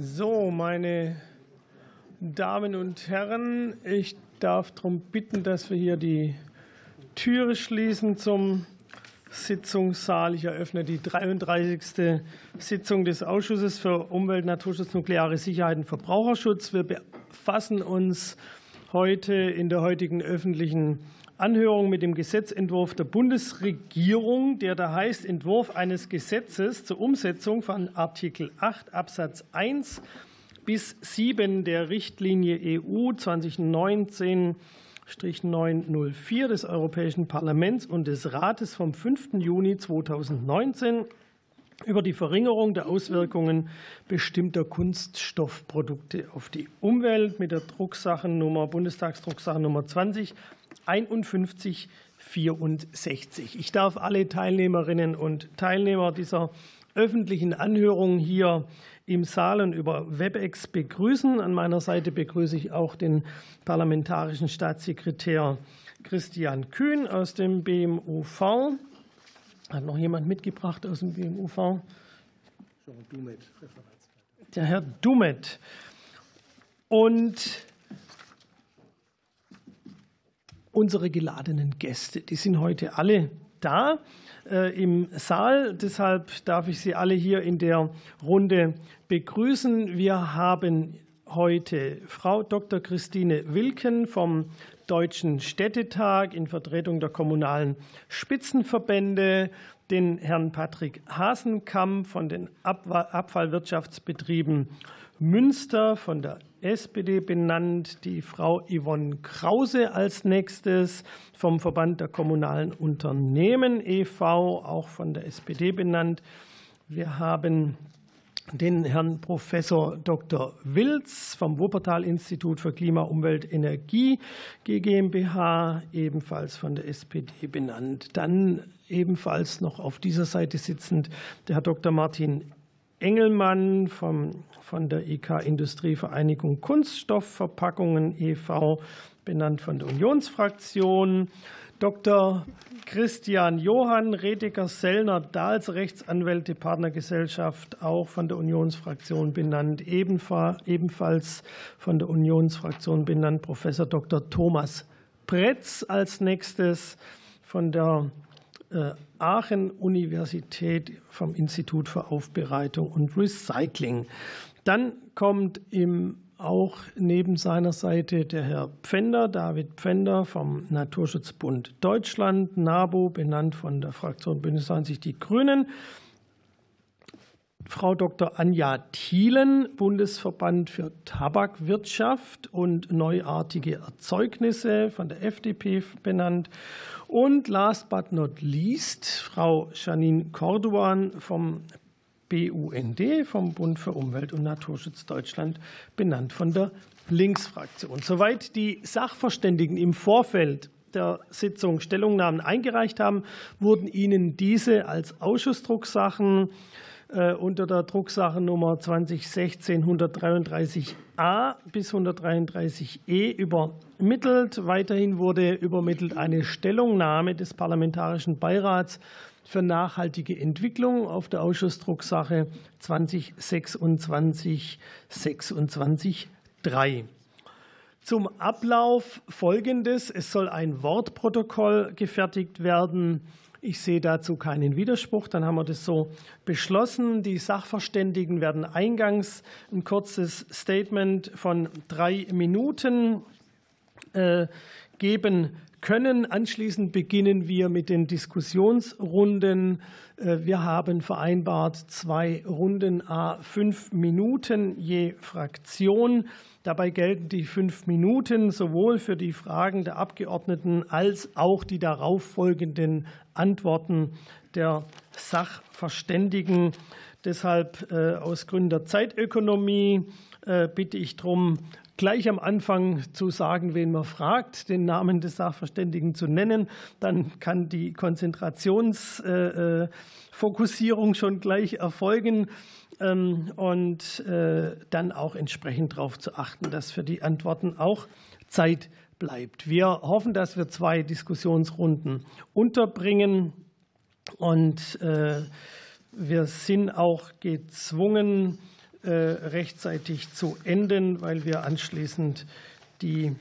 So, meine Damen und Herren, ich darf darum bitten, dass wir hier die Türe schließen zum Sitzungssaal. Ich eröffne die 33. Sitzung des Ausschusses für Umwelt, Naturschutz, nukleare Sicherheit und Verbraucherschutz. Wir befassen uns heute in der heutigen öffentlichen Anhörung mit dem Gesetzentwurf der Bundesregierung, der da heißt Entwurf eines Gesetzes zur Umsetzung von Artikel 8 Absatz 1 bis 7 der Richtlinie EU 2019 904 des Europäischen Parlaments und des Rates vom 5. Juni 2019 über die Verringerung der Auswirkungen bestimmter Kunststoffprodukte auf die Umwelt mit der Drucksachennummer Bundestagsdrucksachennummer 20 5164. Ich darf alle Teilnehmerinnen und Teilnehmer dieser öffentlichen Anhörung hier im Saal und über WebEx begrüßen. An meiner Seite begrüße ich auch den parlamentarischen Staatssekretär Christian Kühn aus dem BMUV. Hat noch jemand mitgebracht aus dem BMUV? Der Herr Dumet. Und unsere geladenen Gäste. Die sind heute alle da äh, im Saal. Deshalb darf ich Sie alle hier in der Runde begrüßen. Wir haben heute Frau Dr. Christine Wilken vom Deutschen Städtetag in Vertretung der kommunalen Spitzenverbände, den Herrn Patrick Hasenkamp von den Abfallwirtschaftsbetrieben Münster von der SPD benannt, die Frau Yvonne Krause als nächstes vom Verband der kommunalen Unternehmen e.V., auch von der SPD benannt. Wir haben den Herrn Professor Dr. Wilz vom Wuppertal-Institut für Klima, Umwelt, Energie GmbH, ebenfalls von der SPD benannt. Dann ebenfalls noch auf dieser Seite sitzend der Herr Dr. Martin Engelmann vom, von der IK Industrievereinigung Kunststoffverpackungen e.V., benannt von der Unionsfraktion. Dr. Christian Johann, Rediger Sellner, Dahls Rechtsanwälte, Partnergesellschaft, auch von der Unionsfraktion benannt, ebenfalls von der Unionsfraktion benannt, Professor Dr. Thomas Pretz als nächstes von der äh, Aachen-Universität vom Institut für Aufbereitung und Recycling. Dann kommt im auch neben seiner Seite der Herr Pfänder, David Pfänder vom Naturschutzbund Deutschland, NABU, benannt von der Fraktion Bündnis 90 Die Grünen. Frau Dr. Anja Thielen, Bundesverband für Tabakwirtschaft und neuartige Erzeugnisse von der FDP benannt. Und last but not least, Frau Janine Corduan vom BUND, vom Bund für Umwelt und Naturschutz Deutschland, benannt von der Linksfraktion. Soweit die Sachverständigen im Vorfeld der Sitzung Stellungnahmen eingereicht haben, wurden Ihnen diese als Ausschussdrucksachen unter der Drucksachennummer 2016 133a bis 133e übermittelt. Weiterhin wurde übermittelt eine Stellungnahme des Parlamentarischen Beirats für nachhaltige Entwicklung auf der Ausschussdrucksache 2026 26 3. Zum Ablauf folgendes. Es soll ein Wortprotokoll gefertigt werden ich sehe dazu keinen Widerspruch. Dann haben wir das so beschlossen. Die Sachverständigen werden eingangs ein kurzes Statement von drei Minuten äh, geben können. Anschließend beginnen wir mit den Diskussionsrunden. Äh, wir haben vereinbart zwei Runden a fünf Minuten je Fraktion. Dabei gelten die fünf Minuten sowohl für die Fragen der Abgeordneten als auch die darauffolgenden Antworten der Sachverständigen. Deshalb äh, aus Gründen der Zeitökonomie äh, bitte ich darum, gleich am Anfang zu sagen, wen man fragt, den Namen des Sachverständigen zu nennen. Dann kann die Konzentrationsfokussierung schon gleich erfolgen ähm, und äh, dann auch entsprechend darauf zu achten, dass für die Antworten auch Zeit bleibt. Wir hoffen, dass wir zwei Diskussionsrunden unterbringen und äh, wir sind auch gezwungen, rechtzeitig zu enden, weil wir anschließend die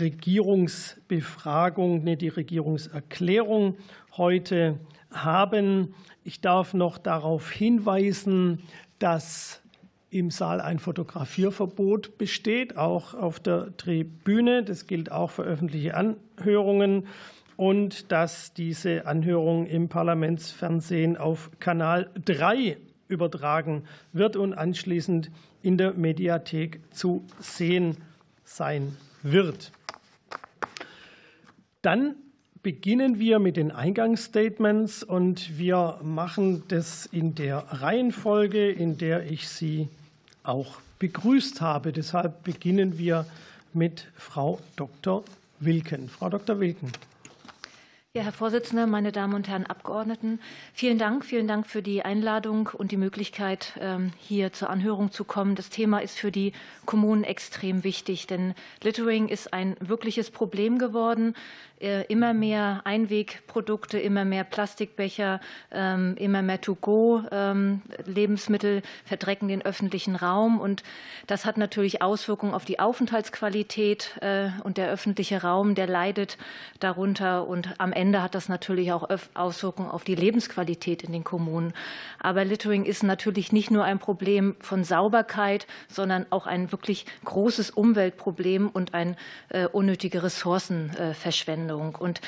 Regierungsbefragung, nee, die Regierungserklärung heute haben. Ich darf noch darauf hinweisen, dass im Saal ein Fotografierverbot besteht, auch auf der Tribüne. Das gilt auch für öffentliche Anhörungen und dass diese Anhörung im Parlamentsfernsehen auf Kanal 3 übertragen wird und anschließend in der Mediathek zu sehen sein wird. Dann beginnen wir mit den Eingangsstatements und wir machen das in der Reihenfolge, in der ich Sie auch begrüßt habe. Deshalb beginnen wir mit Frau Dr. Wilken. Frau Dr. Wilken. Ja, Herr Vorsitzender, meine Damen und Herren Abgeordneten, vielen Dank. Vielen Dank für die Einladung und die Möglichkeit, ähm, hier zur Anhörung zu kommen. Das Thema ist für die Kommunen extrem wichtig, denn Littering ist ein wirkliches Problem geworden. Äh, immer mehr Einwegprodukte, immer mehr Plastikbecher, ähm, immer mehr To-Go-Lebensmittel ähm, verdrecken den öffentlichen Raum. Und das hat natürlich Auswirkungen auf die Aufenthaltsqualität. Äh, und der öffentliche Raum, der leidet darunter. Und am Ende hat das natürlich auch Auswirkungen auf die Lebensqualität in den Kommunen. Aber Littering ist natürlich nicht nur ein Problem von Sauberkeit, sondern auch ein wirklich großes Umweltproblem und eine äh, unnötige Ressourcenverschwendung. Anwendung. Und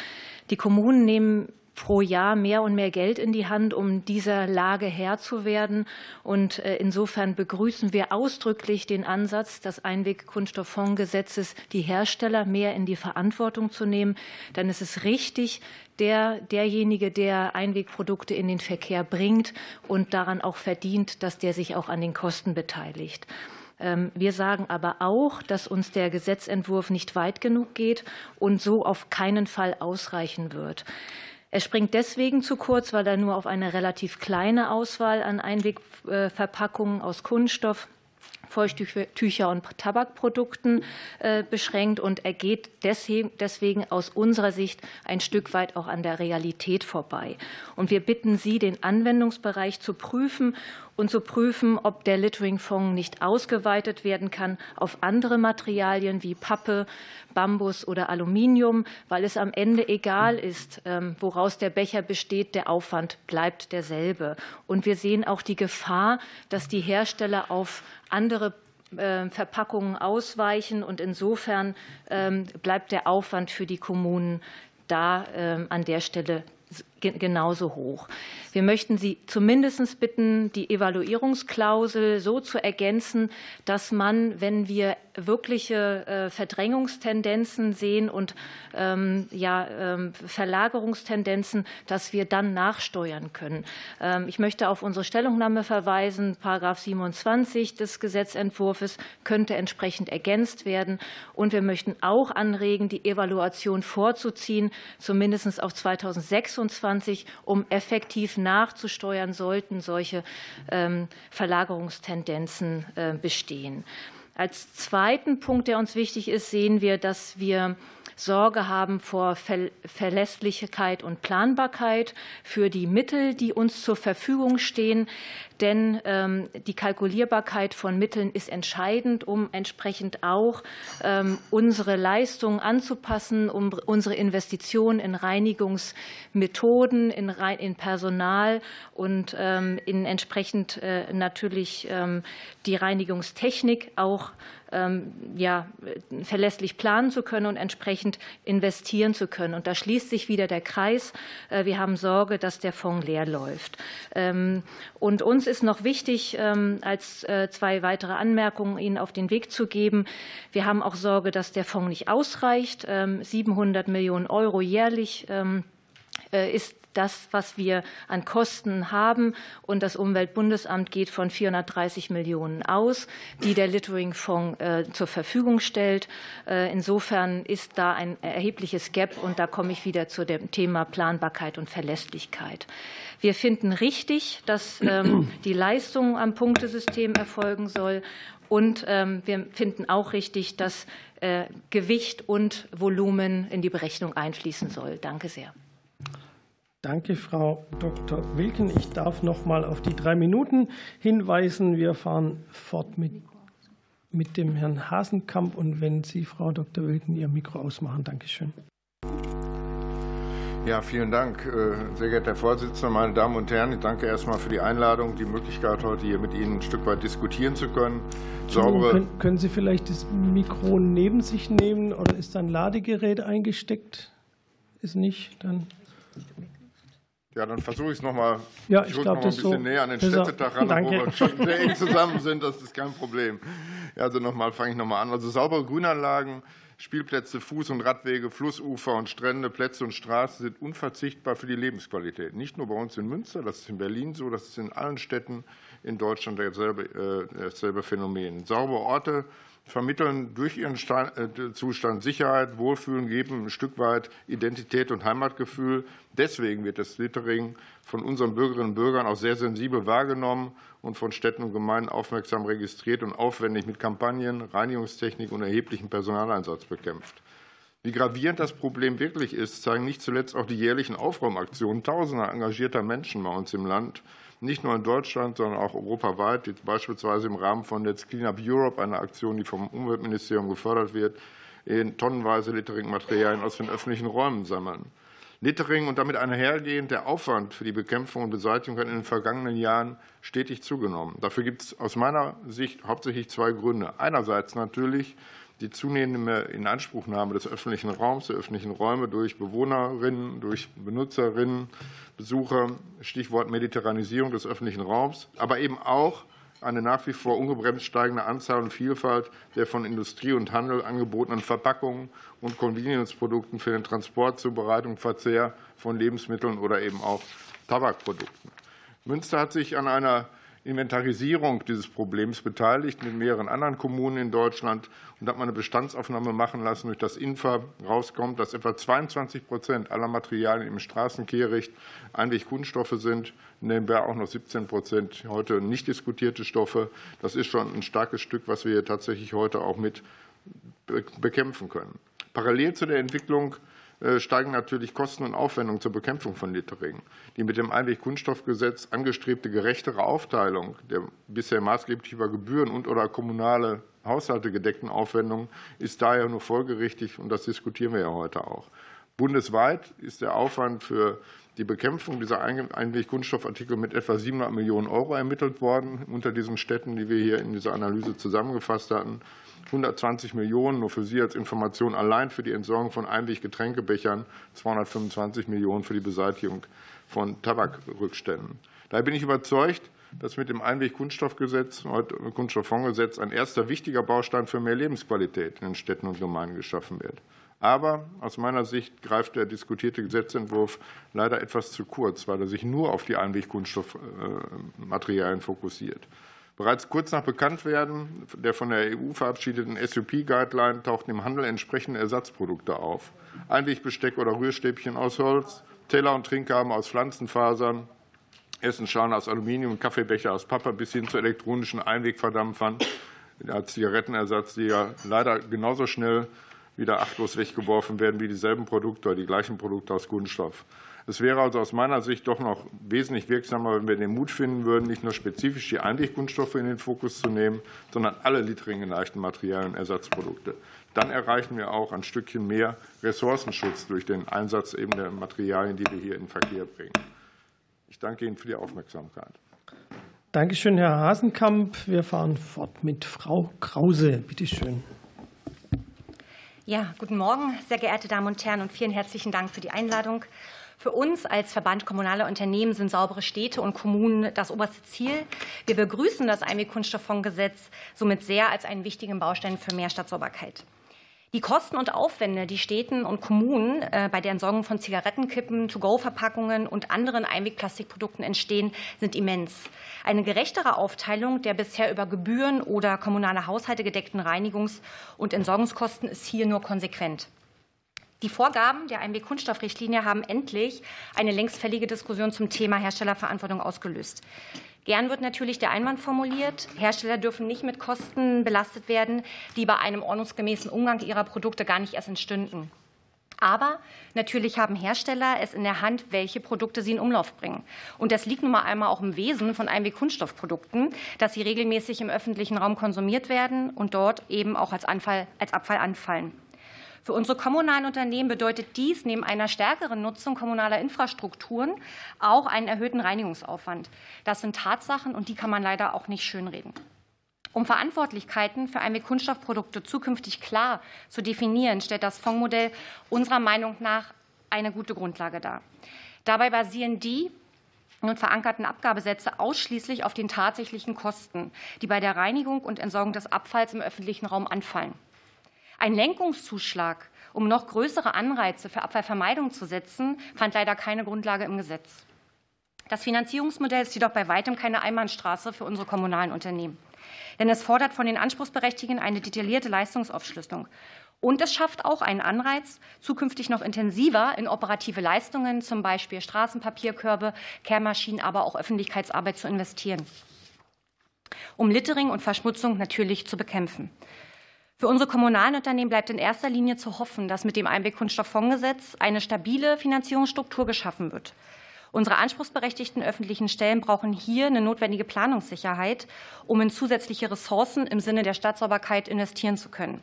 die Kommunen nehmen pro Jahr mehr und mehr Geld in die Hand, um dieser Lage Herr zu werden. Und äh, insofern begrüßen wir ausdrücklich den Ansatz des Einwegkunststofffondsgesetzes, die Hersteller mehr in die Verantwortung zu nehmen. Denn es ist richtig, der, derjenige, der Einwegprodukte in den Verkehr bringt und daran auch verdient, dass der sich auch an den Kosten beteiligt. Ähm, wir sagen aber auch, dass uns der Gesetzentwurf nicht weit genug geht und so auf keinen Fall ausreichen wird. Er springt deswegen zu kurz, weil er nur auf eine relativ kleine Auswahl an Einwegverpackungen aus Kunststoff Feuchttücher und Tabakprodukten äh, beschränkt und er geht deswegen aus unserer Sicht ein Stück weit auch an der Realität vorbei. Und wir bitten Sie, den Anwendungsbereich zu prüfen und zu prüfen, ob der Littering-Fonds nicht ausgeweitet werden kann auf andere Materialien wie Pappe, Bambus oder Aluminium, weil es am Ende egal ist, ähm, woraus der Becher besteht, der Aufwand bleibt derselbe. Und wir sehen auch die Gefahr, dass die Hersteller auf andere äh, Verpackungen ausweichen. Und insofern ähm, bleibt der Aufwand für die Kommunen da ähm, an der Stelle genauso hoch. Wir möchten Sie zumindest bitten, die Evaluierungsklausel so zu ergänzen, dass man, wenn wir wirkliche äh, Verdrängungstendenzen sehen und ähm, ja, ähm, Verlagerungstendenzen, dass wir dann nachsteuern können. Ähm, ich möchte auf unsere Stellungnahme verweisen. Paragraph 27 des Gesetzentwurfs könnte entsprechend ergänzt werden. Und wir möchten auch anregen, die Evaluation vorzuziehen, zumindest auf 2026, um effektiv nachzusteuern, sollten solche Verlagerungstendenzen äh, bestehen. Als zweiten Punkt, der uns wichtig ist, sehen wir, dass wir Sorge haben vor Verlässlichkeit und Planbarkeit für die Mittel, die uns zur Verfügung stehen. Denn ähm, die Kalkulierbarkeit von Mitteln ist entscheidend, um entsprechend auch ähm, unsere Leistungen anzupassen, um unsere Investitionen in Reinigungsmethoden, in Personal und ähm, in entsprechend äh, natürlich die Reinigungstechnik auch ähm, ja, verlässlich planen zu können und entsprechend investieren zu können. Und da schließt sich wieder der Kreis. Äh, wir haben Sorge, dass der Fonds leer läuft. Ähm, und uns ist noch wichtig, ähm, als äh, zwei weitere Anmerkungen Ihnen auf den Weg zu geben. Wir haben auch Sorge, dass der Fonds nicht ausreicht. 700 Millionen Euro jährlich äh, ist das, was wir an Kosten haben. Und das Umweltbundesamt geht von 430 Millionen aus, die der Littering-Fonds äh, zur Verfügung stellt. Äh, insofern ist da ein erhebliches Gap. Und da komme ich wieder zu dem Thema Planbarkeit und Verlässlichkeit. Wir finden richtig, dass ähm, die Leistung am Punktesystem erfolgen soll. Und ähm, wir finden auch richtig, dass Gewicht und Volumen in die Berechnung einfließen soll. Danke sehr. Danke, Frau Dr. Wilken. Ich darf noch mal auf die drei Minuten hinweisen. Wir fahren fort mit, mit dem Herrn Hasenkamp. Und wenn Sie, Frau Dr. Wilken, Ihr Mikro ausmachen, Dankeschön. Ja, vielen Dank, äh, sehr geehrter Herr Vorsitzender, meine Damen und Herren. Ich danke erstmal für die Einladung, die Möglichkeit, heute hier mit Ihnen ein Stück weit diskutieren zu können. Saubere können, können Sie vielleicht das Mikro neben sich nehmen oder ist da ein Ladegerät eingesteckt? Ist nicht, dann. Ja, dann versuche ich es nochmal. Ja, ich, ich glaube, das ein bisschen so näher an den Städtetag ran, wo wir schon sehr eng zusammen sind. Das ist kein Problem. Ja, also nochmal fange ich nochmal an. Also saubere Grünanlagen, Spielplätze, Fuß- und Radwege, Flussufer und Strände, Plätze und Straßen sind unverzichtbar für die Lebensqualität. Nicht nur bei uns in Münster, das ist in Berlin so, das ist in allen Städten in Deutschland dasselbe, äh, dasselbe Phänomen. Saubere Orte vermitteln durch ihren äh, Zustand Sicherheit, Wohlfühlen, geben ein Stück weit Identität und Heimatgefühl. Deswegen wird das Littering von unseren Bürgerinnen und Bürgern auch sehr sensibel wahrgenommen und von Städten und Gemeinden aufmerksam registriert und aufwendig mit Kampagnen, Reinigungstechnik und erheblichem Personaleinsatz bekämpft. Wie gravierend das Problem wirklich ist, zeigen nicht zuletzt auch die jährlichen Aufräumaktionen tausender engagierter Menschen bei uns im Land, nicht nur in Deutschland, sondern auch europaweit, beispielsweise im Rahmen von Let's Clean Up Europe, einer Aktion, die vom Umweltministerium gefördert wird, in tonnenweise Littering-Materialien aus den öffentlichen Räumen sammeln. Littering und damit einhergehend der Aufwand für die Bekämpfung und Beseitigung hat in den vergangenen Jahren stetig zugenommen. Dafür gibt es aus meiner Sicht hauptsächlich zwei Gründe. Einerseits natürlich die zunehmende Inanspruchnahme des öffentlichen Raums, der öffentlichen Räume durch Bewohnerinnen, durch Benutzerinnen, Besucher, Stichwort Mediterranisierung des öffentlichen Raums, aber eben auch eine nach wie vor ungebremst steigende Anzahl und Vielfalt der von Industrie und Handel angebotenen Verpackungen und Convenience-Produkten für den Transport, Zubereitung, Verzehr von Lebensmitteln oder eben auch Tabakprodukten. Münster hat sich an einer Inventarisierung dieses Problems beteiligt mit mehreren anderen Kommunen in Deutschland und hat mal eine Bestandsaufnahme machen lassen, durch das INFA rauskommt, dass etwa 22 Prozent aller Materialien im Straßenkehricht Einwegkunststoffe sind, nebenbei auch noch 17 Prozent heute nicht diskutierte Stoffe. Das ist schon ein starkes Stück, was wir tatsächlich heute auch mit bekämpfen können. Parallel zu der Entwicklung steigen natürlich Kosten und Aufwendungen zur Bekämpfung von Littering. Die mit dem Einwegkunststoffgesetz angestrebte gerechtere Aufteilung der bisher maßgeblich über Gebühren und oder kommunale Haushalte gedeckten Aufwendungen ist daher nur folgerichtig, und das diskutieren wir ja heute auch. Bundesweit ist der Aufwand für die Bekämpfung dieser Einwegkunststoffartikel mit etwa 700 Millionen Euro ermittelt worden unter diesen Städten, die wir hier in dieser Analyse zusammengefasst hatten. 120 Millionen nur für Sie als Information allein für die Entsorgung von Einweggetränkebechern, 225 Millionen für die Beseitigung von Tabakrückständen. Daher bin ich überzeugt, dass mit dem Einwegkunststoffgesetz, Kunststofffondsgesetz, ein erster wichtiger Baustein für mehr Lebensqualität in den Städten und Gemeinden geschaffen wird. Aber aus meiner Sicht greift der diskutierte Gesetzentwurf leider etwas zu kurz, weil er sich nur auf die Einwegkunststoffmaterialien fokussiert. Bereits kurz nach Bekanntwerden der von der EU verabschiedeten SUP-Guideline tauchten im Handel entsprechende Ersatzprodukte auf. Einwegbesteck oder Rührstäbchen aus Holz, Teller und Trinkgaben aus Pflanzenfasern, Essenschalen aus Aluminium Kaffeebecher aus Pappe bis hin zu elektronischen Einwegverdampfern als Zigarettenersatz, die ja leider genauso schnell wieder achtlos weggeworfen werden wie dieselben Produkte oder die gleichen Produkte aus Kunststoff. Es wäre also aus meiner Sicht doch noch wesentlich wirksamer, wenn wir den Mut finden würden, nicht nur spezifisch die Einwegkunststoffe in den Fokus zu nehmen, sondern alle Litteringen leichten Materialien und Ersatzprodukte. Dann erreichen wir auch ein Stückchen mehr Ressourcenschutz durch den Einsatz eben der Materialien, die wir hier in den Verkehr bringen. Ich danke Ihnen für die Aufmerksamkeit. Dankeschön, Herr Hasenkamp. Wir fahren fort mit Frau Krause. Bitte schön. Ja, guten Morgen, sehr geehrte Damen und Herren, und vielen herzlichen Dank für die Einladung. Für uns als Verband kommunaler Unternehmen sind saubere Städte und Kommunen das oberste Ziel. Wir begrüßen das Einwegkunststofffondsgesetz somit sehr als einen wichtigen Baustein für mehr Stadtsauberkeit. Die Kosten und Aufwände, die Städten und Kommunen äh, bei der Entsorgung von Zigarettenkippen, To-Go-Verpackungen und anderen Einwegplastikprodukten entstehen, sind immens. Eine gerechtere Aufteilung der bisher über Gebühren oder kommunale Haushalte gedeckten Reinigungs- und Entsorgungskosten ist hier nur konsequent. Die Vorgaben der Einweg-Kunststoffrichtlinie haben endlich eine längst fällige Diskussion zum Thema Herstellerverantwortung ausgelöst. Gern wird natürlich der Einwand formuliert, Hersteller dürfen nicht mit Kosten belastet werden, die bei einem ordnungsgemäßen Umgang ihrer Produkte gar nicht erst entstünden. Aber natürlich haben Hersteller es in der Hand, welche Produkte sie in Umlauf bringen. Und das liegt nun mal einmal auch im Wesen von Einweg-Kunststoffprodukten, dass sie regelmäßig im öffentlichen Raum konsumiert werden und dort eben auch als, Anfall, als Abfall anfallen. Für unsere kommunalen Unternehmen bedeutet dies neben einer stärkeren Nutzung kommunaler Infrastrukturen auch einen erhöhten Reinigungsaufwand. Das sind Tatsachen und die kann man leider auch nicht schönreden. Um Verantwortlichkeiten für Einweg-Kunststoffprodukte zukünftig klar zu definieren, stellt das Fondsmodell unserer Meinung nach eine gute Grundlage dar. Dabei basieren die nun verankerten Abgabesätze ausschließlich auf den tatsächlichen Kosten, die bei der Reinigung und Entsorgung des Abfalls im öffentlichen Raum anfallen. Ein Lenkungszuschlag, um noch größere Anreize für Abfallvermeidung zu setzen, fand leider keine Grundlage im Gesetz. Das Finanzierungsmodell ist jedoch bei weitem keine Einbahnstraße für unsere kommunalen Unternehmen. Denn es fordert von den Anspruchsberechtigten eine detaillierte Leistungsaufschlüsselung. Und es schafft auch einen Anreiz, zukünftig noch intensiver in operative Leistungen, zum Beispiel Straßenpapierkörbe, Kehrmaschinen, aber auch Öffentlichkeitsarbeit zu investieren, um Littering und Verschmutzung natürlich zu bekämpfen. Für unsere kommunalen Unternehmen bleibt in erster Linie zu hoffen, dass mit dem Einwegkunststofffondsgesetz eine stabile Finanzierungsstruktur geschaffen wird. Unsere anspruchsberechtigten öffentlichen Stellen brauchen hier eine notwendige Planungssicherheit, um in zusätzliche Ressourcen im Sinne der Stadtsauberkeit investieren zu können.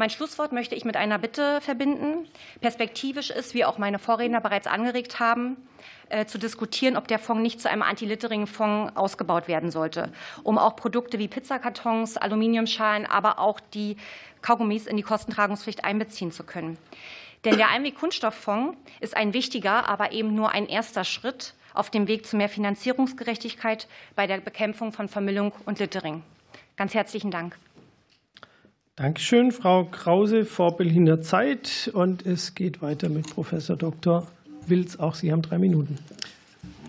Mein Schlusswort möchte ich mit einer Bitte verbinden. Perspektivisch ist, wie auch meine Vorredner bereits angeregt haben, äh, zu diskutieren, ob der Fonds nicht zu einem Anti-Littering-Fonds ausgebaut werden sollte, um auch Produkte wie Pizzakartons, Aluminiumschalen, aber auch die Kaugummis in die Kostentragungspflicht einbeziehen zu können. Denn der Einweg-Kunststofffonds ist ein wichtiger, aber eben nur ein erster Schritt auf dem Weg zu mehr Finanzierungsgerechtigkeit bei der Bekämpfung von Vermüllung und Littering. Ganz herzlichen Dank. Dankeschön, Frau Krause, Vorbild Zeit. Und es geht weiter mit Professor Dr. Wilz. Auch Sie haben drei Minuten.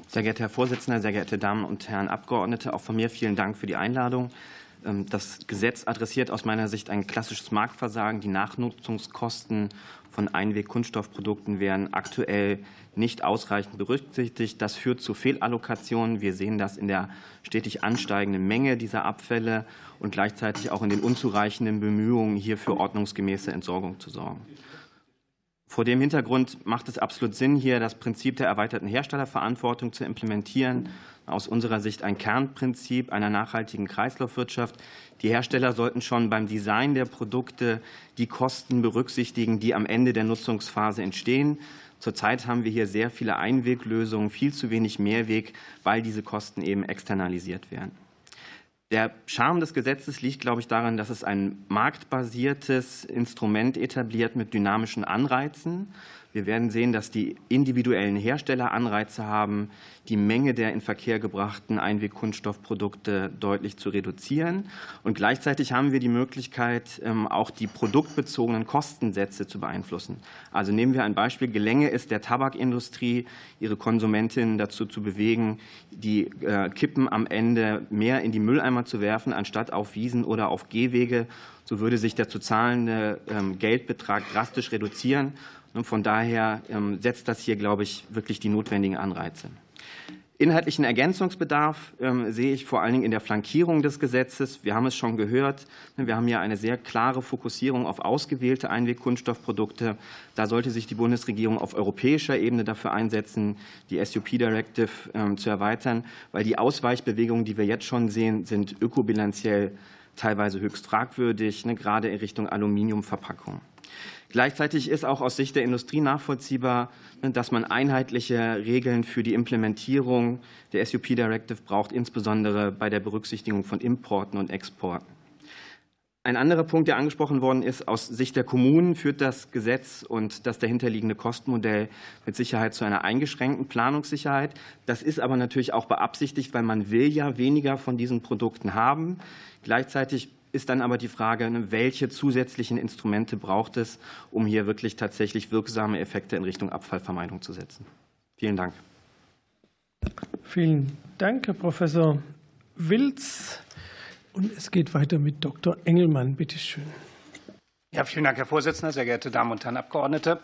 Sehr geehrter Herr Vorsitzender, sehr geehrte Damen und Herren Abgeordnete, auch von mir vielen Dank für die Einladung. Ähm, das Gesetz adressiert aus meiner Sicht ein klassisches Marktversagen. Die Nachnutzungskosten von Einweg-Kunststoffprodukten werden aktuell nicht ausreichend berücksichtigt. Das führt zu Fehlallokationen. Wir sehen das in der stetig ansteigenden Menge dieser Abfälle und gleichzeitig auch in den unzureichenden Bemühungen, hier für ordnungsgemäße Entsorgung zu sorgen. Vor dem Hintergrund macht es absolut Sinn, hier das Prinzip der erweiterten Herstellerverantwortung zu implementieren. Aus unserer Sicht ein Kernprinzip einer nachhaltigen Kreislaufwirtschaft. Die Hersteller sollten schon beim Design der Produkte die Kosten berücksichtigen, die am Ende der Nutzungsphase entstehen. Zurzeit haben wir hier sehr viele Einweglösungen, viel zu wenig Mehrweg, weil diese Kosten eben externalisiert werden. Der Charme des Gesetzes liegt, glaube ich, darin, dass es ein marktbasiertes Instrument etabliert mit dynamischen Anreizen. Wir werden sehen, dass die individuellen Hersteller Anreize haben, die Menge der in Verkehr gebrachten Einwegkunststoffprodukte deutlich zu reduzieren. Und gleichzeitig haben wir die Möglichkeit, ähm, auch die produktbezogenen Kostensätze zu beeinflussen. Also nehmen wir ein Beispiel. Gelänge es der Tabakindustrie, ihre Konsumentinnen dazu zu bewegen, die äh, Kippen am Ende mehr in die Mülleimer zu werfen, anstatt auf Wiesen oder auf Gehwege. So würde sich der zu zahlende ähm, Geldbetrag drastisch reduzieren. Von daher ähm, setzt das hier, glaube ich, wirklich die notwendigen Anreize. Inhaltlichen Ergänzungsbedarf ähm, sehe ich vor allen Dingen in der Flankierung des Gesetzes. Wir haben es schon gehört. Wir haben ja eine sehr klare Fokussierung auf ausgewählte Einwegkunststoffprodukte. Da sollte sich die Bundesregierung auf europäischer Ebene dafür einsetzen, die SUP Directive ähm, zu erweitern, weil die Ausweichbewegungen, die wir jetzt schon sehen, sind ökobilanziell teilweise höchst fragwürdig, ne, gerade in Richtung Aluminiumverpackung. Gleichzeitig ist auch aus Sicht der Industrie nachvollziehbar, dass man einheitliche Regeln für die Implementierung der SUP Directive braucht, insbesondere bei der Berücksichtigung von Importen und Exporten. Ein anderer Punkt, der angesprochen worden ist, aus Sicht der Kommunen führt das Gesetz und das dahinterliegende Kostenmodell mit Sicherheit zu einer eingeschränkten Planungssicherheit. Das ist aber natürlich auch beabsichtigt, weil man will ja weniger von diesen Produkten haben. Gleichzeitig ist dann aber die Frage, ne, welche zusätzlichen Instrumente braucht es, um hier wirklich tatsächlich wirksame Effekte in Richtung Abfallvermeidung zu setzen. Vielen Dank. Vielen Dank, Herr Professor Wilz. Und es geht weiter mit Dr. Engelmann. Bitte schön. Ja, vielen Dank, Herr Vorsitzender, sehr geehrte Damen und Herren Abgeordnete.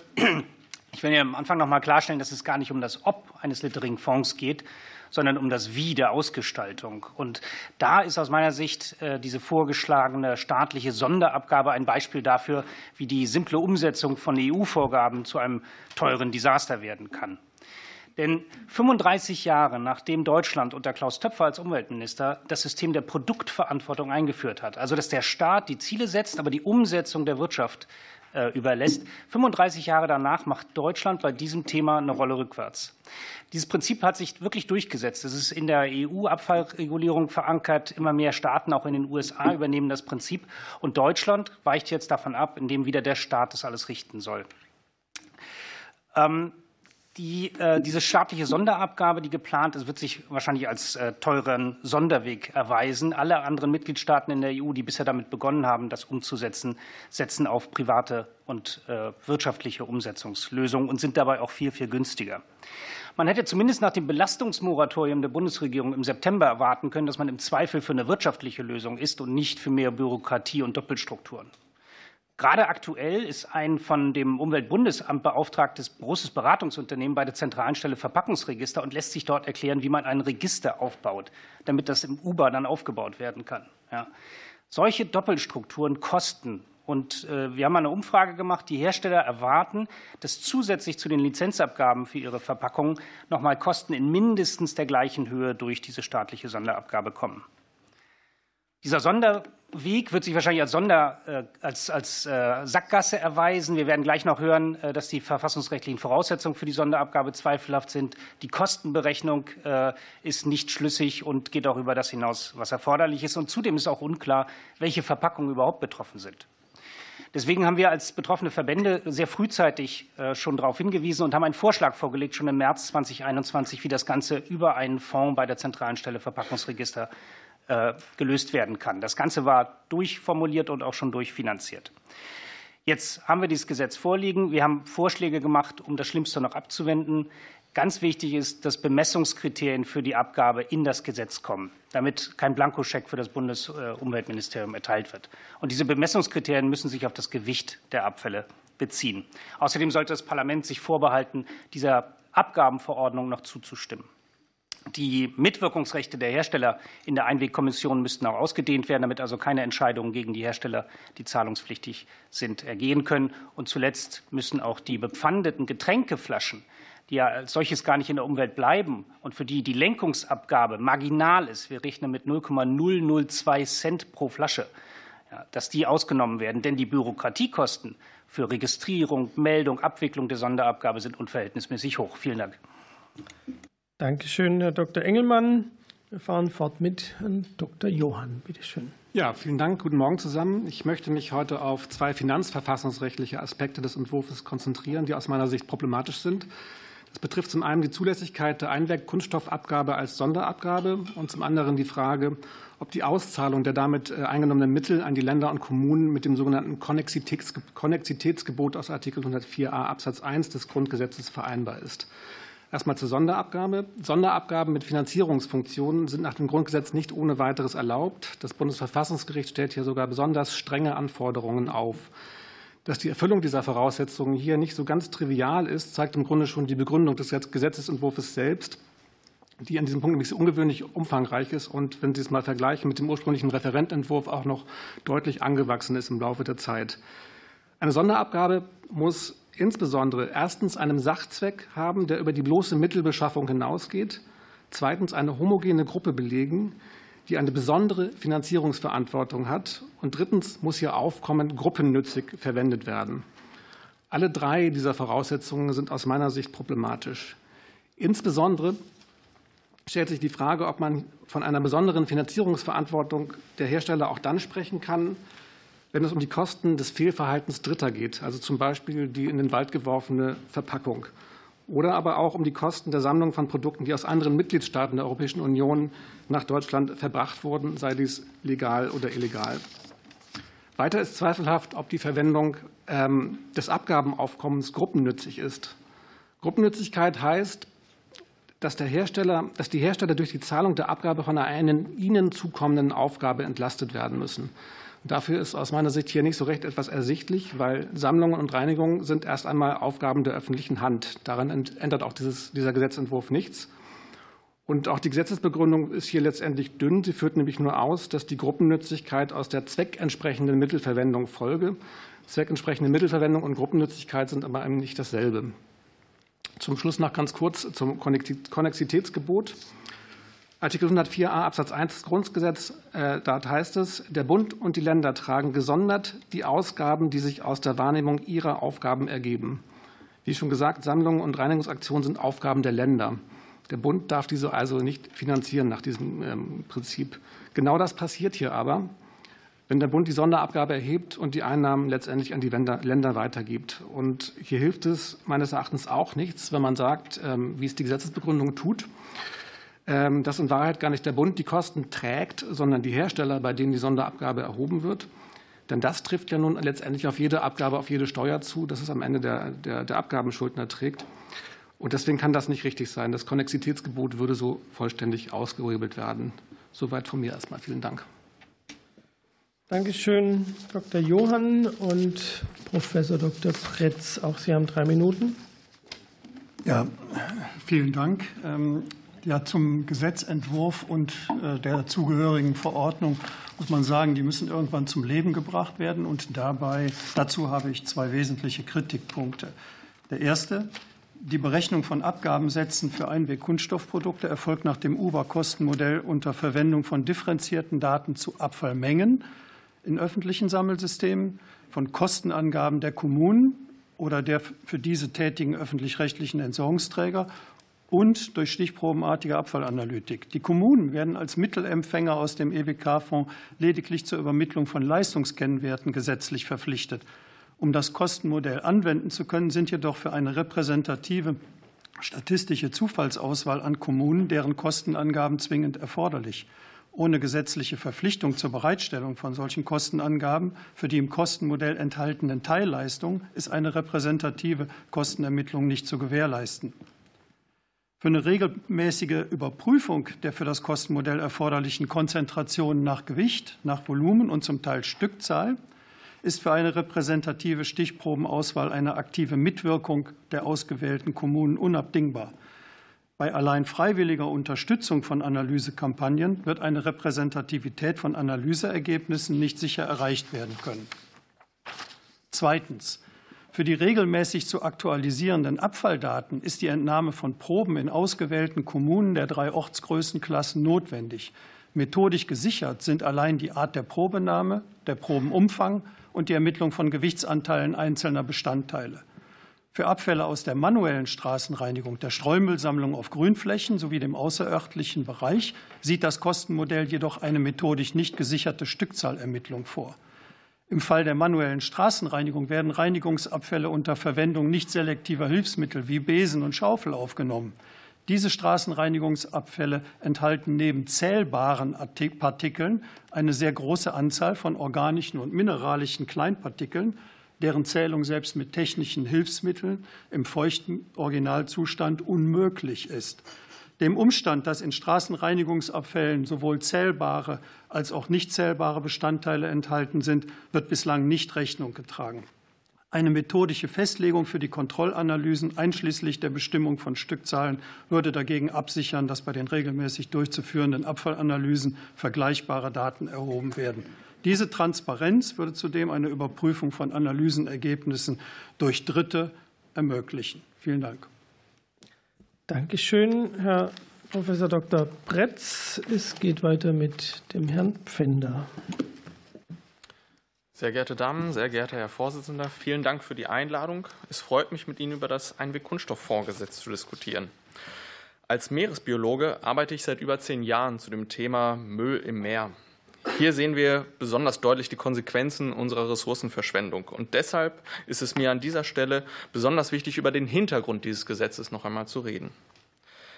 Ich will ja am Anfang noch mal klarstellen, dass es gar nicht um das Ob eines Littering-Fonds geht, sondern um das Wie der Ausgestaltung. Und da ist aus meiner Sicht äh, diese vorgeschlagene staatliche Sonderabgabe ein Beispiel dafür, wie die simple Umsetzung von EU-Vorgaben zu einem teuren Desaster werden kann. Denn 35 Jahre nachdem Deutschland unter Klaus Töpfer als Umweltminister das System der Produktverantwortung eingeführt hat, also dass der Staat die Ziele setzt, aber die Umsetzung der Wirtschaft überlässt. 35 Jahre danach macht Deutschland bei diesem Thema eine Rolle rückwärts. Dieses Prinzip hat sich wirklich durchgesetzt. Es ist in der EU-Abfallregulierung verankert. Immer mehr Staaten, auch in den USA, übernehmen das Prinzip. Und Deutschland weicht jetzt davon ab, indem wieder der Staat das alles richten soll. Ähm, die, äh, diese staatliche Sonderabgabe, die geplant ist, wird sich wahrscheinlich als äh, teuren Sonderweg erweisen. Alle anderen Mitgliedstaaten in der EU, die bisher damit begonnen haben, das umzusetzen, setzen auf private und äh, wirtschaftliche Umsetzungslösungen und sind dabei auch viel, viel günstiger. Man hätte zumindest nach dem Belastungsmoratorium der Bundesregierung im September erwarten können, dass man im Zweifel für eine wirtschaftliche Lösung ist und nicht für mehr Bürokratie und Doppelstrukturen. Gerade aktuell ist ein von dem Umweltbundesamt beauftragtes großes Beratungsunternehmen bei der zentralen Stelle Verpackungsregister und lässt sich dort erklären, wie man ein Register aufbaut, damit das im UBA dann aufgebaut werden kann. Ja. Solche Doppelstrukturen kosten. Und äh, wir haben eine Umfrage gemacht. Die Hersteller erwarten, dass zusätzlich zu den Lizenzabgaben für ihre Verpackungen nochmal Kosten in mindestens der gleichen Höhe durch diese staatliche Sonderabgabe kommen. Dieser Sonderweg wird sich wahrscheinlich als, Sonder, äh, als, als äh, Sackgasse erweisen. Wir werden gleich noch hören, äh, dass die verfassungsrechtlichen Voraussetzungen für die Sonderabgabe zweifelhaft sind. Die Kostenberechnung ist nicht schlüssig und geht auch über das hinaus, was erforderlich ist. Und zudem ist auch unklar, welche Verpackungen überhaupt betroffen sind. Deswegen haben wir als betroffene Verbände sehr frühzeitig schon darauf hingewiesen und haben einen Vorschlag vorgelegt, schon im März 2021, wie das Ganze über einen Fonds bei der zentralen Stelle Verpackungsregister äh, gelöst werden kann. Das Ganze war durchformuliert und auch schon durchfinanziert. Jetzt haben wir dieses Gesetz vorliegen. Wir haben Vorschläge gemacht, um das Schlimmste noch abzuwenden. Ganz wichtig ist, dass Bemessungskriterien für die Abgabe in das Gesetz kommen, damit kein Blankoscheck für das Bundesumweltministerium erteilt wird. Und diese Bemessungskriterien müssen sich auf das Gewicht der Abfälle beziehen. Außerdem sollte das Parlament sich vorbehalten, dieser Abgabenverordnung noch zuzustimmen. Die Mitwirkungsrechte der Hersteller in der Einwegkommission müssten auch ausgedehnt werden, damit also keine Entscheidungen gegen die Hersteller, die zahlungspflichtig sind, ergehen können. Und zuletzt müssen auch die bepfandeten Getränkeflaschen, die ja als solches gar nicht in der Umwelt bleiben und für die die Lenkungsabgabe marginal ist, wir rechnen mit 0,002 Cent pro Flasche, dass die ausgenommen werden. Denn die Bürokratiekosten für Registrierung, Meldung, Abwicklung der Sonderabgabe sind unverhältnismäßig hoch. Vielen Dank. Dankeschön, Herr Dr. Engelmann. Wir fahren fort mit Herrn Dr. Johann. Bitte schön. Ja, vielen Dank. Guten Morgen zusammen. Ich möchte mich heute auf zwei finanzverfassungsrechtliche Aspekte des Entwurfs konzentrieren, die aus meiner Sicht problematisch sind. Das betrifft zum einen die Zulässigkeit der Einwegkunststoffabgabe als Sonderabgabe und zum anderen die Frage, ob die Auszahlung der damit äh, eingenommenen Mittel an die Länder und Kommunen mit dem sogenannten Konnexitätsgebot aus Artikel 104a Absatz 1 des Grundgesetzes vereinbar ist. Erstmal zur Sonderabgabe. Sonderabgaben mit Finanzierungsfunktionen sind nach dem Grundgesetz nicht ohne weiteres erlaubt. Das Bundesverfassungsgericht stellt hier sogar besonders strenge Anforderungen auf. Dass die Erfüllung dieser Voraussetzungen hier nicht so ganz trivial ist, zeigt im Grunde schon die Begründung des Gesetzesentwurfs selbst, die an diesem Punkt nämlich ungewöhnlich umfangreich ist und, wenn Sie es mal vergleichen mit dem ursprünglichen Referententwurf, auch noch deutlich angewachsen ist im Laufe der Zeit. Eine Sonderabgabe muss insbesondere erstens einem Sachzweck haben, der über die bloße Mittelbeschaffung hinausgeht, zweitens eine homogene Gruppe belegen, die eine besondere Finanzierungsverantwortung hat, und drittens muss ihr Aufkommen gruppennützig verwendet werden. Alle drei dieser Voraussetzungen sind aus meiner Sicht problematisch. Insbesondere stellt sich die Frage, ob man von einer besonderen Finanzierungsverantwortung der Hersteller auch dann sprechen kann, wenn es um die Kosten des Fehlverhaltens Dritter geht, also zum Beispiel die in den Wald geworfene Verpackung, oder aber auch um die Kosten der Sammlung von Produkten, die aus anderen Mitgliedstaaten der Europäischen Union nach Deutschland verbracht wurden, sei dies legal oder illegal. Weiter ist zweifelhaft, ob die Verwendung ähm, des Abgabenaufkommens gruppennützig ist. Gruppennützigkeit heißt, dass, der Hersteller, dass die Hersteller durch die Zahlung der Abgabe von einer ihnen zukommenden Aufgabe entlastet werden müssen. Dafür ist aus meiner Sicht hier nicht so recht etwas ersichtlich, weil Sammlungen und Reinigungen sind erst einmal Aufgaben der öffentlichen Hand. Daran ändert auch dieses, dieser Gesetzentwurf nichts. Und auch die Gesetzesbegründung ist hier letztendlich dünn. Sie führt nämlich nur aus, dass die Gruppennützigkeit aus der zweckentsprechenden Mittelverwendung folge. Zweckentsprechende Mittelverwendung und Gruppennützigkeit sind aber eben nicht dasselbe. Zum Schluss noch ganz kurz zum Konnexitätsgebot. Artikel 104a Absatz 1 des Grundgesetzes, äh, dort heißt es, der Bund und die Länder tragen gesondert die Ausgaben, die sich aus der Wahrnehmung ihrer Aufgaben ergeben. Wie schon gesagt, Sammlungen und Reinigungsaktionen sind Aufgaben der Länder. Der Bund darf diese also nicht finanzieren nach diesem ähm, Prinzip. Genau das passiert hier aber, wenn der Bund die Sonderabgabe erhebt und die Einnahmen letztendlich an die Länder weitergibt. Und hier hilft es meines Erachtens auch nichts, wenn man sagt, ähm, wie es die Gesetzesbegründung tut, dass in Wahrheit gar nicht der Bund die Kosten trägt, sondern die Hersteller, bei denen die Sonderabgabe erhoben wird. Denn das trifft ja nun letztendlich auf jede Abgabe, auf jede Steuer zu, dass es am Ende der, der, der Abgabenschuldner trägt. Und deswegen kann das nicht richtig sein. Das Konnexitätsgebot würde so vollständig ausgehebelt werden. Soweit von mir erstmal. Vielen Dank. Dankeschön, Dr. Johann und Professor Dr. Pretz. Auch Sie haben drei Minuten. Ja, vielen Dank. Ja, zum Gesetzentwurf und äh, der zugehörigen Verordnung muss man sagen, die müssen irgendwann zum Leben gebracht werden. Und dabei, dazu habe ich zwei wesentliche Kritikpunkte. Der erste, die Berechnung von Abgabensätzen für Einweg-Kunststoffprodukte erfolgt nach dem UBA-Kostenmodell unter Verwendung von differenzierten Daten zu Abfallmengen in öffentlichen Sammelsystemen, von Kostenangaben der Kommunen oder der für diese tätigen öffentlich-rechtlichen Entsorgungsträger und durch stichprobenartige Abfallanalytik. Die Kommunen werden als Mittelempfänger aus dem EWK-Fonds lediglich zur Übermittlung von Leistungskennwerten gesetzlich verpflichtet. Um das Kostenmodell anwenden zu können, sind jedoch für eine repräsentative statistische Zufallsauswahl an Kommunen deren Kostenangaben zwingend erforderlich. Ohne gesetzliche Verpflichtung zur Bereitstellung von solchen Kostenangaben für die im Kostenmodell enthaltenen Teilleistungen ist eine repräsentative Kostenermittlung nicht zu gewährleisten. Für eine regelmäßige Überprüfung der für das Kostenmodell erforderlichen Konzentrationen nach Gewicht, nach Volumen und zum Teil Stückzahl ist für eine repräsentative Stichprobenauswahl eine aktive Mitwirkung der ausgewählten Kommunen unabdingbar. Bei allein freiwilliger Unterstützung von Analysekampagnen wird eine Repräsentativität von Analyseergebnissen nicht sicher erreicht werden können. Zweitens. Für die regelmäßig zu aktualisierenden Abfalldaten ist die Entnahme von Proben in ausgewählten Kommunen der drei Ortsgrößenklassen notwendig. Methodisch gesichert sind allein die Art der Probenahme, der Probenumfang und die Ermittlung von Gewichtsanteilen einzelner Bestandteile. Für Abfälle aus der manuellen Straßenreinigung, der Streumüllsammlung auf Grünflächen sowie dem außerörtlichen Bereich sieht das Kostenmodell jedoch eine methodisch nicht gesicherte Stückzahlermittlung vor. Im Fall der manuellen Straßenreinigung werden Reinigungsabfälle unter Verwendung nicht selektiver Hilfsmittel wie Besen und Schaufel aufgenommen. Diese Straßenreinigungsabfälle enthalten neben zählbaren Partikeln eine sehr große Anzahl von organischen und mineralischen Kleinpartikeln, deren Zählung selbst mit technischen Hilfsmitteln im feuchten Originalzustand unmöglich ist. Dem Umstand, dass in Straßenreinigungsabfällen sowohl zählbare als auch nicht zählbare Bestandteile enthalten sind, wird bislang nicht Rechnung getragen. Eine methodische Festlegung für die Kontrollanalysen einschließlich der Bestimmung von Stückzahlen würde dagegen absichern, dass bei den regelmäßig durchzuführenden Abfallanalysen vergleichbare Daten erhoben werden. Diese Transparenz würde zudem eine Überprüfung von Analysenergebnissen durch Dritte ermöglichen. Vielen Dank. Dankeschön, Herr Professor Dr. Bretz. Es geht weiter mit dem Herrn Pfänder. Sehr geehrte Damen, sehr geehrter Herr Vorsitzender, vielen Dank für die Einladung. Es freut mich, mit Ihnen über das Einwegkunststofffondsgesetz zu diskutieren. Als Meeresbiologe arbeite ich seit über zehn Jahren zu dem Thema Müll im Meer. Hier sehen wir besonders deutlich die Konsequenzen unserer Ressourcenverschwendung. Und deshalb ist es mir an dieser Stelle besonders wichtig, über den Hintergrund dieses Gesetzes noch einmal zu reden.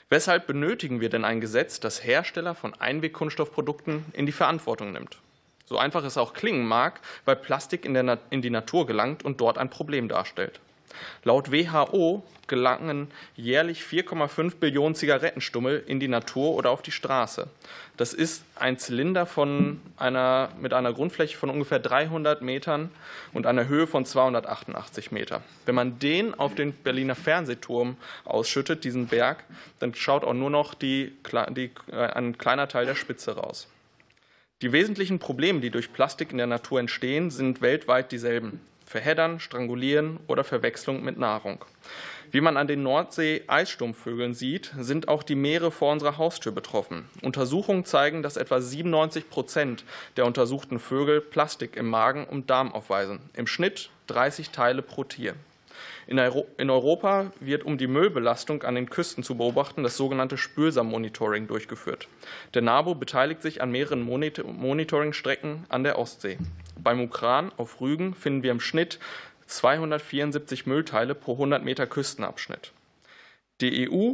Weshalb benötigen wir denn ein Gesetz, das Hersteller von Einwegkunststoffprodukten in die Verantwortung nimmt? So einfach es auch klingen mag, weil Plastik in, in die Natur gelangt und dort ein Problem darstellt. Laut WHO gelangen jährlich 4,5 Billionen Zigarettenstummel in die Natur oder auf die Straße. Das ist ein Zylinder von einer, mit einer Grundfläche von ungefähr 300 Metern und einer Höhe von 288 Meter. Wenn man den auf den Berliner Fernsehturm ausschüttet, diesen Berg, dann schaut auch nur noch die, die, äh, ein kleiner Teil der Spitze raus. Die wesentlichen Probleme, die durch Plastik in der Natur entstehen, sind weltweit dieselben. Verheddern, Strangulieren oder Verwechslung mit Nahrung. Wie man an den Nordsee-Eissturmvögeln sieht, sind auch die Meere vor unserer Haustür betroffen. Untersuchungen zeigen, dass etwa 97 Prozent der untersuchten Vögel Plastik im Magen und Darm aufweisen. Im Schnitt 30 Teile pro Tier. In Europa wird, um die Müllbelastung an den Küsten zu beobachten, das sogenannte Spülsam-Monitoring durchgeführt. Der NABU beteiligt sich an mehreren Monitoringstrecken an der Ostsee. Beim Ukran auf Rügen finden wir im Schnitt 274 Müllteile pro 100 Meter Küstenabschnitt. Die EU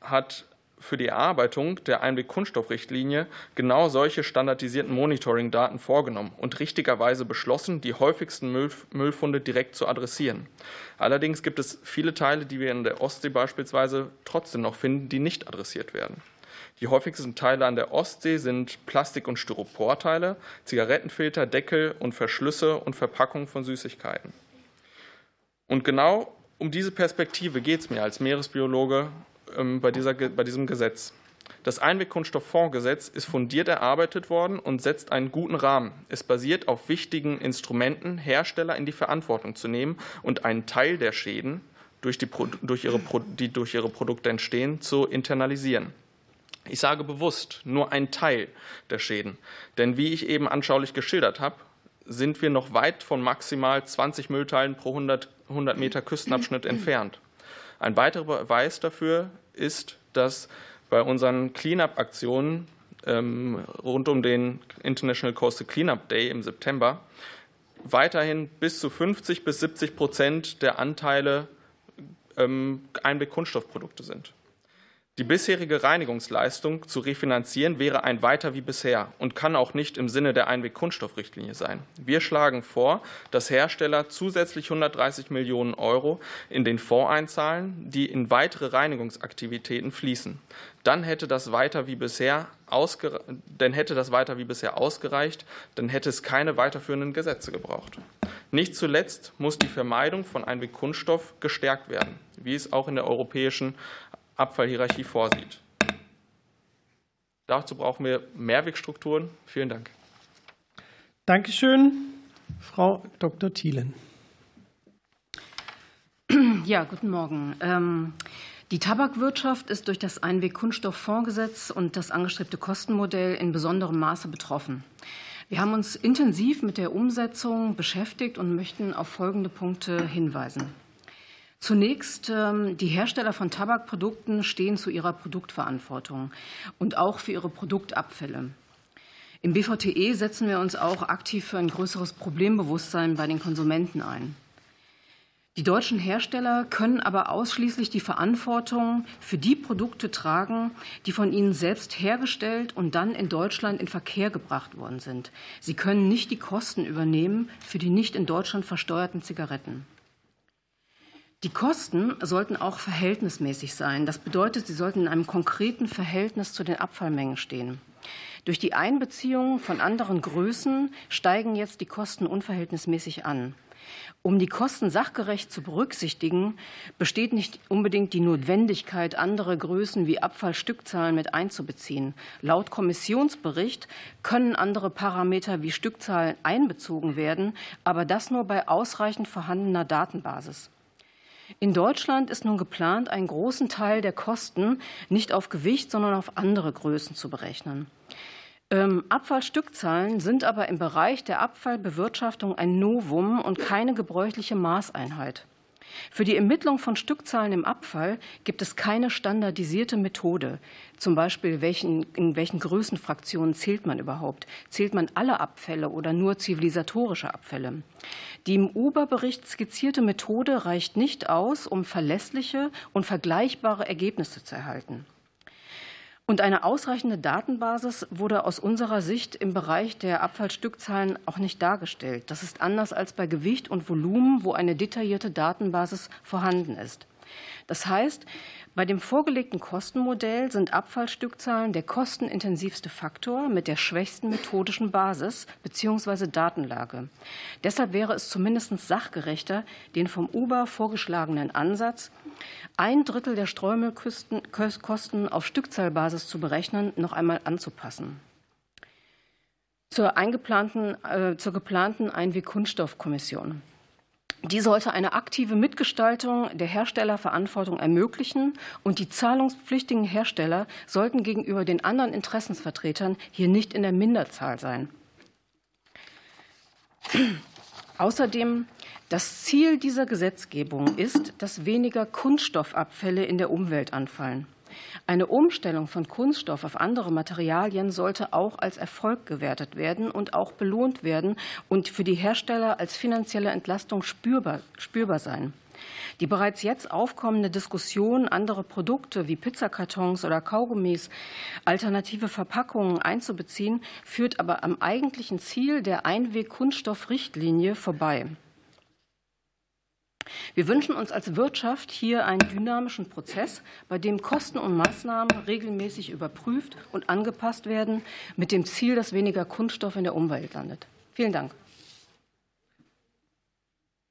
hat für die Erarbeitung der Einweg-Kunststoffrichtlinie genau solche standardisierten Monitoring-Daten vorgenommen und richtigerweise beschlossen, die häufigsten Müllfunde direkt zu adressieren. Allerdings gibt es viele Teile, die wir in der Ostsee beispielsweise trotzdem noch finden, die nicht adressiert werden. Die häufigsten Teile an der Ostsee sind Plastik- und Styroporteile, Zigarettenfilter, Deckel und Verschlüsse und Verpackungen von Süßigkeiten. Und genau um diese Perspektive geht es mir als Meeresbiologe ähm, bei, dieser, bei diesem Gesetz. Das Einwegkunststofffondsgesetz ist fundiert erarbeitet worden und setzt einen guten Rahmen. Es basiert auf wichtigen Instrumenten, Hersteller in die Verantwortung zu nehmen und einen Teil der Schäden, durch die, durch ihre, die durch ihre Produkte entstehen, zu internalisieren. Ich sage bewusst nur ein Teil der Schäden. Denn wie ich eben anschaulich geschildert habe, sind wir noch weit von maximal 20 Müllteilen pro 100, 100 Meter Küstenabschnitt entfernt. Ein weiterer Beweis dafür ist, dass bei unseren Cleanup-Aktionen ähm, rund um den International Coastal Cleanup Day im September weiterhin bis zu 50 bis 70 Prozent der Anteile ähm, Einweg-Kunststoffprodukte sind. Die bisherige Reinigungsleistung zu refinanzieren wäre ein weiter wie bisher und kann auch nicht im Sinne der Einweg-Kunststoffrichtlinie sein. Wir schlagen vor, dass Hersteller zusätzlich 130 Millionen Euro in den Fonds einzahlen, die in weitere Reinigungsaktivitäten fließen. Dann hätte das weiter wie bisher dann hätte das weiter wie bisher ausgereicht, dann hätte es keine weiterführenden Gesetze gebraucht. Nicht zuletzt muss die Vermeidung von Einwegkunststoff gestärkt werden, wie es auch in der europäischen Abfallhierarchie vorsieht. Dazu brauchen wir Mehrwegstrukturen. Vielen Dank. Dankeschön, Frau Dr. Thielen. Ja, guten Morgen. Ähm, die Tabakwirtschaft ist durch das Einweg-Kunststofffondsgesetz und das angestrebte Kostenmodell in besonderem Maße betroffen. Wir haben uns intensiv mit der Umsetzung beschäftigt und möchten auf folgende Punkte hinweisen. Zunächst, ähm, die Hersteller von Tabakprodukten stehen zu ihrer Produktverantwortung und auch für ihre Produktabfälle. Im BVTE setzen wir uns auch aktiv für ein größeres Problembewusstsein bei den Konsumenten ein. Die deutschen Hersteller können aber ausschließlich die Verantwortung für die Produkte tragen, die von ihnen selbst hergestellt und dann in Deutschland in Verkehr gebracht worden sind. Sie können nicht die Kosten übernehmen für die nicht in Deutschland versteuerten Zigaretten. Die Kosten sollten auch verhältnismäßig sein. Das bedeutet, sie sollten in einem konkreten Verhältnis zu den Abfallmengen stehen. Durch die Einbeziehung von anderen Größen steigen jetzt die Kosten unverhältnismäßig an. Um die Kosten sachgerecht zu berücksichtigen, besteht nicht unbedingt die Notwendigkeit, andere Größen wie Abfallstückzahlen mit einzubeziehen. Laut Kommissionsbericht können andere Parameter wie Stückzahlen einbezogen werden, aber das nur bei ausreichend vorhandener Datenbasis. In Deutschland ist nun geplant, einen großen Teil der Kosten nicht auf Gewicht, sondern auf andere Größen zu berechnen. Ähm, Abfallstückzahlen sind aber im Bereich der Abfallbewirtschaftung ein Novum und keine gebräuchliche Maßeinheit. Für die Ermittlung von Stückzahlen im Abfall gibt es keine standardisierte Methode. Zum Beispiel, welchen, in welchen Größenfraktionen zählt man überhaupt? Zählt man alle Abfälle oder nur zivilisatorische Abfälle? Die im Uber-Bericht skizzierte Methode reicht nicht aus, um verlässliche und vergleichbare Ergebnisse zu erhalten. Und eine ausreichende Datenbasis wurde aus unserer Sicht im Bereich der Abfallstückzahlen auch nicht dargestellt. Das ist anders als bei Gewicht und Volumen, wo eine detaillierte Datenbasis vorhanden ist. Das heißt, bei dem vorgelegten Kostenmodell sind Abfallstückzahlen der kostenintensivste Faktor mit der schwächsten methodischen Basis bzw. Datenlage. Deshalb wäre es zumindest sachgerechter, den vom Uber vorgeschlagenen Ansatz, ein Drittel der Streumüllkosten auf Stückzahlbasis zu berechnen, noch einmal anzupassen. Zur, eingeplanten, äh, zur geplanten Einweg-Kunststoffkommission. Die sollte eine aktive Mitgestaltung der Herstellerverantwortung ermöglichen, und die zahlungspflichtigen Hersteller sollten gegenüber den anderen Interessensvertretern hier nicht in der Minderzahl sein. Außerdem das Ziel dieser Gesetzgebung ist, dass weniger Kunststoffabfälle in der Umwelt anfallen. Eine Umstellung von Kunststoff auf andere Materialien sollte auch als Erfolg gewertet werden und auch belohnt werden und für die Hersteller als finanzielle Entlastung spürbar, spürbar sein. Die bereits jetzt aufkommende Diskussion, andere Produkte wie Pizzakartons oder Kaugummis, alternative Verpackungen einzubeziehen, führt aber am eigentlichen Ziel der Einweg-Kunststoffrichtlinie vorbei. Wir wünschen uns als Wirtschaft hier einen dynamischen Prozess, bei dem Kosten und Maßnahmen regelmäßig überprüft und angepasst werden, mit dem Ziel, dass weniger Kunststoff in der Umwelt landet. Vielen Dank.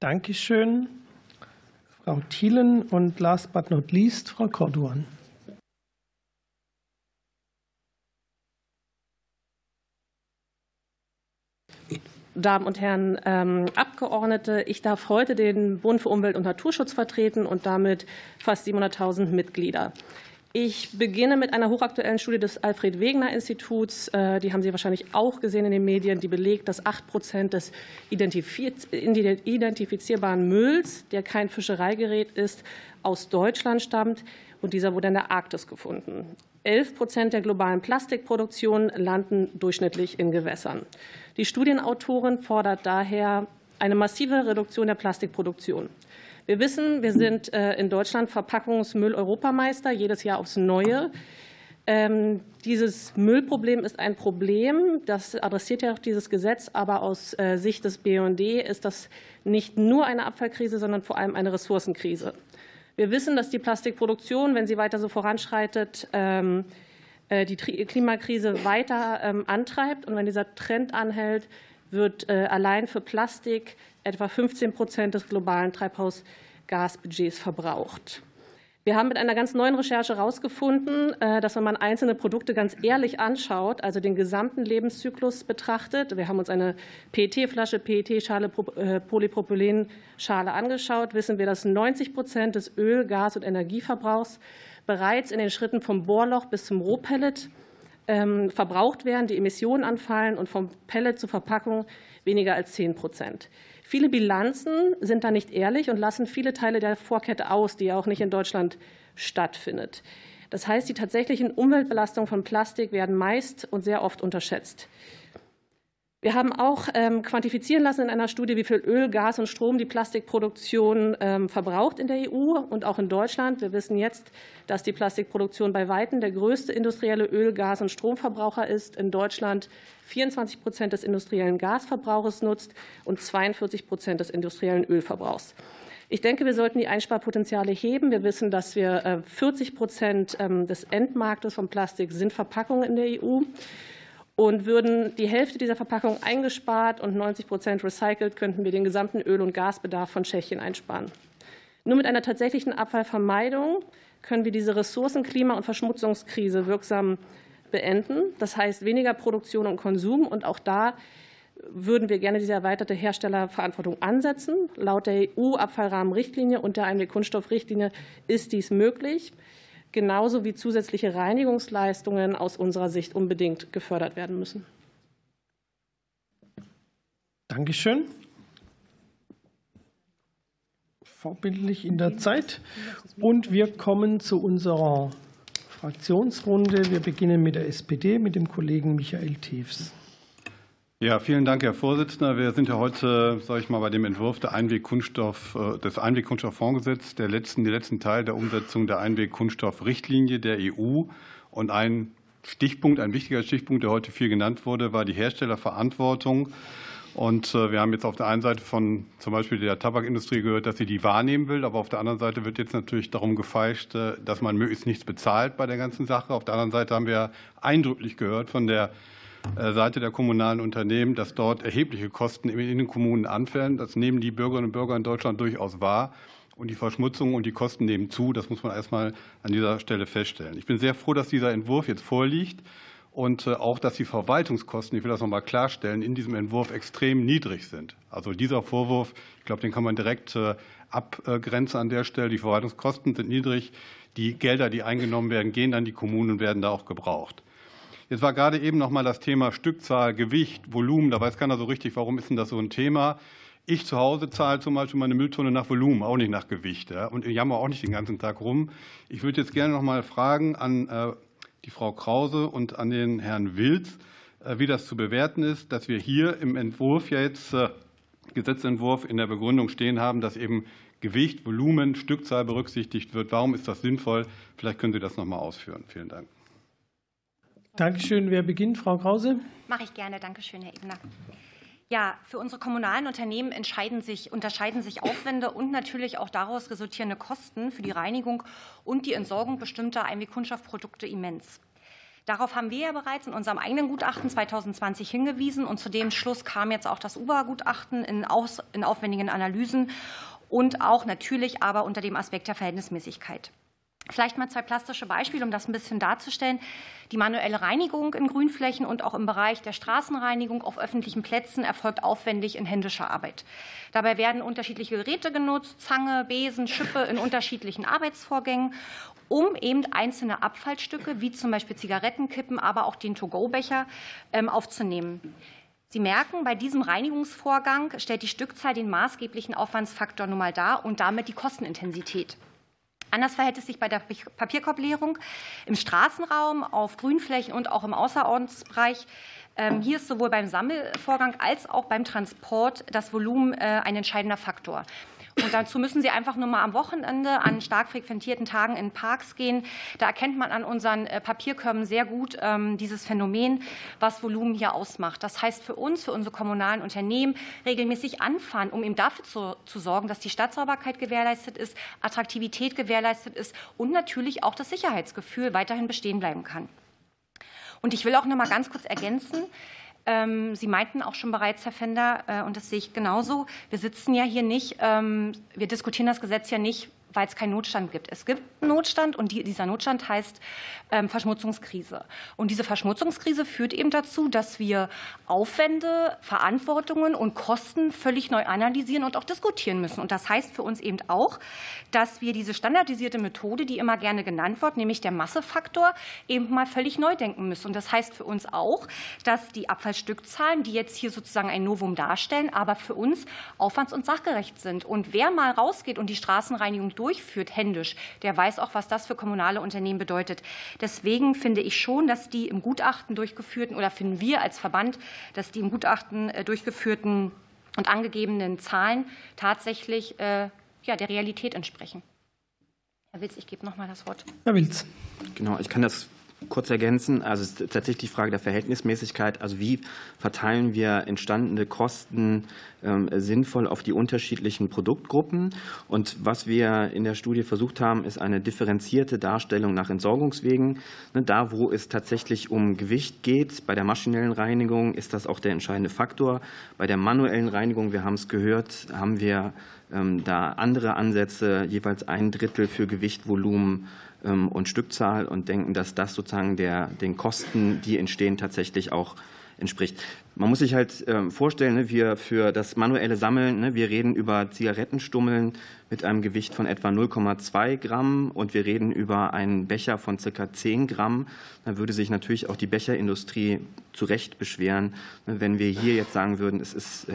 Dankeschön, Frau Thielen. Und last but not least, Frau Corduan. Damen und Herren ähm, Abgeordnete, ich darf heute den Bund für Umwelt und Naturschutz vertreten und damit fast 700.000 Mitglieder. Ich beginne mit einer hochaktuellen Studie des Alfred Wegener Instituts. Äh, die haben Sie wahrscheinlich auch gesehen in den Medien. Die belegt, dass 8 Prozent des identifizierbaren Mülls, der kein Fischereigerät ist, aus Deutschland stammt. Und dieser wurde in der Arktis gefunden. 11 Prozent der globalen Plastikproduktion landen durchschnittlich in Gewässern. Die Studienautorin fordert daher eine massive Reduktion der Plastikproduktion. Wir wissen, wir sind äh, in Deutschland Verpackungsmüll-Europameister, jedes Jahr aufs Neue. Ähm, dieses Müllproblem ist ein Problem, das adressiert ja auch dieses Gesetz, aber aus äh, Sicht des BUND ist das nicht nur eine Abfallkrise, sondern vor allem eine Ressourcenkrise. Wir wissen, dass die Plastikproduktion, wenn sie weiter so voranschreitet, ähm, äh, die Klimakrise weiter ähm, antreibt. Und wenn dieser Trend anhält, wird äh, allein für Plastik etwa 15 Prozent des globalen Treibhausgasbudgets verbraucht. Wir haben mit einer ganz neuen Recherche herausgefunden, äh, dass wenn man einzelne Produkte ganz ehrlich anschaut, also den gesamten Lebenszyklus betrachtet, wir haben uns eine PET-Flasche, PET-Schale, Polypropylenschale angeschaut, wissen wir, dass 90 Prozent des Öl-, Gas- und Energieverbrauchs bereits in den Schritten vom Bohrloch bis zum Rohpellet ähm, verbraucht werden, die Emissionen anfallen und vom Pellet zur Verpackung weniger als 10 Prozent. Viele Bilanzen sind da nicht ehrlich und lassen viele Teile der Vorkette aus, die auch nicht in Deutschland stattfindet. Das heißt, die tatsächlichen Umweltbelastungen von Plastik werden meist und sehr oft unterschätzt. Wir haben auch ähm, quantifizieren lassen in einer Studie, wie viel Öl, Gas und Strom die Plastikproduktion ähm, verbraucht in der EU und auch in Deutschland. Wir wissen jetzt, dass die Plastikproduktion bei Weitem der größte industrielle Öl-, Gas- und Stromverbraucher ist. In Deutschland 24 Prozent des industriellen Gasverbrauchs nutzt und 42 Prozent des industriellen Ölverbrauchs. Ich denke, wir sollten die Einsparpotenziale heben. Wir wissen, dass wir 40 äh, Prozent ähm, des Endmarktes von Plastik sind Verpackungen in der EU. Und würden die Hälfte dieser Verpackung eingespart und 90 Prozent recycelt, könnten wir den gesamten Öl- und Gasbedarf von Tschechien einsparen. Nur mit einer tatsächlichen Abfallvermeidung können wir diese Ressourcen-, Klima- und Verschmutzungskrise wirksam beenden. Das heißt weniger Produktion und Konsum. Und auch da würden wir gerne diese erweiterte Herstellerverantwortung ansetzen. Laut der EU-Abfallrahmenrichtlinie und der Einweg-Kunststoffrichtlinie ist dies möglich genauso wie zusätzliche Reinigungsleistungen aus unserer Sicht unbedingt gefördert werden müssen. Dankeschön. Vorbildlich in der Zeit. Und wir kommen zu unserer Fraktionsrunde. Wir beginnen mit der SPD, mit dem Kollegen Michael Tews. Ja, vielen Dank, Herr Vorsitzender. Wir sind ja heute, sage ich mal, bei dem Entwurf der Einwegkunststoff, äh, des Einwegkunststofffondsgesetzes, der letzten, die letzten Teil der Umsetzung der Einwegkunststoffrichtlinie der EU. Und ein Stichpunkt, ein wichtiger Stichpunkt, der heute viel genannt wurde, war die Herstellerverantwortung. Und äh, wir haben jetzt auf der einen Seite von zum Beispiel der Tabakindustrie gehört, dass sie die wahrnehmen will, aber auf der anderen Seite wird jetzt natürlich darum gefeilscht, äh, dass man möglichst nichts bezahlt bei der ganzen Sache. Auf der anderen Seite haben wir eindrücklich gehört von der Seite der kommunalen Unternehmen, dass dort erhebliche Kosten in den Kommunen anfallen. Das nehmen die Bürgerinnen und Bürger in Deutschland durchaus wahr. Und die Verschmutzung und die Kosten nehmen zu. Das muss man erstmal an dieser Stelle feststellen. Ich bin sehr froh, dass dieser Entwurf jetzt vorliegt und äh, auch, dass die Verwaltungskosten, ich will das noch mal klarstellen, in diesem Entwurf extrem niedrig sind. Also dieser Vorwurf, ich glaube, den kann man direkt äh, abgrenzen an der Stelle. Die Verwaltungskosten sind niedrig. Die Gelder, die eingenommen werden, gehen an die Kommunen und werden da auch gebraucht. Jetzt war gerade eben noch mal das Thema Stückzahl, Gewicht, Volumen. Da weiß keiner so richtig, warum ist denn das so ein Thema. Ich zu Hause zahle zum Beispiel meine Mülltonne nach Volumen, auch nicht nach Gewicht. Ja, und ich jammer auch nicht den ganzen Tag rum. Ich würde jetzt gerne noch mal fragen an äh, die Frau Krause und an den Herrn Wilz, äh, wie das zu bewerten ist, dass wir hier im Entwurf ja jetzt äh, Gesetzentwurf in der Begründung stehen haben, dass eben Gewicht, Volumen, Stückzahl berücksichtigt wird. Warum ist das sinnvoll? Vielleicht können Sie das noch mal ausführen. Vielen Dank. Dankeschön. Wer beginnt? Frau Krause? Mache ich gerne. Dankeschön, Herr Ebner. Ja, für unsere kommunalen Unternehmen sich, unterscheiden sich Aufwände und natürlich auch daraus resultierende Kosten für die Reinigung und die Entsorgung bestimmter Einwegkunststoffprodukte immens. Darauf haben wir ja bereits in unserem eigenen Gutachten 2020 hingewiesen und zu dem Schluss kam jetzt auch das UBA-Gutachten in, in aufwendigen Analysen und auch natürlich aber unter dem Aspekt der Verhältnismäßigkeit. Vielleicht mal zwei plastische Beispiele, um das ein bisschen darzustellen. Die manuelle Reinigung in Grünflächen und auch im Bereich der Straßenreinigung auf öffentlichen Plätzen erfolgt aufwendig in händischer Arbeit. Dabei werden unterschiedliche Geräte genutzt, Zange, Besen, Schippe in unterschiedlichen Arbeitsvorgängen, um eben einzelne Abfallstücke wie zum Beispiel Zigarettenkippen, aber auch den To-Go-Becher ähm, aufzunehmen. Sie merken, bei diesem Reinigungsvorgang stellt die Stückzahl den maßgeblichen Aufwandsfaktor nun mal dar und damit die Kostenintensität. Anders verhält es sich bei der Papierkorbleerung im Straßenraum, auf Grünflächen und auch im Außerordensbereich. Ähm, hier ist sowohl beim Sammelvorgang als auch beim Transport das Volumen äh, ein entscheidender Faktor. Und dazu müssen Sie einfach nur mal am Wochenende an stark frequentierten Tagen in Parks gehen. Da erkennt man an unseren äh, Papierkörben sehr gut ähm, dieses Phänomen, was Volumen hier ausmacht. Das heißt für uns, für unsere kommunalen Unternehmen, regelmäßig anfahren, um eben dafür zu, zu sorgen, dass die Stadtsauberkeit gewährleistet ist, Attraktivität gewährleistet ist und natürlich auch das Sicherheitsgefühl weiterhin bestehen bleiben kann. Und ich will auch noch mal ganz kurz ergänzen, Sie meinten auch schon bereits, Herr Fender, äh, und das sehe ich genauso, wir sitzen ja hier nicht, ähm, wir diskutieren das Gesetz ja nicht, weil es keinen Notstand gibt. Es gibt einen Notstand und dieser Notstand heißt ähm, Verschmutzungskrise. Und diese Verschmutzungskrise führt eben dazu, dass wir Aufwände, Verantwortungen und Kosten völlig neu analysieren und auch diskutieren müssen. Und das heißt für uns eben auch, dass wir diese standardisierte Methode, die immer gerne genannt wird, nämlich der Massefaktor, eben mal völlig neu denken müssen. Und das heißt für uns auch, dass die Abfallstückzahlen, die jetzt hier sozusagen ein Novum darstellen, aber für uns aufwands- und sachgerecht sind. Und wer mal rausgeht und die Straßenreinigung durch durchführt, händisch, der weiß auch, was das für kommunale Unternehmen bedeutet. Deswegen finde ich schon, dass die im Gutachten durchgeführten oder finden wir als Verband, dass die im Gutachten äh, durchgeführten und angegebenen Zahlen tatsächlich äh, ja, der Realität entsprechen. Herr Wilz, ich gebe noch mal das Wort. Herr Wilz. Genau, ich kann das kurz ergänzen. Also es ist tatsächlich die Frage der Verhältnismäßigkeit. Also wie verteilen wir entstandene Kosten ähm, sinnvoll auf die unterschiedlichen Produktgruppen? Und was wir in der Studie versucht haben, ist eine differenzierte Darstellung nach Entsorgungswegen. Ne, da, wo es tatsächlich um Gewicht geht, bei der maschinellen Reinigung ist das auch der entscheidende Faktor. Bei der manuellen Reinigung, wir haben es gehört, haben wir ähm, da andere Ansätze, jeweils ein Drittel für Gewicht, Volumen und Stückzahl und denken, dass das sozusagen der, den Kosten, die entstehen, tatsächlich auch entspricht. Man muss sich halt ähm, vorstellen, ne, wir für das manuelle Sammeln, ne, wir reden über Zigarettenstummeln mit einem Gewicht von etwa 0,2 Gramm und wir reden über einen Becher von circa 10 Gramm. Da würde sich natürlich auch die Becherindustrie zu Recht beschweren, ne, wenn wir hier jetzt sagen würden, es ist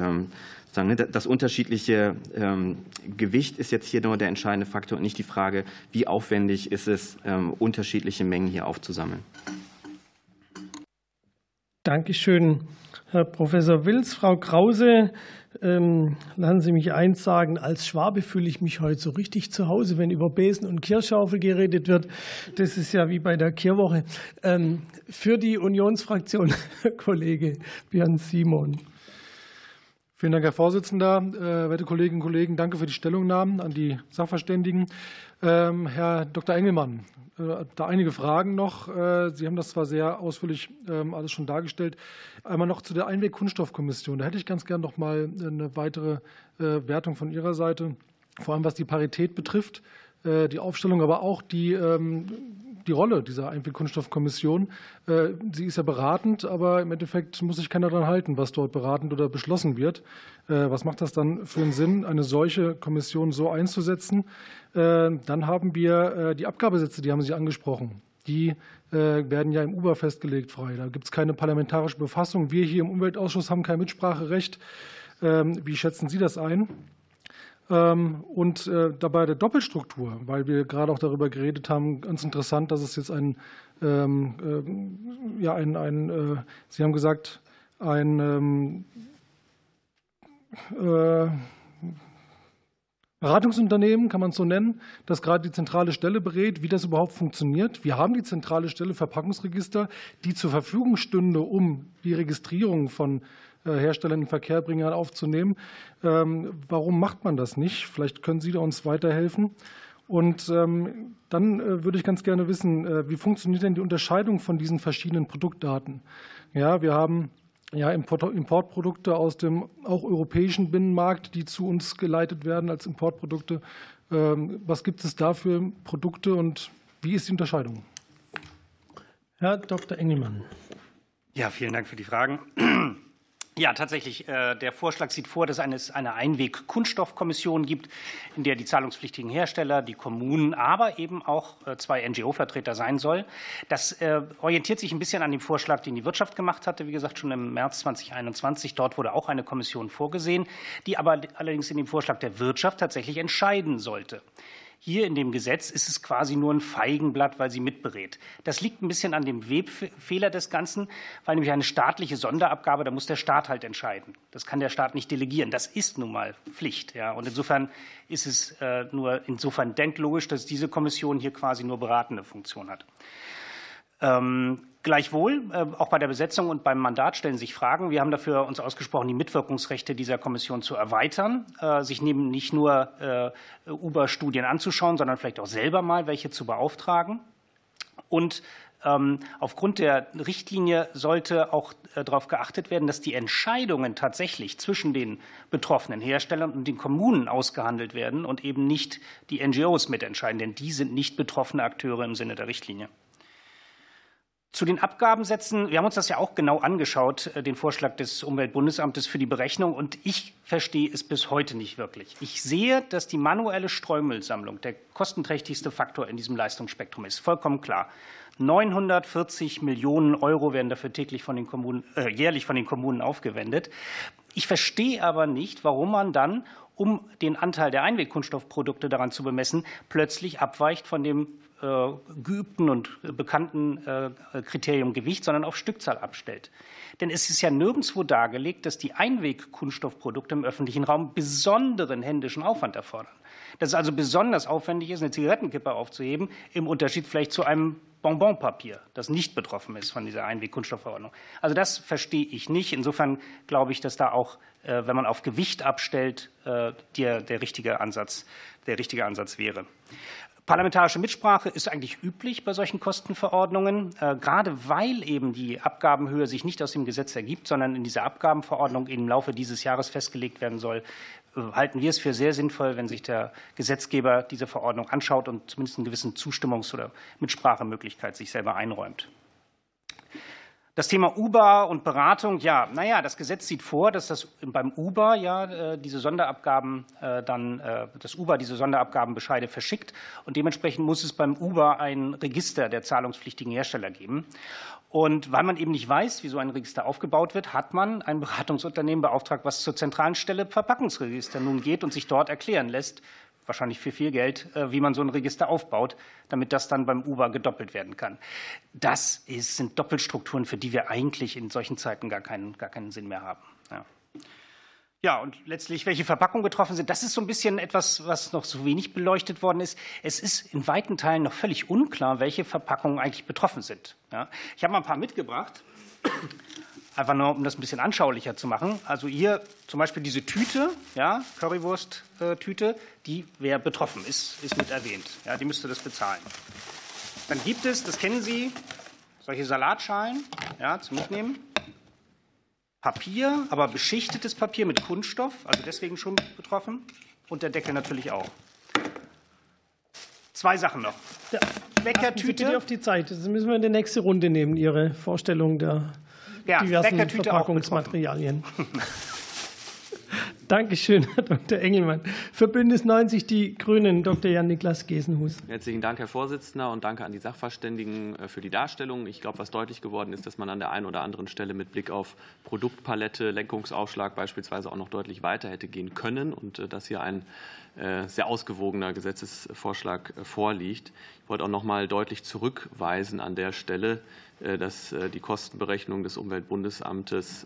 Ne, das unterschiedliche ähm, Gewicht ist jetzt hier nur der entscheidende Faktor und nicht die Frage, wie aufwendig ist es, ähm, unterschiedliche Mengen hier aufzusammeln. Dankeschön, Herr Professor Wils. Frau Krause, ähm, lassen Sie mich eins sagen, als Schwabe fühle ich mich heute so richtig zu Hause, wenn über Besen und Kirschschaufel geredet wird. Das ist ja wie bei der Kirwoche. Für die Unionsfraktion, Kollege Björn Simon. Vielen Dank, Herr Vorsitzender. Äh, werte Kolleginnen und Kollegen, danke für die Stellungnahmen an die Sachverständigen. Ähm, Herr Dr. Engelmann, äh, da einige Fragen noch. Äh, Sie haben das zwar sehr ausführlich ähm, alles schon dargestellt. Einmal noch zu der Einweg-Kunststoffkommission. Da hätte ich ganz gern noch mal eine weitere Wertung von Ihrer Seite, vor allem was die Parität betrifft, die Aufstellung, aber auch die ähm, die Rolle dieser Einwegkunststoffkommission. Äh, sie ist ja beratend, aber im Endeffekt muss sich keiner daran halten, was dort beratend oder beschlossen wird. Äh, was macht das dann für einen Sinn, eine solche Kommission so einzusetzen? Äh, dann haben wir die Abgabesätze, die haben Sie angesprochen. Die werden ja im UBA festgelegt frei. Da gibt es keine parlamentarische Befassung. Wir hier im Umweltausschuss haben kein Mitspracherecht. Ähm, wie schätzen Sie das ein? Ähm, und äh, dabei der Doppelstruktur, weil wir gerade auch darüber geredet haben, ganz interessant, dass es jetzt ein, ähm, äh, ja, ein, ein äh, Sie haben gesagt, ein ähm, Beratungsunternehmen, kann man es so nennen, das gerade die zentrale Stelle berät, wie das überhaupt funktioniert. Wir haben die zentrale Stelle Verpackungsregister, die zur Verfügung stünde, um die Registrierung von Hersteller in den Verkehr bringen, aufzunehmen. Ähm, warum macht man das nicht? Vielleicht können Sie uns weiterhelfen. Und ähm, dann äh, würde ich ganz gerne wissen, äh, wie funktioniert denn die Unterscheidung von diesen verschiedenen Produktdaten? Ja, wir haben ja, Importprodukte aus dem auch europäischen Binnenmarkt, die zu uns geleitet werden als Importprodukte. Ähm, was gibt es da für Produkte und wie ist die Unterscheidung? Herr Dr. Engelmann. Ja, vielen Dank für die Fragen. Ja, tatsächlich. Äh, der Vorschlag sieht vor, dass es eine Einweg-Kunststoffkommission gibt, in der die zahlungspflichtigen Hersteller, die Kommunen, aber eben auch äh, zwei NGO-Vertreter sein soll. Das äh, orientiert sich ein bisschen an dem Vorschlag, den die Wirtschaft gemacht hatte. Wie gesagt, schon im März 2021. Dort wurde auch eine Kommission vorgesehen, die aber allerdings in dem Vorschlag der Wirtschaft tatsächlich entscheiden sollte. Hier in dem Gesetz ist es quasi nur ein Feigenblatt, weil sie mitberät. Das liegt ein bisschen an dem Webfehler des Ganzen, weil nämlich eine staatliche Sonderabgabe, da muss der Staat halt entscheiden. Das kann der Staat nicht delegieren. Das ist nun mal Pflicht. Ja. Und insofern ist es äh, nur insofern denklogisch, dass diese Kommission hier quasi nur beratende Funktion hat. Ähm, gleichwohl, äh, auch bei der Besetzung und beim Mandat stellen sich Fragen. Wir haben dafür uns ausgesprochen, die Mitwirkungsrechte dieser Kommission zu erweitern, äh, sich neben nicht nur äh, Uber-Studien anzuschauen, sondern vielleicht auch selber mal welche zu beauftragen. Und ähm, aufgrund der Richtlinie sollte auch darauf geachtet werden, dass die Entscheidungen tatsächlich zwischen den betroffenen Herstellern und den Kommunen ausgehandelt werden und eben nicht die NGOs mitentscheiden, denn die sind nicht betroffene Akteure im Sinne der Richtlinie. Zu den Abgabensätzen. Wir haben uns das ja auch genau angeschaut, äh, den Vorschlag des Umweltbundesamtes für die Berechnung. Und ich verstehe es bis heute nicht wirklich. Ich sehe, dass die manuelle Streumüllsammlung der kostenträchtigste Faktor in diesem Leistungsspektrum ist. Vollkommen klar. 940 Millionen Euro werden dafür täglich von den Kommunen, äh, jährlich von den Kommunen aufgewendet. Ich verstehe aber nicht, warum man dann, um den Anteil der Einwegkunststoffprodukte daran zu bemessen, plötzlich abweicht von dem geübten und bekannten äh, Kriterium Gewicht, sondern auf Stückzahl abstellt. Denn es ist ja nirgendwo dargelegt, dass die Einwegkunststoffprodukte im öffentlichen Raum besonderen händischen Aufwand erfordern. Dass es also besonders aufwendig ist, eine Zigarettenkippe aufzuheben, im Unterschied vielleicht zu einem Bonbonpapier, das nicht betroffen ist von dieser Einwegkunststoffverordnung. Also das verstehe ich nicht. Insofern glaube ich, dass da auch, äh, wenn man auf Gewicht abstellt, der, der, richtige, Ansatz, der richtige Ansatz wäre. Parlamentarische Mitsprache ist eigentlich üblich bei solchen Kostenverordnungen, äh, gerade weil eben die Abgabenhöhe sich nicht aus dem Gesetz ergibt, sondern in dieser Abgabenverordnung im Laufe dieses Jahres festgelegt werden soll, äh, halten wir es für sehr sinnvoll, wenn sich der Gesetzgeber diese Verordnung anschaut und zumindest eine gewisse Zustimmungs- oder Mitsprachemöglichkeit sich selber einräumt. Das Thema Uber und Beratung, ja, naja, das Gesetz sieht vor, dass das beim Uber ja äh, diese Sonderabgaben äh, dann, äh, das Uber diese Sonderabgabenbescheide verschickt und dementsprechend muss es beim Uber ein Register der zahlungspflichtigen Hersteller geben. Und weil man eben nicht weiß, wie so ein Register aufgebaut wird, hat man ein Beratungsunternehmen beauftragt, was zur zentralen Stelle Verpackungsregister nun geht und sich dort erklären lässt, wahrscheinlich für viel Geld, äh, wie man so ein Register aufbaut, damit das dann beim Uber gedoppelt werden kann. Das ist, sind Doppelstrukturen, für die wir eigentlich in solchen Zeiten gar keinen, gar keinen Sinn mehr haben. Ja. Ja, und letztlich, welche Verpackungen betroffen sind, das ist so ein bisschen etwas, was noch so wenig beleuchtet worden ist. Es ist in weiten Teilen noch völlig unklar, welche Verpackungen eigentlich betroffen sind. Ja, ich habe mal ein paar mitgebracht, einfach nur, um das ein bisschen anschaulicher zu machen. Also hier zum Beispiel diese Tüte, ja, Currywurst-Tüte, die wer betroffen ist, ist mit erwähnt. Ja, die müsste das bezahlen. Dann gibt es, das kennen Sie, solche Salatschalen ja, zum Mitnehmen. Papier, aber beschichtetes Papier mit Kunststoff, also deswegen schon betroffen. Und der Deckel natürlich auch. Zwei Sachen noch. Ja, Leckertüte. Bitte auf die Zeit. Das müssen wir in die nächste Runde nehmen, Ihre Vorstellung der ja, diversen Verpackungsmaterialien. Dankeschön, Herr Dr. Engelmann. Für Bündnis 90 Die Grünen, Dr. Jan-Niklas Gesenhus. Herzlichen Dank, Herr Vorsitzender, und danke an die Sachverständigen äh, für die Darstellung. Ich glaube, was deutlich geworden ist, dass man an der einen oder anderen Stelle mit Blick auf Produktpalette, Lenkungsaufschlag beispielsweise auch noch deutlich weiter hätte gehen können und äh, dass hier ein sehr ausgewogener Gesetzesvorschlag vorliegt. Ich wollte auch noch mal deutlich zurückweisen an der Stelle, dass die Kostenberechnung des Umweltbundesamtes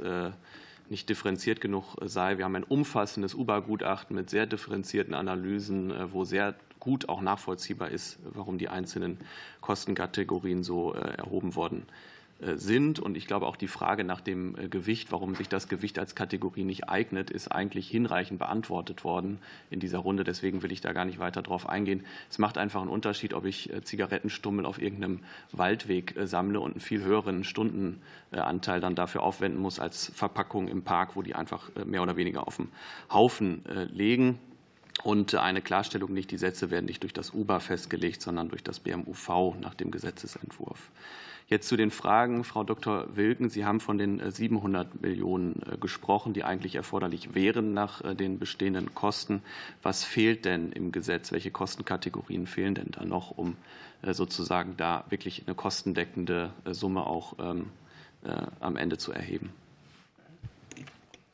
nicht differenziert genug sei. Wir haben ein umfassendes UBA-Gutachten mit sehr differenzierten Analysen, äh, wo sehr gut auch nachvollziehbar ist, warum die einzelnen Kostenkategorien so äh, erhoben worden äh, sind. Und ich glaube, auch die Frage nach dem äh, Gewicht, warum sich das Gewicht als Kategorie nicht eignet, ist eigentlich hinreichend beantwortet worden in dieser Runde. Deswegen will ich da gar nicht weiter drauf eingehen. Es macht einfach einen Unterschied, ob ich äh, Zigarettenstummel auf irgendeinem Waldweg sammle und einen viel höheren Stundenanteil dann dafür aufwenden muss als Verpackung im Park, wo die einfach mehr oder weniger auf dem Haufen legen. Und eine Klarstellung nicht, die Sätze werden nicht durch das UBA festgelegt, sondern durch das BMUV nach dem Gesetzesentwurf. Jetzt zu den Fragen, Frau Dr. Wilken. Sie haben von den 700 äh, Millionen äh, gesprochen, die eigentlich erforderlich wären nach äh, den bestehenden Kosten. Was fehlt denn im Gesetz? Welche Kostenkategorien fehlen denn da noch, um sozusagen da wirklich eine kostendeckende Summe auch ähm, am Ende zu erheben?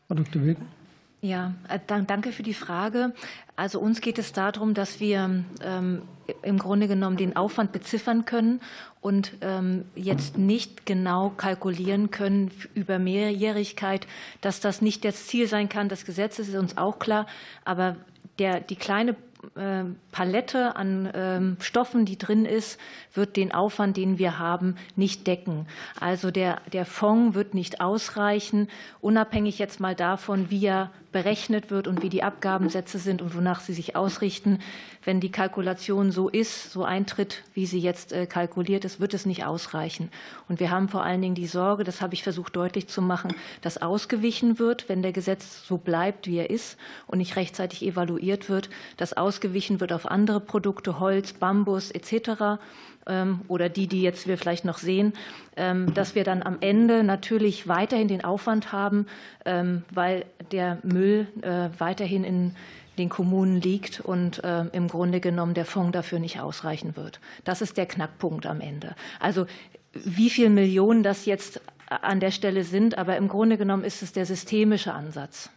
Frau Dr. Wilken. Ja, danke für die Frage. Also uns geht es darum, dass wir ähm, im Grunde genommen den Aufwand beziffern können und ähm, jetzt nicht genau kalkulieren können über Mehrjährigkeit, dass das nicht das Ziel sein kann. Das Gesetz ist uns auch klar, aber der, die kleine äh, Palette an ähm, Stoffen, die drin ist, wird den Aufwand, den wir haben, nicht decken. Also der, der Fonds wird nicht ausreichen, unabhängig jetzt mal davon, wie er berechnet wird und wie die Abgabensätze sind und wonach sie sich ausrichten. Wenn die Kalkulation so ist, so eintritt, wie sie jetzt äh, kalkuliert ist, wird es nicht ausreichen. Und wir haben vor allen Dingen die Sorge, das habe ich versucht deutlich zu machen, dass ausgewichen wird, wenn der Gesetz so bleibt, wie er ist und nicht rechtzeitig evaluiert wird, dass ausgewichen wird auf andere Produkte, Holz, Bambus etc. Ähm, oder die, die jetzt wir vielleicht noch sehen, ähm, dass wir dann am Ende natürlich weiterhin den Aufwand haben, ähm, weil der Müll äh, weiterhin in den Kommunen liegt und äh, im Grunde genommen der Fonds dafür nicht ausreichen wird. Das ist der Knackpunkt am Ende. Also wie viele Millionen das jetzt an der Stelle sind, aber im Grunde genommen ist es der systemische Ansatz.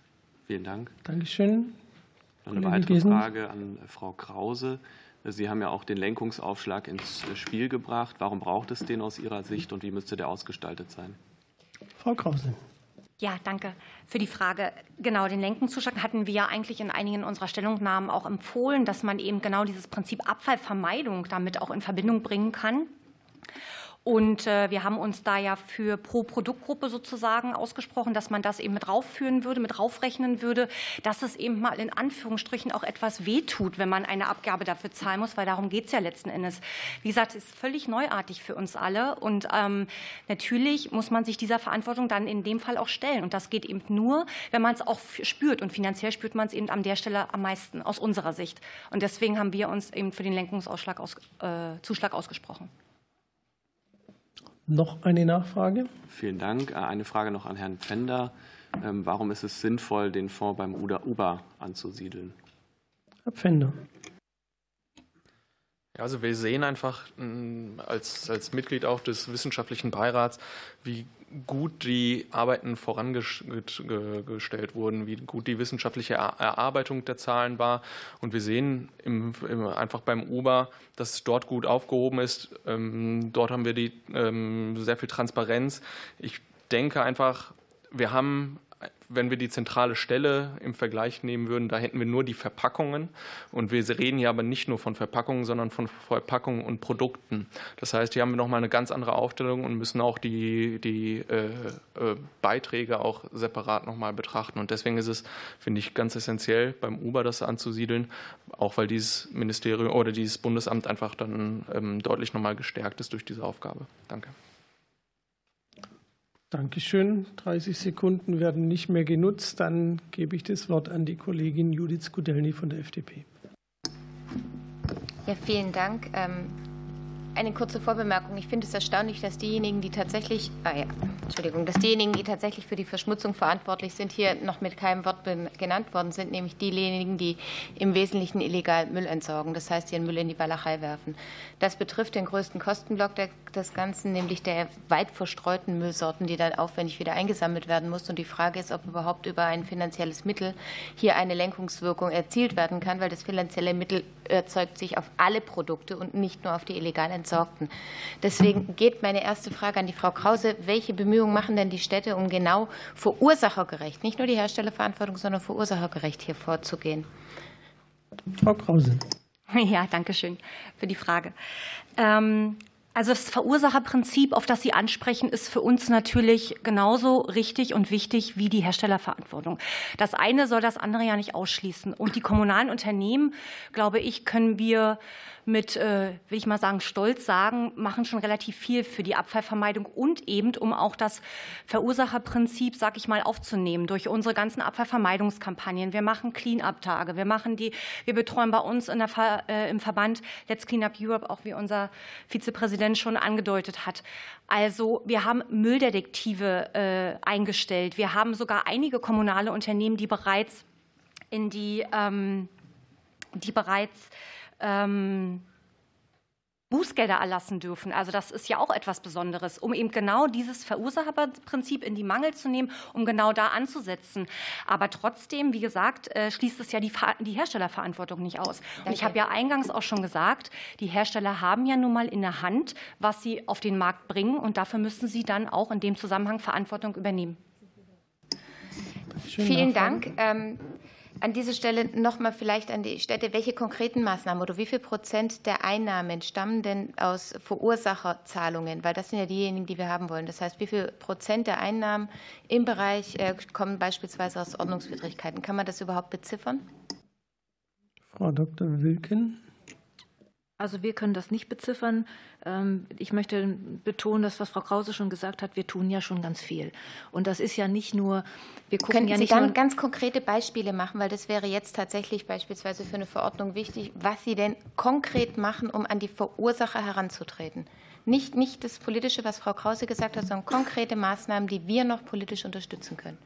Vielen Dank. Dankeschön. Eine weitere Frage an Frau Krause. Sie haben ja auch den Lenkungsaufschlag ins Spiel gebracht. Warum braucht es den aus Ihrer Sicht und wie müsste der ausgestaltet sein? Frau Krause. Ja, danke für die Frage. Genau, den Lenkungszuschlag hatten wir ja eigentlich in einigen unserer Stellungnahmen auch empfohlen, dass man eben genau dieses Prinzip Abfallvermeidung damit auch in Verbindung bringen kann. Und äh, wir haben uns da ja für pro Produktgruppe sozusagen ausgesprochen, dass man das eben mit raufführen würde, mit raufrechnen würde, dass es eben mal in Anführungsstrichen auch etwas wehtut, wenn man eine Abgabe dafür zahlen muss, weil darum geht es ja letzten Endes. Wie gesagt, es ist völlig neuartig für uns alle. Und ähm, natürlich muss man sich dieser Verantwortung dann in dem Fall auch stellen. Und das geht eben nur, wenn man es auch spürt. Und finanziell spürt man es eben an der Stelle am meisten, aus unserer Sicht. Und deswegen haben wir uns eben für den Lenkungsausschlag aus, äh, ausgesprochen. Noch eine Nachfrage? Vielen Dank. Äh, eine Frage noch an Herrn Pfänder. Ähm, warum ist es sinnvoll, den Fonds beim UBA anzusiedeln? Herr Pfänder. Also wir sehen einfach als, als Mitglied auch des wissenschaftlichen Beirats, wie gut die Arbeiten vorangestellt wurden, wie gut die wissenschaftliche Erarbeitung der Zahlen war. Und wir sehen im, im, einfach beim Uber, dass es dort gut aufgehoben ist. Ähm, dort haben wir die, ähm, sehr viel Transparenz. Ich denke einfach, wir haben wenn wir die zentrale Stelle im Vergleich nehmen würden, da hätten wir nur die Verpackungen. Und wir reden hier aber nicht nur von Verpackungen, sondern von Verpackungen und Produkten. Das heißt, hier haben wir nochmal eine ganz andere Aufstellung und müssen auch die, die äh, äh, Beiträge auch separat nochmal betrachten. Und deswegen ist es, finde ich, ganz essentiell, beim Uber das anzusiedeln, auch weil dieses Ministerium oder dieses Bundesamt einfach dann ähm, deutlich nochmal gestärkt ist durch diese Aufgabe. Danke. Dankeschön. 30 Sekunden werden nicht mehr genutzt. Dann gebe ich das Wort an die Kollegin Judith Skudelny von der FDP. Ja, vielen Dank. Eine kurze Vorbemerkung. Ich finde es erstaunlich, dass diejenigen, die tatsächlich, ah ja, Entschuldigung, dass diejenigen, die tatsächlich für die Verschmutzung verantwortlich sind, hier noch mit keinem Wort genannt worden sind, nämlich diejenigen, die im Wesentlichen illegal Müll entsorgen, das heißt, ihren Müll in die Walachei werfen. Das betrifft den größten Kostenblock des Ganzen, nämlich der weit verstreuten Müllsorten, die dann aufwendig wieder eingesammelt werden muss. Und die Frage ist, ob überhaupt über ein finanzielles Mittel hier eine Lenkungswirkung erzielt werden kann, weil das finanzielle Mittel erzeugt sich auf alle Produkte und nicht nur auf die illegal Entsorgten. Deswegen geht meine erste Frage an die Frau Krause. Welche Bemühungen machen denn die Städte, um genau verursachergerecht, nicht nur die Herstellerverantwortung, sondern verursachergerecht hier vorzugehen? Frau Krause. Ja, danke schön für die Frage. Ähm, also das Verursacherprinzip, auf das Sie ansprechen, ist für uns natürlich genauso richtig und wichtig wie die Herstellerverantwortung. Das eine soll das andere ja nicht ausschließen. Und die kommunalen Unternehmen, glaube ich, können wir mit, äh, will ich mal sagen, Stolz sagen, machen schon relativ viel für die Abfallvermeidung und eben, um auch das Verursacherprinzip, sag ich mal, aufzunehmen durch unsere ganzen Abfallvermeidungskampagnen. Wir machen Clean-up-Tage, wir machen die, wir betreuen bei uns in der, äh, im Verband Let's Clean Up Europe, auch wie unser Vizepräsident schon angedeutet hat. Also wir haben Mülldetektive äh, eingestellt. Wir haben sogar einige kommunale Unternehmen, die bereits in die, ähm, die bereits ähm, Bußgelder erlassen dürfen. Also das ist ja auch etwas Besonderes, um eben genau dieses Verursacherprinzip in die Mangel zu nehmen, um genau da anzusetzen. Aber trotzdem, wie gesagt, äh, schließt es ja die, die Herstellerverantwortung nicht aus. Und ich habe ja eingangs auch schon gesagt, die Hersteller haben ja nun mal in der Hand, was sie auf den Markt bringen. Und dafür müssen sie dann auch in dem Zusammenhang Verantwortung übernehmen. Vielen Dank. Ähm, an dieser Stelle noch mal vielleicht an die Städte, welche konkreten Maßnahmen oder wie viel Prozent der Einnahmen stammen denn aus Verursacherzahlungen? Weil das sind ja diejenigen, die wir haben wollen. Das heißt, wie viel Prozent der Einnahmen im Bereich äh, kommen beispielsweise aus Ordnungswidrigkeiten? Kann man das überhaupt beziffern? Frau Dr. Wilken. Also wir können das nicht beziffern. Ähm, ich möchte betonen, dass was Frau Krause schon gesagt hat, wir tun ja schon ganz viel. Und das ist ja nicht nur, wir gucken Können ja Sie nicht dann nur ganz konkrete Beispiele machen, weil das wäre jetzt tatsächlich beispielsweise für eine Verordnung wichtig, was Sie denn konkret machen, um an die Verursacher heranzutreten. Nicht, nicht das Politische, was Frau Krause gesagt hat, sondern konkrete Maßnahmen, die wir noch politisch unterstützen können.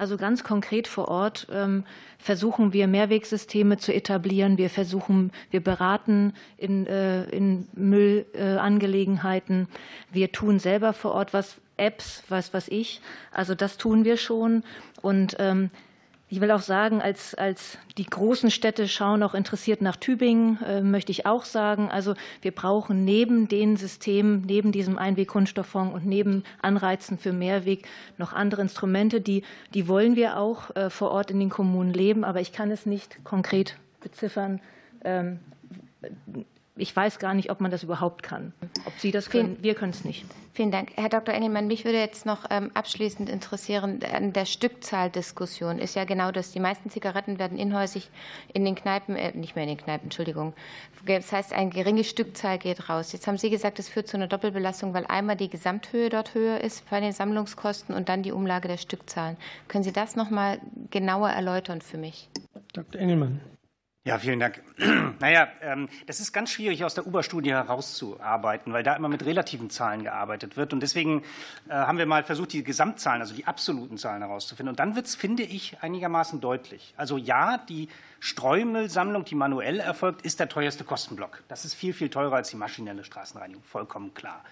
Also ganz konkret vor Ort ähm, versuchen wir Mehrwegsysteme zu etablieren. Wir versuchen, wir beraten in, äh, in Müllangelegenheiten. Wir tun selber vor Ort was, Apps, was was ich. Also das tun wir schon. Und ähm, ich will auch sagen, als, als die großen Städte schauen auch interessiert nach Tübingen, äh, möchte ich auch sagen, also wir brauchen neben den Systemen, neben diesem Einwegkunststofffonds und neben Anreizen für Mehrweg noch andere Instrumente, die, die wollen wir auch äh, vor Ort in den Kommunen leben, aber ich kann es nicht konkret beziffern. Ähm, ich weiß gar nicht, ob man das überhaupt kann. Ob Sie das können, wir können es nicht. Vielen Dank. Herr Dr. Engelmann, mich würde jetzt noch ähm, abschließend interessieren, an der Stückzahldiskussion ist ja genau das. Die meisten Zigaretten werden inhäusig in den Kneipen, äh, nicht mehr in den Kneipen, Entschuldigung. Das heißt, eine geringe Stückzahl geht raus. Jetzt haben Sie gesagt, es führt zu einer Doppelbelastung, weil einmal die Gesamthöhe dort höher ist bei den Sammlungskosten und dann die Umlage der Stückzahlen. Können Sie das noch mal genauer erläutern für mich? Dr. Engelmann. Ja, vielen Dank. Naja, ähm, das ist ganz schwierig aus der Uber-Studie herauszuarbeiten, weil da immer mit relativen Zahlen gearbeitet wird. Und deswegen äh, haben wir mal versucht, die Gesamtzahlen, also die absoluten Zahlen herauszufinden. Und dann wird es, finde ich, einigermaßen deutlich. Also ja, die Streumüllsammlung, die manuell erfolgt, ist der teuerste Kostenblock. Das ist viel, viel teurer als die maschinelle Straßenreinigung, vollkommen klar.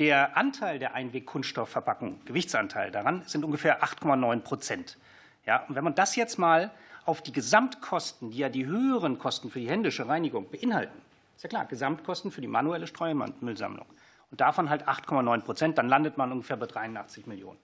Der Anteil der Einwegkunststoffverpackung, Gewichtsanteil daran, sind ungefähr 8,9 Prozent. Ja, und wenn man das jetzt mal auf die Gesamtkosten, die ja die höheren Kosten für die händische Reinigung beinhalten, ist ja klar, Gesamtkosten für die manuelle Streumüllsammlung und davon halt 8,9 Prozent, dann landet man ungefähr bei 83 Millionen.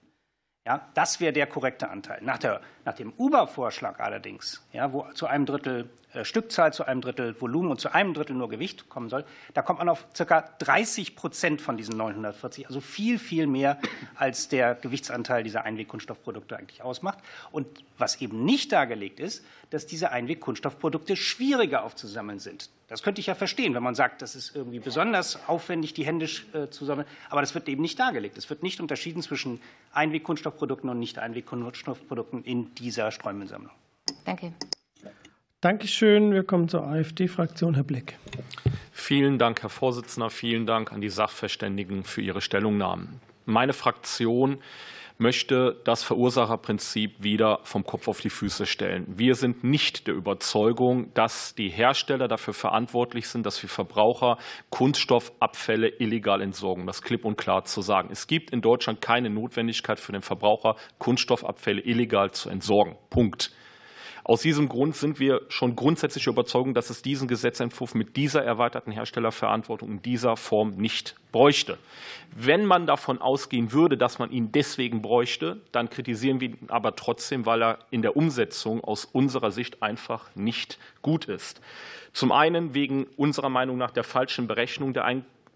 Ja, das wäre der korrekte Anteil. Nach, der, nach dem Uber-Vorschlag allerdings, ja, wo zu einem Drittel Stückzahl, zu einem Drittel Volumen und zu einem Drittel nur Gewicht kommen soll, da kommt man auf ca. 30 Prozent von diesen 940, also viel, viel mehr, als der Gewichtsanteil dieser Einwegkunststoffprodukte eigentlich ausmacht. Und was eben nicht dargelegt ist, dass diese Einwegkunststoffprodukte schwieriger aufzusammeln sind. Das könnte ich ja verstehen, wenn man sagt, das ist irgendwie besonders aufwendig, die händisch äh, zu sammeln. Aber das wird eben nicht dargelegt. Es wird nicht unterschieden zwischen Einwegkunststoffprodukten und Nicht-Einwegkunststoffprodukten in dieser Streumensammlung. Danke. Dankeschön. Wir kommen zur AfD-Fraktion. Herr Blick. Vielen Dank, Herr Vorsitzender. Vielen Dank an die Sachverständigen für ihre Stellungnahmen. Meine Fraktion möchte das Verursacherprinzip wieder vom Kopf auf die Füße stellen. Wir sind nicht der Überzeugung, dass die Hersteller dafür verantwortlich sind, dass wir Verbraucher Kunststoffabfälle illegal entsorgen. Das klipp und klar zu sagen. Es gibt in Deutschland keine Notwendigkeit für den Verbraucher, Kunststoffabfälle illegal zu entsorgen. Punkt. Aus diesem Grund sind wir schon grundsätzlich überzeugt, dass es diesen Gesetzentwurf mit dieser erweiterten Herstellerverantwortung in dieser Form nicht bräuchte. Wenn man davon ausgehen würde, dass man ihn deswegen bräuchte, dann kritisieren wir ihn aber trotzdem, weil er in der Umsetzung aus unserer Sicht einfach nicht gut ist. Zum einen wegen unserer Meinung nach der falschen Berechnung der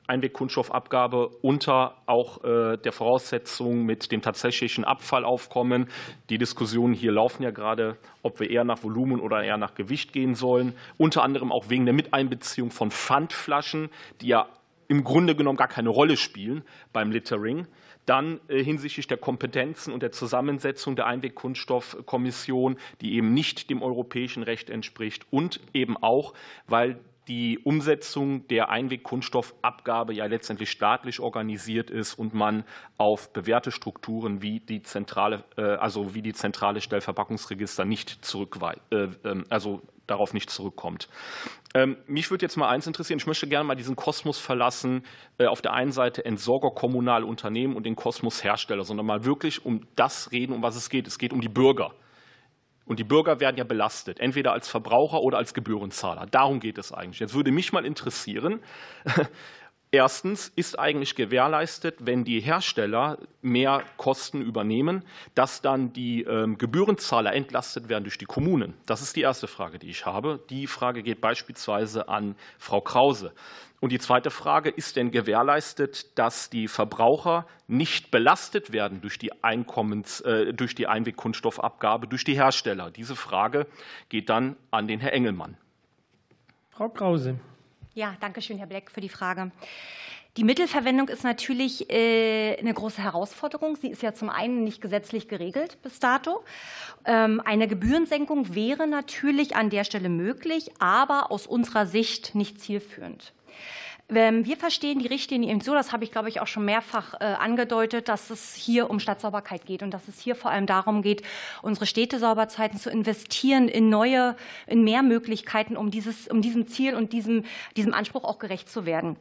Einwegkunststoffabgabe unter auch äh, der Voraussetzung mit dem tatsächlichen Abfallaufkommen. Die Diskussionen hier laufen ja gerade, ob wir eher nach Volumen oder eher nach Gewicht gehen sollen. Unter anderem auch wegen der Miteinbeziehung von Pfandflaschen, die ja im Grunde genommen gar keine Rolle spielen beim Littering. Dann äh, hinsichtlich der Kompetenzen und der Zusammensetzung der Einwegkunststoffkommission, die eben nicht dem europäischen Recht entspricht und eben auch, weil die Umsetzung der Einwegkunststoffabgabe ja letztendlich staatlich organisiert ist und man auf bewährte Strukturen wie die zentrale, äh, also wie die zentrale Stellverpackungsregister nicht zurückweist, äh, ähm, also darauf nicht zurückkommt. Ähm, mich würde jetzt mal eins interessieren. Ich möchte gerne mal diesen Kosmos verlassen. Äh, auf der einen Seite Entsorger, kommunale Unternehmen und den Kosmos Hersteller, sondern mal wirklich um das reden, um was es geht. Es geht um die Bürger. Und die Bürger werden ja belastet, entweder als Verbraucher oder als Gebührenzahler. Darum geht es eigentlich. Jetzt würde mich mal interessieren, Erstens ist eigentlich gewährleistet, wenn die Hersteller mehr Kosten übernehmen, dass dann die ähm, Gebührenzahler entlastet werden durch die Kommunen. Das ist die erste Frage, die ich habe. Die Frage geht beispielsweise an Frau Krause. Und die zweite Frage, ist denn gewährleistet, dass die Verbraucher nicht belastet werden durch die, Einkommens, äh, durch die Einwegkunststoffabgabe, durch die Hersteller? Diese Frage geht dann an den Herrn Engelmann. Frau Krause. Ja, danke schön, Herr Bleck, für die Frage. Die Mittelverwendung ist natürlich äh, eine große Herausforderung. Sie ist ja zum einen nicht gesetzlich geregelt bis dato. Ähm, eine Gebührensenkung wäre natürlich an der Stelle möglich, aber aus unserer Sicht nicht zielführend. Ähm, wir verstehen die Richtlinie eben so, das habe ich, glaube ich, auch schon mehrfach äh, angedeutet, dass es hier um Stadtsauberkeit geht und dass es hier vor allem darum geht, unsere Städtesauberzeiten zu investieren in neue, in mehr Möglichkeiten, um, dieses, um diesem Ziel und diesem, diesem Anspruch auch gerecht zu werden.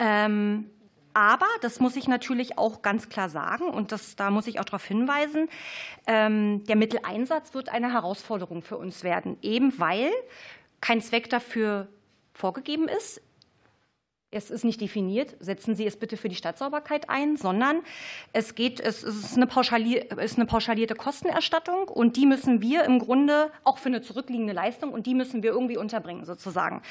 Ähm, aber, das muss ich natürlich auch ganz klar sagen, und das, da muss ich auch darauf hinweisen, ähm, der Mitteleinsatz wird eine Herausforderung für uns werden, eben weil kein Zweck dafür vorgegeben ist es ist nicht definiert, setzen Sie es bitte für die Stadtsauberkeit ein, sondern es geht, es ist eine, pauschalierte Kostenerstattung und die müssen wir im Grunde auch für eine zurückliegende Leistung und die müssen wir irgendwie unterbringen sozusagen.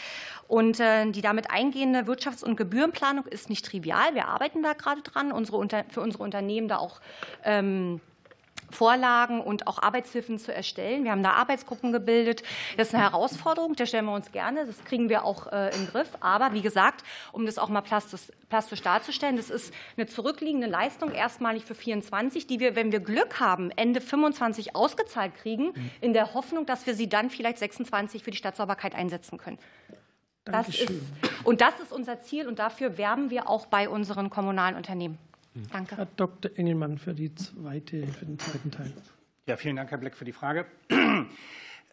Und äh, die damit eingehende Wirtschafts- und Gebührenplanung ist nicht trivial. Wir arbeiten da gerade dran, unsere, für unsere Unternehmen da auch ähm, Vorlagen und auch Arbeitshilfen zu erstellen. Wir haben da Arbeitsgruppen gebildet. Das ist eine Herausforderung, der stellen wir uns gerne. Das kriegen wir auch äh, den Griff. Aber wie gesagt, um das auch mal plastisch, plastisch darzustellen, das ist eine zurückliegende Leistung, erstmalig für 24, die wir, wenn wir Glück haben, Ende 25 ausgezahlt kriegen, mhm. in der Hoffnung, dass wir sie dann vielleicht 26 für die Stadtsauberkeit einsetzen können. Das ist, und das ist unser Ziel und dafür werben wir auch bei unseren kommunalen Unternehmen. Danke. Herr Dr. Engelmann für, die zweite, für den zweiten Teil. Ja, vielen Dank, Herr Bleck, für die Frage.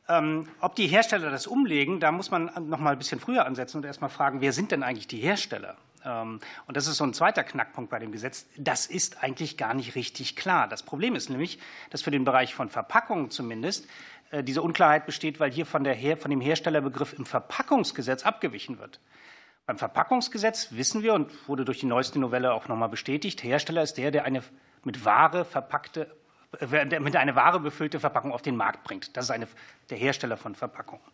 Ähm, ob die Hersteller das umlegen, da muss man noch mal ein bisschen früher ansetzen und erst mal fragen, wer sind denn eigentlich die Hersteller? Ähm, und das ist so ein zweiter Knackpunkt bei dem Gesetz. Das ist eigentlich gar nicht richtig klar. Das Problem ist nämlich, dass für den Bereich von Verpackungen zumindest äh, diese Unklarheit besteht, weil hier von, der, von dem Herstellerbegriff im Verpackungsgesetz abgewichen wird. Beim Verpackungsgesetz wissen wir und wurde durch die neueste Novelle auch noch mal bestätigt, Hersteller ist der, der eine mit Ware verpackte äh, mit einer Ware befüllte Verpackung auf den Markt bringt. Das ist eine, der Hersteller von Verpackungen.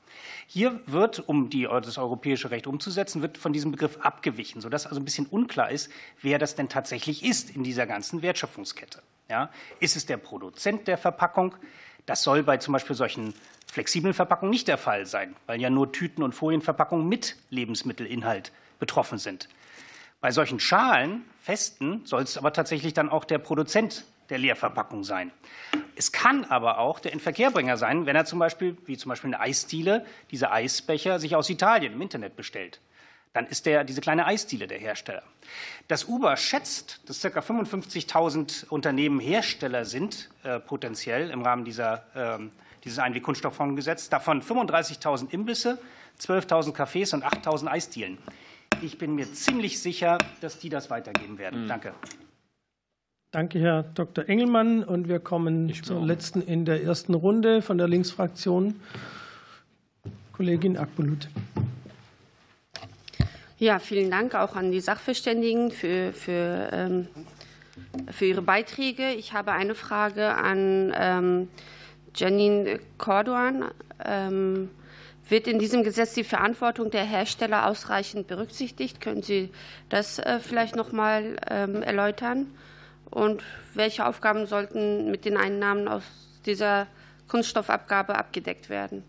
Hier wird, um die, das europäische Recht umzusetzen, wird von diesem Begriff abgewichen, sodass also ein bisschen unklar ist, wer das denn tatsächlich ist in dieser ganzen Wertschöpfungskette. Ja, ist es der Produzent der Verpackung? Das soll bei zum Beispiel solchen flexiblen Verpackungen nicht der Fall sein, weil ja nur Tüten und Folienverpackungen mit Lebensmittelinhalt betroffen sind. Bei solchen Schalen, festen, soll es aber tatsächlich dann auch der Produzent der Leerverpackung sein. Es kann aber auch der Inverkehrbringer sein, wenn er zum Beispiel, wie zum Beispiel eine Eisdiele, diese Eisbecher sich aus Italien im Internet bestellt. Dann ist der, diese kleine Eisdiele der Hersteller. Das Uber schätzt, dass ca. 55.000 Unternehmen Hersteller sind, äh, potenziell im Rahmen dieser, äh, dieses Einweg-Kunststofffondsgesetz, davon 35.000 Imbisse, 12.000 Cafés und 8.000 Eisdielen. Ich bin mir ziemlich sicher, dass die das weitergeben werden. Mhm. Danke. Danke, Herr Dr. Engelmann. Und wir kommen zur letzten in der ersten Runde von der Linksfraktion. Kollegin Akbulut. Ja, vielen Dank auch an die Sachverständigen für, für, ähm, für Ihre Beiträge. Ich habe eine Frage an ähm, Janine Corduan. Ähm, wird in diesem Gesetz die Verantwortung der Hersteller ausreichend berücksichtigt? Können Sie das äh, vielleicht noch mal ähm, erläutern? Und welche Aufgaben sollten mit den Einnahmen aus dieser Kunststoffabgabe abgedeckt werden?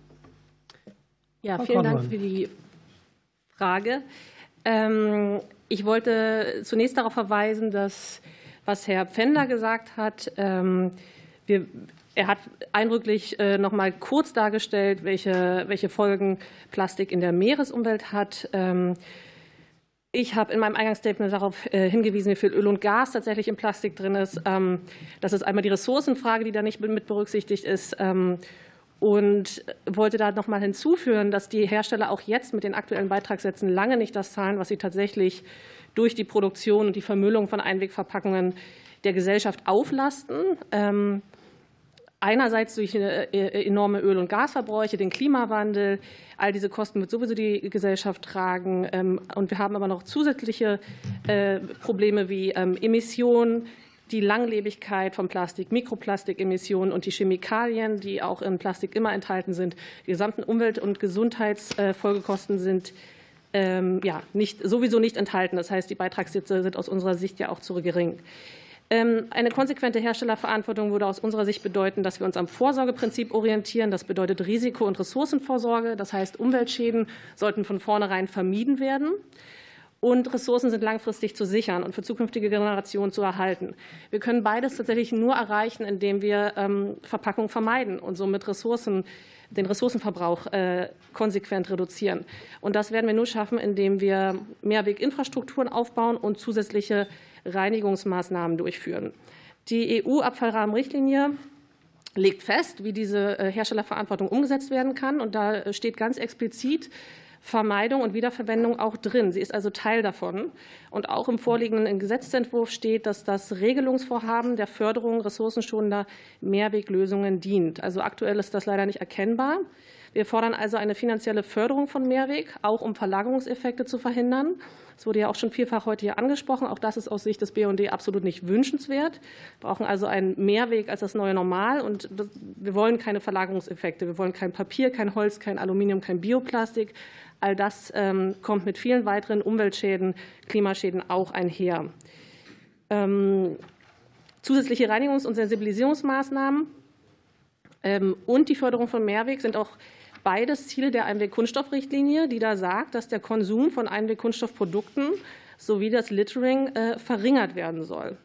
Ja, vielen Dank für die Frage. Ähm, ich wollte zunächst darauf verweisen, dass, was Herr Pfänder gesagt hat, ähm, wir, er hat eindrücklich äh, noch mal kurz dargestellt, welche, welche Folgen Plastik in der Meeresumwelt hat. Ähm, ich habe in meinem Eingangsstatement darauf äh, hingewiesen, wie viel Öl und Gas tatsächlich im Plastik drin ist. Das ist einmal die Ressourcenfrage, die da nicht mit berücksichtigt ist und wollte da noch mal hinzufügen, dass die Hersteller auch jetzt mit den aktuellen Beitragssätzen lange nicht das zahlen, was sie tatsächlich durch die Produktion und die Vermüllung von Einwegverpackungen der Gesellschaft auflasten. Einerseits durch äh, äh, enorme Öl- und Gasverbräuche, den Klimawandel. All diese Kosten wird sowieso die Gesellschaft tragen. Ähm, und wir haben aber noch zusätzliche äh, Probleme wie ähm, Emissionen, die Langlebigkeit von Plastik, Mikroplastikemissionen und die Chemikalien, die auch in Plastik immer enthalten sind. Die gesamten Umwelt- und Gesundheitsfolgekosten sind ähm, ja, nicht, sowieso nicht enthalten. Das heißt, die Beitragssätze sind aus unserer Sicht ja auch zu gering. Ähm, eine konsequente Herstellerverantwortung würde aus unserer Sicht bedeuten, dass wir uns am Vorsorgeprinzip orientieren. Das bedeutet Risiko- und Ressourcenvorsorge. Das heißt, Umweltschäden sollten von vornherein vermieden werden und Ressourcen sind langfristig zu sichern und für zukünftige Generationen zu erhalten. Wir können beides tatsächlich nur erreichen, indem wir ähm, Verpackung vermeiden und somit Ressourcen, den Ressourcenverbrauch äh, konsequent reduzieren. Und das werden wir nur schaffen, indem wir Mehrweginfrastrukturen aufbauen und zusätzliche Reinigungsmaßnahmen durchführen. Die EU-Abfallrahmenrichtlinie legt fest, wie diese äh, Herstellerverantwortung umgesetzt werden kann. Und da steht ganz explizit, Vermeidung und Wiederverwendung auch drin. Sie ist also Teil davon. Und auch im vorliegenden Gesetzentwurf steht, dass das Regelungsvorhaben der Förderung ressourcenschonender Mehrweglösungen dient. Also aktuell ist das leider nicht erkennbar. Wir fordern also eine finanzielle Förderung von Mehrweg, auch um Verlagerungseffekte zu verhindern. Das wurde ja auch schon vielfach heute hier angesprochen. Auch das ist aus Sicht des BND absolut nicht wünschenswert. Wir brauchen also einen Mehrweg als das neue Normal. Und wir wollen keine Verlagerungseffekte. Wir wollen kein Papier, kein Holz, kein Aluminium, kein Bioplastik. All das ähm, kommt mit vielen weiteren Umweltschäden, Klimaschäden auch einher. Ähm, Zusätzliche Reinigungs- und Sensibilisierungsmaßnahmen ähm, und die Förderung von Mehrweg sind auch beides Ziele der Einwegkunststoffrichtlinie, die da sagt, dass der Konsum von Einwegkunststoffprodukten sowie das Littering äh, verringert werden soll.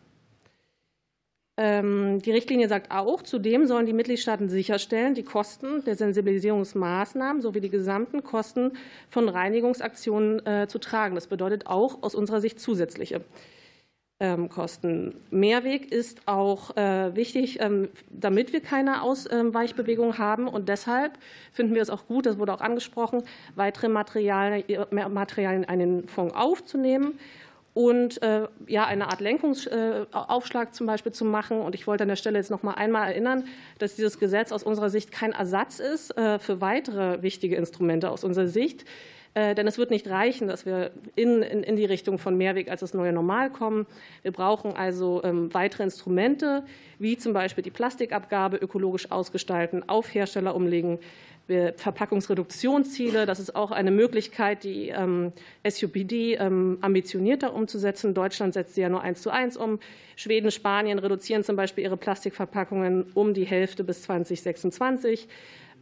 Ähm, die Richtlinie sagt auch, zudem sollen die Mitgliedstaaten sicherstellen, die Kosten der Sensibilisierungsmaßnahmen sowie die gesamten Kosten von Reinigungsaktionen äh, zu tragen. Das bedeutet auch aus unserer Sicht zusätzliche ähm, Kosten. Mehrweg ist auch äh, wichtig, ähm, damit wir keine Ausweichbewegung haben. Und deshalb finden wir es auch gut, das wurde auch angesprochen, weitere Materialien in einen Fonds aufzunehmen und äh, ja, eine Art Lenkungsaufschlag zum Beispiel zu machen. Und ich wollte an der Stelle jetzt noch mal einmal erinnern, dass dieses Gesetz aus unserer Sicht kein Ersatz ist äh, für weitere wichtige Instrumente aus unserer Sicht. Äh, denn es wird nicht reichen, dass wir in, in, in die Richtung von Mehrweg als das neue Normal kommen. Wir brauchen also ähm, weitere Instrumente, wie zum Beispiel die Plastikabgabe ökologisch ausgestalten, auf Hersteller umlegen, Verpackungsreduktionsziele. Das ist auch eine Möglichkeit, die ähm, SUPD ähm, ambitionierter umzusetzen. Deutschland setzt sie ja nur eins zu eins um. Schweden, Spanien reduzieren zum Beispiel ihre Plastikverpackungen um die Hälfte bis 2026.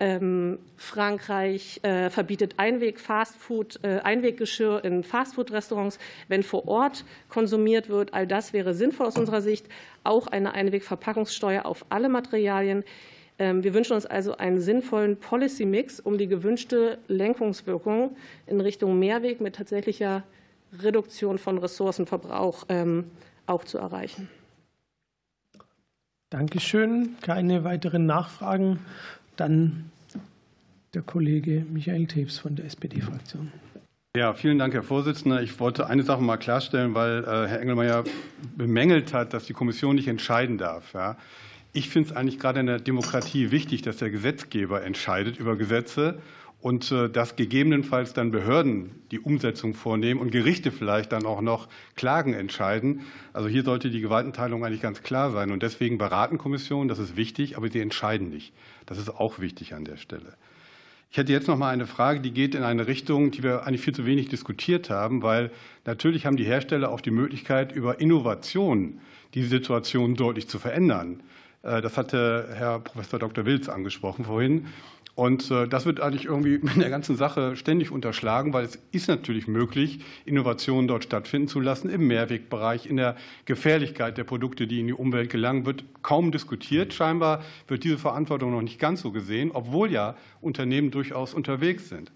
Ähm, Frankreich äh, verbietet Einweg Fastfood, äh, Einweggeschirr in Fastfood-Restaurants, wenn vor Ort konsumiert wird. All das wäre sinnvoll aus unserer Sicht. Auch eine Einwegverpackungssteuer auf alle Materialien. Ähm, wir wünschen uns also einen sinnvollen Policy-Mix, um die gewünschte Lenkungswirkung in Richtung Mehrweg mit tatsächlicher Reduktion von Ressourcenverbrauch ähm, auch zu erreichen. Dankeschön. Keine weiteren Nachfragen. Dann der Kollege Michael Tews von der SPD-Fraktion. Ja, vielen Dank, Herr Vorsitzender. Ich wollte eine Sache mal klarstellen, weil äh, Herr Engelmeier bemängelt hat, dass die Kommission nicht entscheiden darf. Ich finde es eigentlich gerade in der Demokratie wichtig, dass der Gesetzgeber entscheidet über Gesetze und äh, dass gegebenenfalls dann Behörden die Umsetzung vornehmen und Gerichte vielleicht dann auch noch Klagen entscheiden. Also hier sollte die Gewaltenteilung eigentlich ganz klar sein. Und deswegen beraten Kommissionen, das ist wichtig, aber sie entscheiden nicht. Das ist auch wichtig an der Stelle. Ich hätte jetzt noch mal eine Frage, die geht in eine Richtung, die wir eigentlich viel zu wenig diskutiert haben, weil natürlich haben die Hersteller auch die Möglichkeit, über Innovation die Situation deutlich zu verändern. Äh, das hatte Herr Professor Dr. Wilz angesprochen vorhin. Und äh, das wird eigentlich irgendwie in der ganzen Sache ständig unterschlagen, weil es ist natürlich möglich, Innovationen dort stattfinden zu lassen im Mehrwegbereich, in der Gefährlichkeit der Produkte, die in die Umwelt gelangen, wird kaum diskutiert. Scheinbar wird diese Verantwortung noch nicht ganz so gesehen, obwohl ja Unternehmen durchaus unterwegs sind.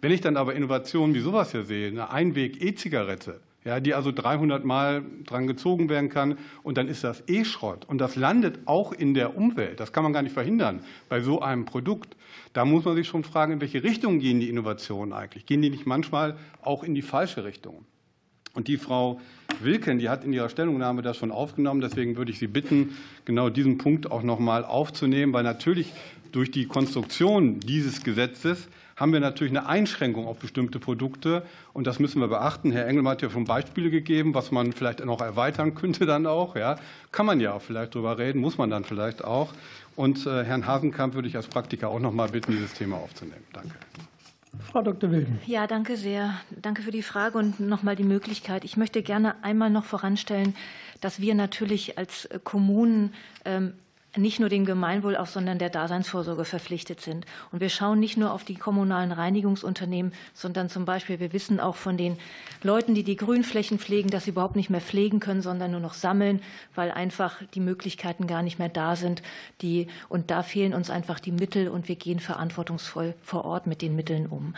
Wenn ich dann aber Innovationen wie sowas hier sehe, eine Einweg-E-Zigarette, ja, die also 300 Mal dran gezogen werden kann. Und dann ist das E-Schrott. Und das landet auch in der Umwelt. Das kann man gar nicht verhindern bei so einem Produkt. Da muss man sich schon fragen, in welche Richtung gehen die Innovationen eigentlich? Gehen die nicht manchmal auch in die falsche Richtung? Und die Frau Wilken, die hat in ihrer Stellungnahme das schon aufgenommen. Deswegen würde ich Sie bitten, genau diesen Punkt auch noch mal aufzunehmen, weil natürlich durch die Konstruktion dieses Gesetzes haben wir natürlich eine Einschränkung auf bestimmte Produkte. Und das müssen wir beachten. Herr Engelmann hat ja schon Beispiele gegeben, was man vielleicht noch erweitern könnte dann auch. Ja, kann man ja auch vielleicht drüber reden, muss man dann vielleicht auch. Und äh, Herrn Hasenkamp würde ich als Praktiker auch noch mal bitten, dieses Thema aufzunehmen. Danke. Frau Dr. Wilden. Ja, danke sehr. Danke für die Frage und nochmal die Möglichkeit. Ich möchte gerne einmal noch voranstellen, dass wir natürlich als Kommunen ähm, nicht nur dem Gemeinwohl auch, sondern der Daseinsvorsorge verpflichtet sind. Und wir schauen nicht nur auf die kommunalen Reinigungsunternehmen, sondern zum Beispiel, wir wissen auch von den Leuten, die die Grünflächen pflegen, dass sie überhaupt nicht mehr pflegen können, sondern nur noch sammeln, weil einfach die Möglichkeiten gar nicht mehr da sind. Die, und da fehlen uns einfach die Mittel und wir gehen verantwortungsvoll vor Ort mit den Mitteln um.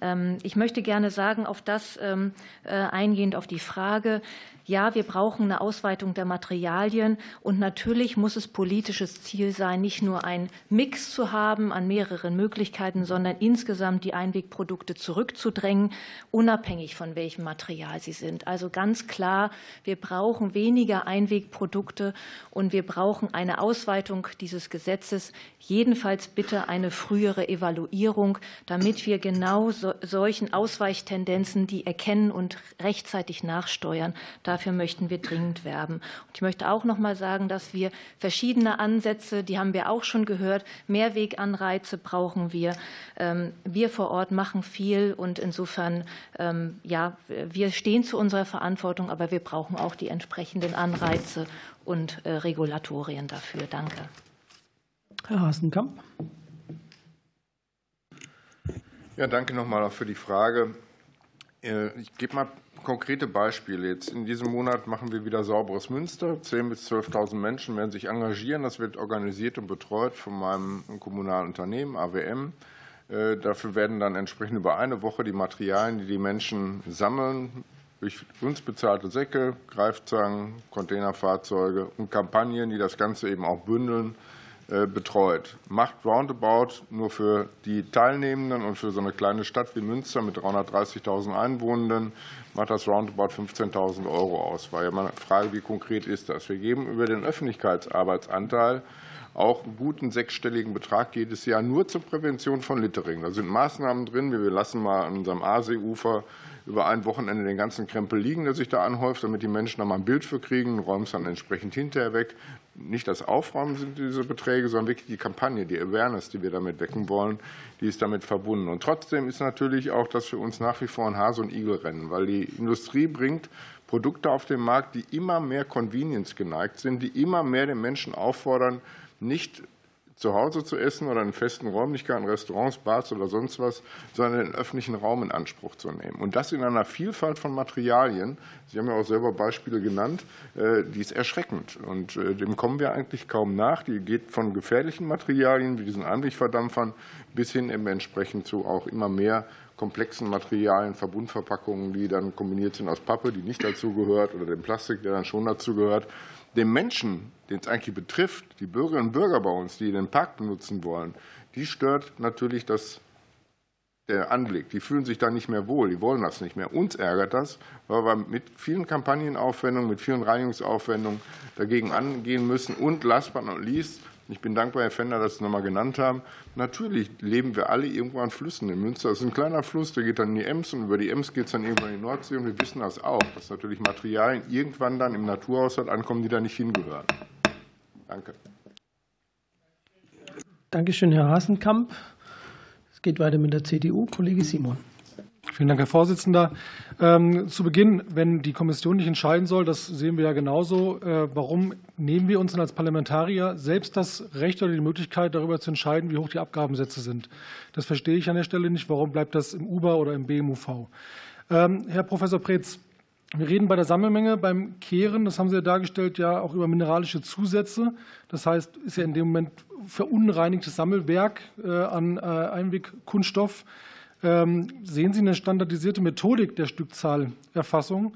Ähm, ich möchte gerne sagen, auf das ähm, äh, eingehend auf die Frage, ja, wir brauchen eine Ausweitung der Materialien und natürlich muss es politisches Ziel sein, nicht nur einen Mix zu haben an mehreren Möglichkeiten, sondern insgesamt die Einwegprodukte zurückzudrängen, unabhängig von welchem Material sie sind. Also ganz klar, wir brauchen weniger Einwegprodukte und wir brauchen eine Ausweitung dieses Gesetzes, jedenfalls bitte eine frühere Evaluierung, damit wir genau solchen Ausweichtendenzen, die erkennen und rechtzeitig nachsteuern. Dafür möchten wir dringend werben. Und ich möchte auch noch mal sagen, dass wir verschiedene Ansätze, die haben wir auch schon gehört, Mehrweganreize brauchen wir. Ähm, wir vor Ort machen viel und insofern, ähm, ja, wir stehen zu unserer Verantwortung, aber wir brauchen auch die entsprechenden Anreize und äh, Regulatorien dafür. Danke. Herr Hasenkamp. Ja, danke nochmal auch für die Frage. Äh, ich gebe mal konkrete Beispiele. Jetzt in diesem Monat machen wir wieder sauberes Münster. 10.000 bis 12.000 Menschen werden sich engagieren. Das wird organisiert und betreut von meinem kommunalen Unternehmen AWM. Äh, dafür werden dann entsprechend über eine Woche die Materialien, die die Menschen sammeln, durch uns bezahlte Säcke, Greifzangen, Containerfahrzeuge und Kampagnen, die das Ganze eben auch bündeln, betreut. Macht roundabout nur für die Teilnehmenden und für so eine kleine Stadt wie Münster mit 330.000 Einwohnenden macht das roundabout 15.000 Euro aus. War ja mal eine Frage, wie konkret ist das? Wir geben über den Öffentlichkeitsarbeitsanteil auch einen guten sechsstelligen Betrag jedes Jahr nur zur Prävention von Littering. Da sind Maßnahmen drin, wie wir lassen mal an unserem Aaseeufer über ein Wochenende den ganzen Krempel liegen, der sich da anhäuft, damit die Menschen da mal ein Bild für kriegen, räumen es dann entsprechend hinterher weg. Nicht das Aufräumen sind diese Beträge, sondern wirklich die Kampagne, die Awareness, die wir damit wecken wollen, die ist damit verbunden. Und trotzdem ist natürlich auch das für uns nach wie vor ein Hase- und Igelrennen, weil die Industrie bringt Produkte auf den Markt, die immer mehr Convenience geneigt sind, die immer mehr den Menschen auffordern, nicht zu Hause zu essen oder in festen Räumlichkeiten, Restaurants, Bars oder sonst was, sondern den öffentlichen Raum in Anspruch zu nehmen. Und das in einer Vielfalt von Materialien. Sie haben ja auch selber Beispiele genannt, äh, die ist erschreckend. Und äh, dem kommen wir eigentlich kaum nach. Die geht von gefährlichen Materialien wie diesen Anrichverdampfern bis hin eben entsprechend zu auch immer mehr komplexen Materialien, Verbundverpackungen, die dann kombiniert sind aus Pappe, die nicht dazu gehört, oder dem Plastik, der dann schon dazu gehört den Menschen, den es eigentlich betrifft, die Bürgerinnen und Bürger bei uns, die den Park benutzen wollen, die stört natürlich das, der Anblick. Die fühlen sich da nicht mehr wohl, die wollen das nicht mehr. Uns ärgert das, weil wir mit vielen Kampagnenaufwendungen, mit vielen Reinigungsaufwendungen dagegen angehen müssen. Und last but not least, ich bin dankbar, Herr Fender, dass Sie es nochmal genannt haben. Natürlich leben wir alle irgendwo an Flüssen. In Münster ist ein kleiner Fluss, der geht dann in die Ems und über die Ems geht es dann irgendwann in die Nordsee. Und wir wissen das auch, dass natürlich Materialien irgendwann dann im Naturhaushalt ankommen, die da nicht hingehören. Danke. Dankeschön, Herr Hasenkamp. Es geht weiter mit der CDU. Kollege Simon. Vielen Dank, Herr Vorsitzender. Ähm, zu Beginn, wenn die Kommission nicht entscheiden soll, das sehen wir ja genauso, äh, warum nehmen wir uns dann als Parlamentarier selbst das Recht oder die Möglichkeit, darüber zu entscheiden, wie hoch die Abgabensätze sind? Das verstehe ich an der Stelle nicht. Warum bleibt das im UBA oder im BMUV? Ähm, Herr Professor Preetz, wir reden bei der Sammelmenge beim Kehren, das haben Sie ja dargestellt, ja auch über mineralische Zusätze. Das heißt, ist ja in dem Moment verunreinigtes Sammelwerk äh, an äh, Einwegkunststoff. Ähm, sehen Sie eine standardisierte Methodik der Stückzahlerfassung,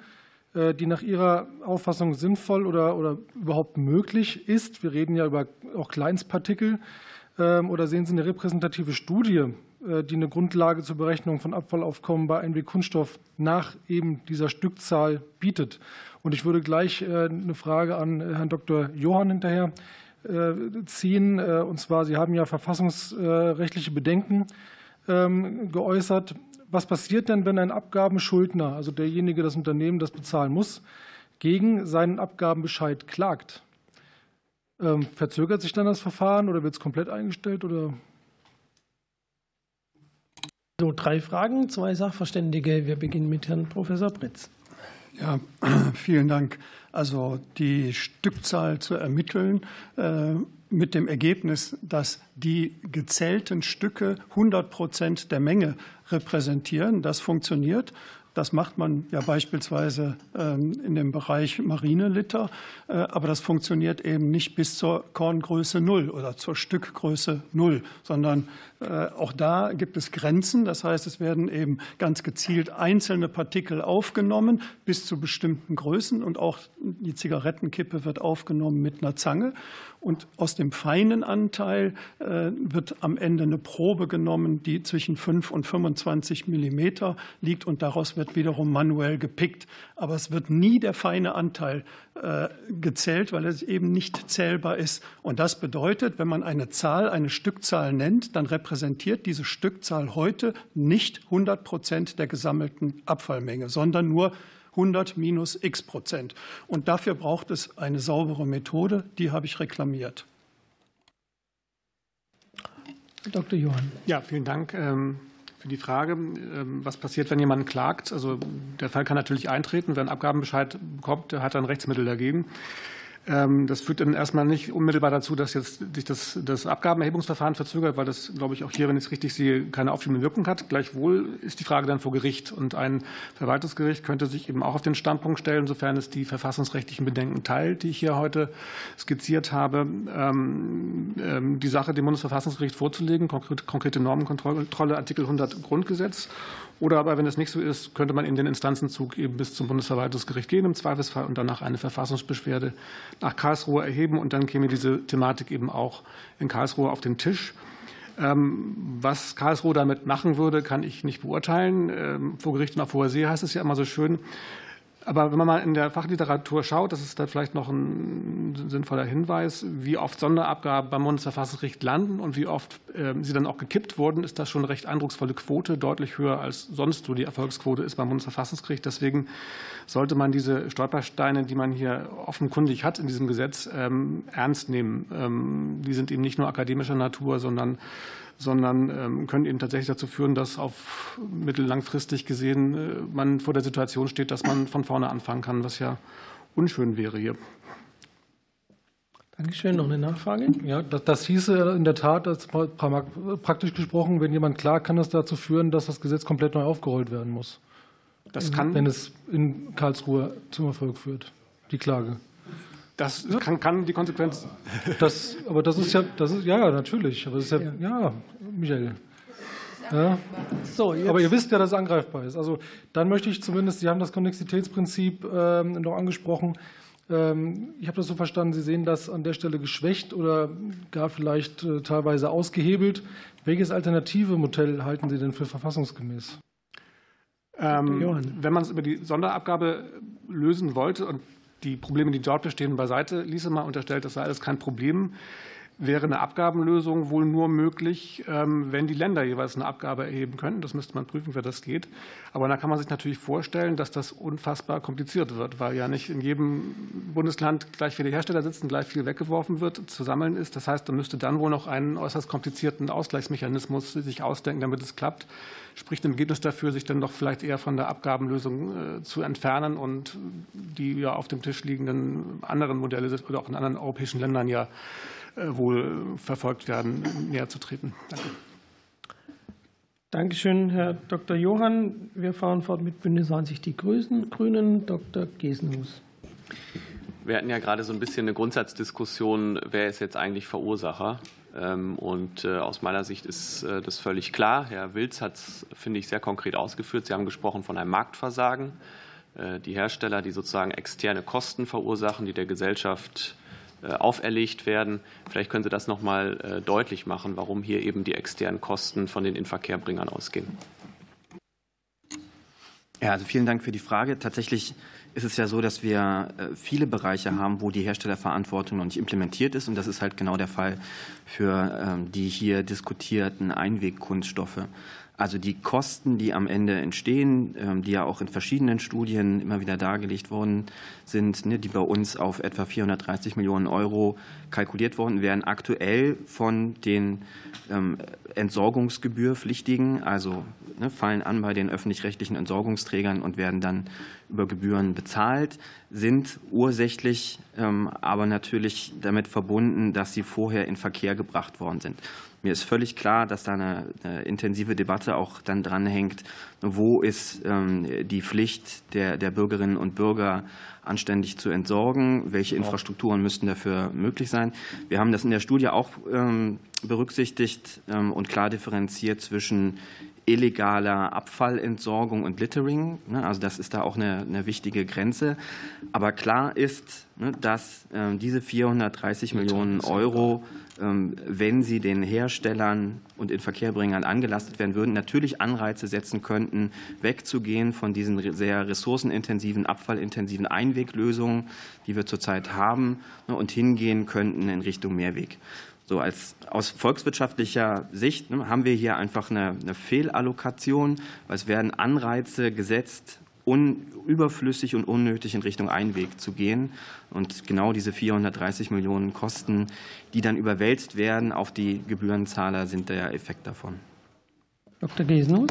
äh, die nach Ihrer Auffassung sinnvoll oder, oder überhaupt möglich ist? Wir reden ja über auch Kleinstpartikel. Ähm, oder sehen Sie eine repräsentative Studie, äh, die eine Grundlage zur Berechnung von Abfallaufkommen bei Einwegkunststoff nach eben dieser Stückzahl bietet? Und ich würde gleich äh, eine Frage an Herrn Dr. Johann hinterher ziehen. Und zwar, Sie haben ja verfassungsrechtliche Bedenken ähm, geäußert. Was passiert denn, wenn ein Abgabenschuldner, also derjenige, das Unternehmen, das bezahlen muss, gegen seinen Abgabenbescheid klagt? Ähm, verzögert sich dann das Verfahren oder wird es komplett eingestellt? Oder? So, drei Fragen, zwei Sachverständige. Wir beginnen mit Herrn Professor Britz. Ja, vielen Dank. Also die Stückzahl zu ermitteln äh, mit dem Ergebnis, dass die gezählten Stücke 100 Prozent der Menge repräsentieren. Das funktioniert. Das macht man ja beispielsweise ähm, in dem Bereich Marineliter, äh, aber das funktioniert eben nicht bis zur Korngröße Null oder zur Stückgröße Null, sondern äh, auch da gibt es Grenzen. Das heißt, es werden eben ganz gezielt einzelne Partikel aufgenommen bis zu bestimmten Größen und auch die Zigarettenkippe wird aufgenommen mit einer Zange. Und aus dem feinen Anteil äh, wird am Ende eine Probe genommen, die zwischen 5 und 25 Millimeter liegt und daraus wird wiederum manuell gepickt. Aber es wird nie der feine Anteil äh, gezählt, weil es eben nicht zählbar ist. Und das bedeutet, wenn man eine Zahl, eine Stückzahl nennt, dann repräsentiert diese Stückzahl heute nicht 100 Prozent der gesammelten Abfallmenge, sondern nur 100 minus x Prozent. Und dafür braucht es eine saubere Methode, die habe ich reklamiert. Dr. Johann. Ja, vielen Dank ähm, für die Frage. Ähm, was passiert, wenn jemand klagt? Also der Fall kann natürlich eintreten. Wer einen Abgabenbescheid bekommt, der hat ein Rechtsmittel dagegen. Ähm, das führt dann erstmal nicht unmittelbar dazu, dass jetzt sich das, das Abgabenerhebungsverfahren verzögert, weil das, glaube ich, auch hier, wenn ich es richtig sehe, keine aufschiebende Wirkung hat. Gleichwohl ist die Frage dann vor Gericht. Und ein Verwaltungsgericht könnte sich eben auch auf den Standpunkt stellen, sofern es die verfassungsrechtlichen Bedenken teilt, die ich hier heute skizziert habe, ähm, ähm, die Sache dem Bundesverfassungsgericht vorzulegen, konkrete Normenkontrolle, Artikel 100 Grundgesetz oder aber, wenn es nicht so ist, könnte man in den Instanzenzug eben bis zum Bundesverwaltungsgericht gehen im Zweifelsfall und danach eine Verfassungsbeschwerde nach Karlsruhe erheben. Und dann käme diese Thematik eben auch in Karlsruhe auf den Tisch. Ähm, was Karlsruhe damit machen würde, kann ich nicht beurteilen. Ähm, vor Gericht auf hoher See heißt es ja immer so schön. Aber wenn man mal in der Fachliteratur schaut, das ist da vielleicht noch ein sinnvoller Hinweis, wie oft Sonderabgaben beim Bundesverfassungsgericht landen und wie oft ähm, sie dann auch gekippt wurden, ist das schon eine recht eindrucksvolle Quote, deutlich höher als sonst so die Erfolgsquote ist beim Bundesverfassungsgericht. Deswegen sollte man diese Stolpersteine, die man hier offenkundig hat in diesem Gesetz, ähm, ernst nehmen. Ähm, die sind eben nicht nur akademischer Natur, sondern sondern ähm, können eben tatsächlich dazu führen, dass auf mittellangfristig gesehen äh, man vor der Situation steht, dass man von vorne anfangen kann, was ja unschön wäre hier. Dankeschön. Noch eine Nachfrage? Ja, das, das hieße in der Tat, dass praktisch gesprochen, wenn jemand klagt, kann das dazu führen, dass das Gesetz komplett neu aufgerollt werden muss. Das kann, wenn es in Karlsruhe zum Erfolg führt, die Klage. Das kann, kann, die Konsequenz. Das, aber das ist ja, das ist, ja, natürlich. Aber das ist ja, ja, Michael. Ja. So, aber ihr wisst ja, dass es angreifbar ist. Also dann möchte ich zumindest, Sie haben das Konnexitätsprinzip ähm, noch angesprochen. Ähm, ich habe das so verstanden, Sie sehen das an der Stelle geschwächt oder gar vielleicht äh, teilweise ausgehebelt. Welches alternative Modell halten Sie denn für verfassungsgemäß? Ähm, wenn man es über die Sonderabgabe lösen wollte und die Probleme, die dort bestehen, beiseite ließe, mal unterstellt, das sei alles kein Problem, wäre eine Abgabenlösung wohl nur möglich, ähm, wenn die Länder jeweils eine Abgabe erheben könnten. Das müsste man prüfen, wer das geht. Aber da kann man sich natürlich vorstellen, dass das unfassbar kompliziert wird, weil ja nicht in jedem Bundesland gleich viele Hersteller sitzen, gleich viel weggeworfen wird, zu sammeln ist. Das heißt, man müsste dann wohl noch einen äußerst komplizierten Ausgleichsmechanismus sich ausdenken, damit es klappt. Spricht im Ergebnis dafür, sich dann doch vielleicht eher von der Abgabenlösung äh, zu entfernen und die ja auf dem Tisch liegenden anderen Modelle oder auch in anderen europäischen Ländern ja wohl verfolgt werden, näher zu treten. Danke. Dankeschön, Herr Dr. Johann. Wir fahren fort mit Bündnis 90 Die Grünen. Dr. Gesenhus. Wir hatten ja gerade so ein bisschen eine Grundsatzdiskussion, wer ist jetzt eigentlich Verursacher? Ähm, und äh, aus meiner Sicht ist äh, das völlig klar. Herr Wilz hat es, finde ich, sehr konkret ausgeführt. Sie haben gesprochen von einem Marktversagen. Die Hersteller, die sozusagen externe Kosten verursachen, die der Gesellschaft äh, auferlegt werden. Vielleicht können Sie das noch mal äh, deutlich machen, warum hier eben die externen Kosten von den Inverkehrbringern ausgehen. Ja, also vielen Dank für die Frage. Tatsächlich ist es ja so, dass wir äh, viele Bereiche haben, wo die Herstellerverantwortung noch nicht implementiert ist. Und das ist halt genau der Fall für ähm, die hier diskutierten Einwegkunststoffe. Also die Kosten, die am Ende entstehen, ähm, die ja auch in verschiedenen Studien immer wieder dargelegt worden sind, ne, die bei uns auf etwa 430 Millionen Euro kalkuliert worden, werden aktuell von den ähm, Entsorgungsgebührpflichtigen, also ne, fallen an bei den öffentlich-rechtlichen Entsorgungsträgern und werden dann über Gebühren bezahlt, sind ursächlich ähm, aber natürlich damit verbunden, dass sie vorher in Verkehr gebracht worden sind. Mir ist völlig klar, dass da eine, eine intensive Debatte auch dann dranhängt, wo ist ähm, die Pflicht der, der Bürgerinnen und Bürger anständig zu entsorgen. Welche Infrastrukturen müssten dafür möglich sein? Wir haben das in der Studie auch ähm, berücksichtigt ähm, und klar differenziert zwischen illegaler Abfallentsorgung und Littering. Ne? Also das ist da auch eine, eine wichtige Grenze. Aber klar ist, ne, dass diese 430 Millionen Euro, wenn sie den Herstellern und Inverkehrbringern angelastet werden würden, natürlich Anreize setzen könnten, wegzugehen von diesen sehr ressourcenintensiven, abfallintensiven Einweglösungen, die wir zurzeit haben, ne, und hingehen könnten in Richtung Mehrweg. So als aus volkswirtschaftlicher Sicht ne, haben wir hier einfach eine, eine Fehlallokation, weil es werden Anreize gesetzt, überflüssig und unnötig in Richtung Einweg zu gehen. Und genau diese 430 Millionen Kosten, die dann überwälzt werden auf die Gebührenzahler, sind der Effekt davon. Dr. Gesenhus?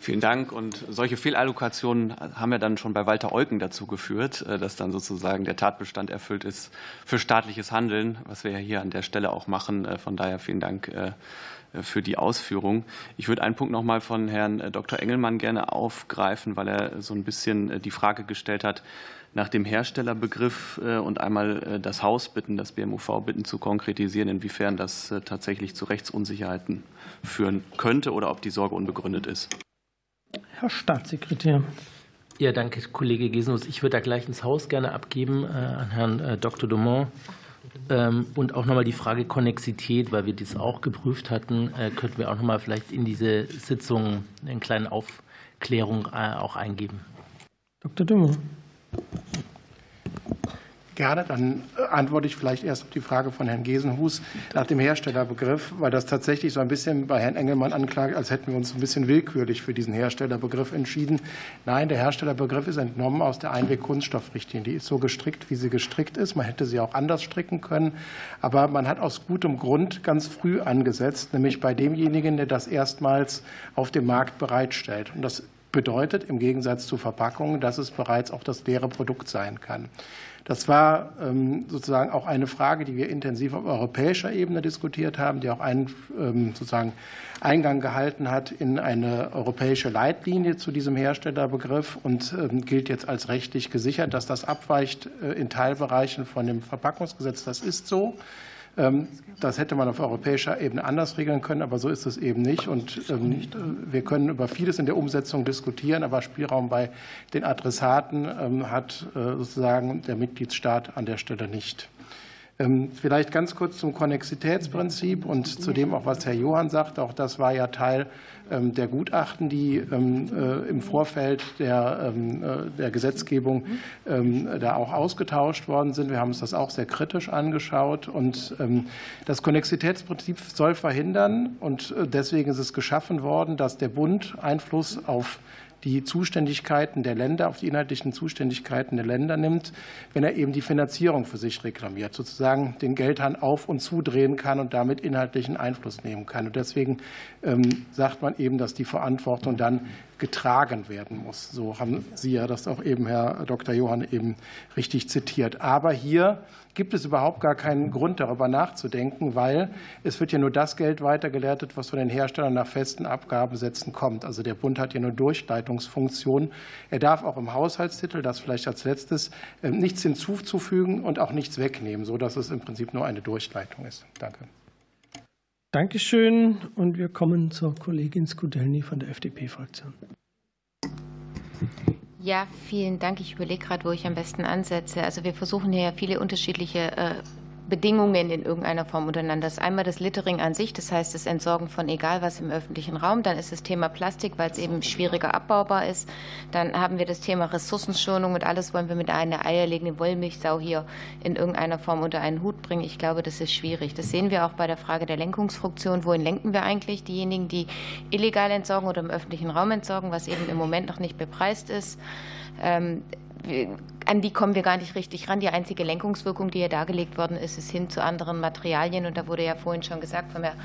Vielen Dank. Und solche Fehlallokationen haben ja dann schon bei Walter Eucken dazu geführt, äh, dass dann sozusagen der Tatbestand erfüllt ist für staatliches Handeln, was wir ja hier an der Stelle auch machen. Äh, von daher vielen Dank äh, für die Ausführung. Ich würde einen Punkt noch mal von Herrn Dr. Engelmann gerne aufgreifen, weil er so ein bisschen die Frage gestellt hat, nach dem Herstellerbegriff und einmal das Haus bitten, das BMUV bitten zu konkretisieren, inwiefern das tatsächlich zu Rechtsunsicherheiten führen könnte oder ob die Sorge unbegründet ist. Herr Staatssekretär. Ja, danke, Kollege Gesenus. Ich würde da gleich ins Haus gerne abgeben äh, an Herrn äh, Dr. Dumont. Ähm, und auch nochmal die Frage Konnexität, weil wir das auch geprüft hatten, äh, könnten wir auch nochmal vielleicht in diese Sitzung eine kleine Aufklärung auch eingeben. Dr. Dumont. Gerne, dann äh, antworte ich vielleicht erst auf die Frage von Herrn Gesenhus nach dem Herstellerbegriff, weil das tatsächlich so ein bisschen bei Herrn Engelmann anklagt, als hätten wir uns ein bisschen willkürlich für diesen Herstellerbegriff entschieden. Nein, der Herstellerbegriff ist entnommen aus der Einweg-Kunststoffrichtlinie. Die ist so gestrickt, wie sie gestrickt ist. Man hätte sie auch anders stricken können. Aber man hat aus gutem Grund ganz früh angesetzt, nämlich bei demjenigen, der das erstmals auf dem Markt bereitstellt. Und das bedeutet im Gegensatz zu Verpackungen, dass es bereits auch das leere Produkt sein kann. Das war ähm, sozusagen auch eine Frage, die wir intensiv auf europäischer Ebene diskutiert haben, die auch einen ähm, sozusagen Eingang gehalten hat in eine europäische Leitlinie zu diesem Herstellerbegriff und ähm, gilt jetzt als rechtlich gesichert, dass das abweicht äh, in Teilbereichen von dem Verpackungsgesetz. Das ist so. Ähm, das hätte man auf europäischer Ebene anders regeln können, aber so ist es eben nicht. Und ähm, wir können über vieles in der Umsetzung diskutieren, aber Spielraum bei den Adressaten ähm, hat äh, sozusagen der Mitgliedstaat an der Stelle nicht. Vielleicht ganz kurz zum Konnexitätsprinzip und zu dem auch, was Herr Johann sagt. Auch das war ja Teil der Gutachten, die ähm, äh, im Vorfeld der, ähm, äh, der Gesetzgebung da auch ausgetauscht worden sind. Wir haben uns das auch sehr kritisch angeschaut. Und das Konnexitätsprinzip soll verhindern, und äh, deswegen ist es geschaffen worden, dass der Bund Einfluss auf die Zuständigkeiten der Länder, auf die inhaltlichen Zuständigkeiten der Länder nimmt, wenn er eben die Finanzierung für sich reklamiert, sozusagen den Geldhahn auf und zudrehen kann und damit inhaltlichen Einfluss nehmen kann. Und deswegen ähm, sagt man eben, dass die Verantwortung dann getragen werden muss. So haben Sie ja das auch eben, Herr Dr. Johann, eben richtig zitiert. Aber hier gibt es überhaupt gar keinen Grund, darüber nachzudenken, weil es wird ja nur das Geld weitergeleitet, was von den Herstellern nach festen Abgabensätzen kommt. Also der Bund hat ja nur Durchleitungsfunktion. Er darf auch im Haushaltstitel, das vielleicht als letztes, äh, nichts hinzuzufügen und auch nichts wegnehmen, sodass es im Prinzip nur eine Durchleitung ist. Danke. Dankeschön. Und wir kommen zur Kollegin Skudelny von der FDP-Fraktion. Ja, vielen Dank. Ich überlege gerade, wo ich am besten ansetze. Also wir versuchen hier ja viele unterschiedliche äh, Bedingungen in irgendeiner Form untereinander. Das ist einmal das Littering an sich, das heißt das Entsorgen von egal was im öffentlichen Raum. Dann ist das Thema Plastik, weil es eben schwieriger abbaubar ist. Dann haben wir das Thema Ressourcenschonung und alles wollen wir mit einer eierlegenden Wollmilchsau hier in irgendeiner Form unter einen Hut bringen. Ich glaube, das ist schwierig. Das sehen wir auch bei der Frage der Lenkungsfunktion. Wohin lenken wir eigentlich diejenigen, die illegal entsorgen oder im öffentlichen Raum entsorgen, was eben im Moment noch nicht bepreist ist? Ähm, an die kommen wir gar nicht richtig ran. Die einzige Lenkungswirkung, die hier dargelegt worden ist, ist hin zu anderen Materialien. Und da wurde ja vorhin schon gesagt von Herrn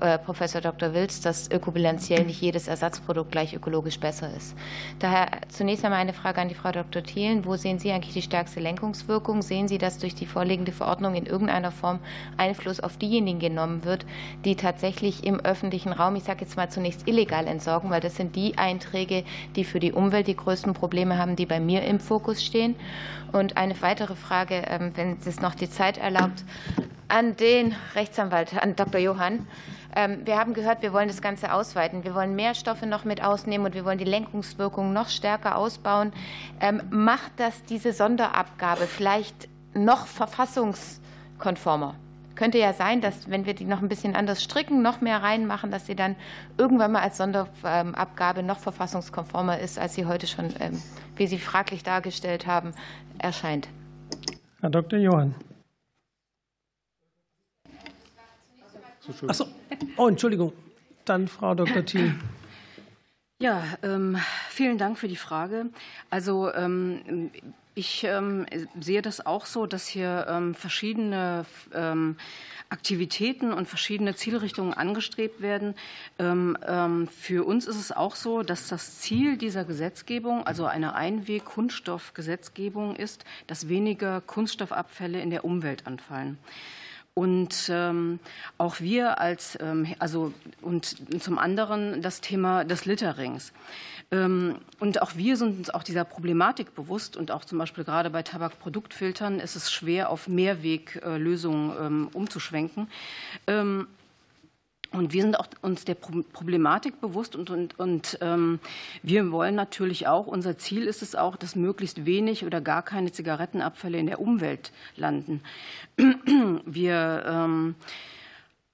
äh, Professor Dr. Wilz, dass ökobilanziell nicht jedes Ersatzprodukt gleich ökologisch besser ist. Daher zunächst einmal eine Frage an die Frau Dr. Thielen. Wo sehen Sie eigentlich die stärkste Lenkungswirkung? Sehen Sie, dass durch die vorliegende Verordnung in irgendeiner Form Einfluss auf diejenigen genommen wird, die tatsächlich im öffentlichen Raum, ich sage jetzt mal zunächst illegal entsorgen, weil das sind die Einträge, die für die Umwelt die größten Probleme haben, die bei mir im Fokus stehen? Und eine weitere Frage, ähm, wenn es noch die Zeit erlaubt, an den Rechtsanwalt, an Dr. Johann. Ähm, wir haben gehört, wir wollen das Ganze ausweiten. Wir wollen mehr Stoffe noch mit ausnehmen und wir wollen die Lenkungswirkung noch stärker ausbauen. Ähm, macht das diese Sonderabgabe vielleicht noch verfassungskonformer? Könnte ja sein, dass wenn wir die noch ein bisschen anders stricken, noch mehr reinmachen, dass sie dann irgendwann mal als Sonderabgabe noch verfassungskonformer ist, als sie heute schon, ähm, wie Sie fraglich dargestellt haben, erscheint. Herr Dr. Johann. Achso, oh, Entschuldigung. Dann Frau Dr. Thiel. Ja, ähm, vielen Dank für die Frage. Also ähm, ich ähm, sehe das auch so, dass hier ähm, verschiedene ähm, Aktivitäten und verschiedene Zielrichtungen angestrebt werden. Für uns ist es auch so, dass das Ziel dieser Gesetzgebung, also eine Einweg-Kunststoffgesetzgebung ist, dass weniger Kunststoffabfälle in der Umwelt anfallen. Und ähm, auch wir als, ähm, also und zum anderen das Thema des Litterings. Ähm, und auch wir sind uns auch dieser Problematik bewusst und auch zum Beispiel gerade bei Tabakproduktfiltern ist es schwer, auf Mehrweglösungen ähm, umzuschwenken. Ähm, und wir sind auch uns der Problematik bewusst und, und, und ähm, wir wollen natürlich auch, unser Ziel ist es auch, dass möglichst wenig oder gar keine Zigarettenabfälle in der Umwelt landen. Wir ähm,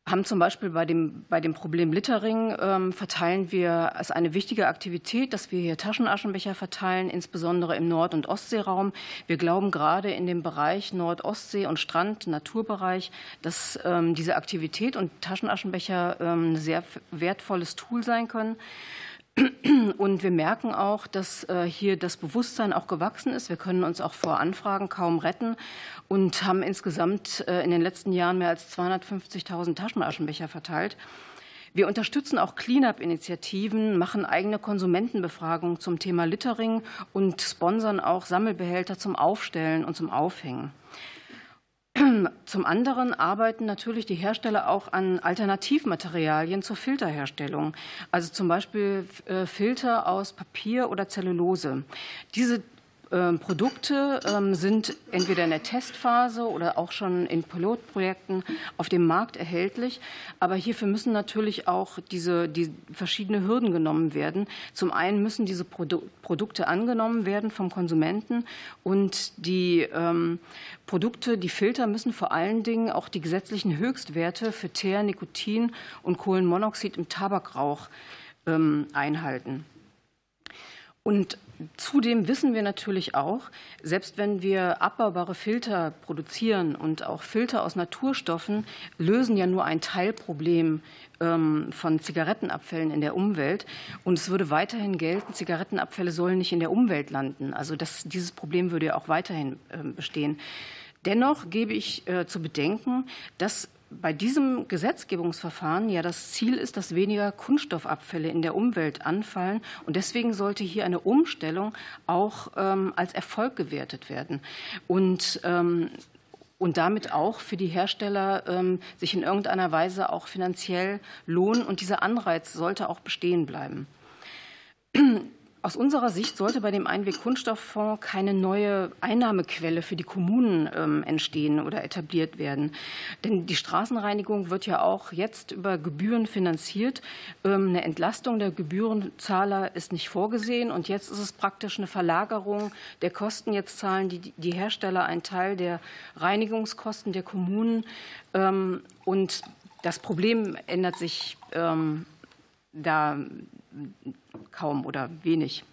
haben zum Beispiel bei dem, bei dem Problem Littering ähm, verteilen wir als eine wichtige Aktivität, dass wir hier Taschenaschenbecher verteilen, insbesondere im Nord- und Ostseeraum. Wir glauben gerade in dem Bereich Nord-Ostsee und Strand, Naturbereich, dass ähm, diese Aktivität und Taschenaschenbecher ähm, ein sehr wertvolles Tool sein können. Und wir merken auch, dass äh, hier das Bewusstsein auch gewachsen ist. Wir können uns auch vor Anfragen kaum retten und haben insgesamt äh, in den letzten Jahren mehr als 250.000 Taschenaschenbecher verteilt. Wir unterstützen auch Cleanup-Initiativen, machen eigene Konsumentenbefragungen zum Thema Littering und sponsern auch Sammelbehälter zum Aufstellen und zum Aufhängen. Zum anderen arbeiten natürlich die Hersteller auch an Alternativmaterialien zur Filterherstellung, also zum Beispiel äh, Filter aus Papier oder Zellulose. Diese Produkte ähm, sind entweder in der Testphase oder auch schon in Pilotprojekten auf dem Markt erhältlich. Aber hierfür müssen natürlich auch diese, die verschiedene Hürden genommen werden. Zum einen müssen diese Produkte angenommen werden vom Konsumenten und die ähm, Produkte, die Filter müssen vor allen Dingen auch die gesetzlichen Höchstwerte für Teer, Nikotin und Kohlenmonoxid im Tabakrauch einhalten. Und Zudem wissen wir natürlich auch, selbst wenn wir abbaubare Filter produzieren und auch Filter aus Naturstoffen lösen ja nur ein Teilproblem ähm, von Zigarettenabfällen in der Umwelt. Und es würde weiterhin gelten, Zigarettenabfälle sollen nicht in der Umwelt landen. Also das, dieses Problem würde ja auch weiterhin ähm, bestehen. Dennoch gebe ich äh, zu bedenken, dass bei diesem Gesetzgebungsverfahren ja das Ziel ist, dass weniger Kunststoffabfälle in der Umwelt anfallen. Und deswegen sollte hier eine Umstellung auch ähm, als Erfolg gewertet werden. Und ähm, und damit auch für die Hersteller ähm, sich in irgendeiner Weise auch finanziell lohnen. Und dieser Anreiz sollte auch bestehen bleiben. Aus unserer Sicht sollte bei dem Einweg-Kunststofffonds keine neue Einnahmequelle für die Kommunen ähm, entstehen oder etabliert werden. Denn die Straßenreinigung wird ja auch jetzt über Gebühren finanziert. Ähm, eine Entlastung der Gebührenzahler ist nicht vorgesehen. Und jetzt ist es praktisch eine Verlagerung der Kosten. Jetzt zahlen die, Hersteller einen Teil der Reinigungskosten der Kommunen. Ähm, und das Problem ändert sich da kaum oder wenig.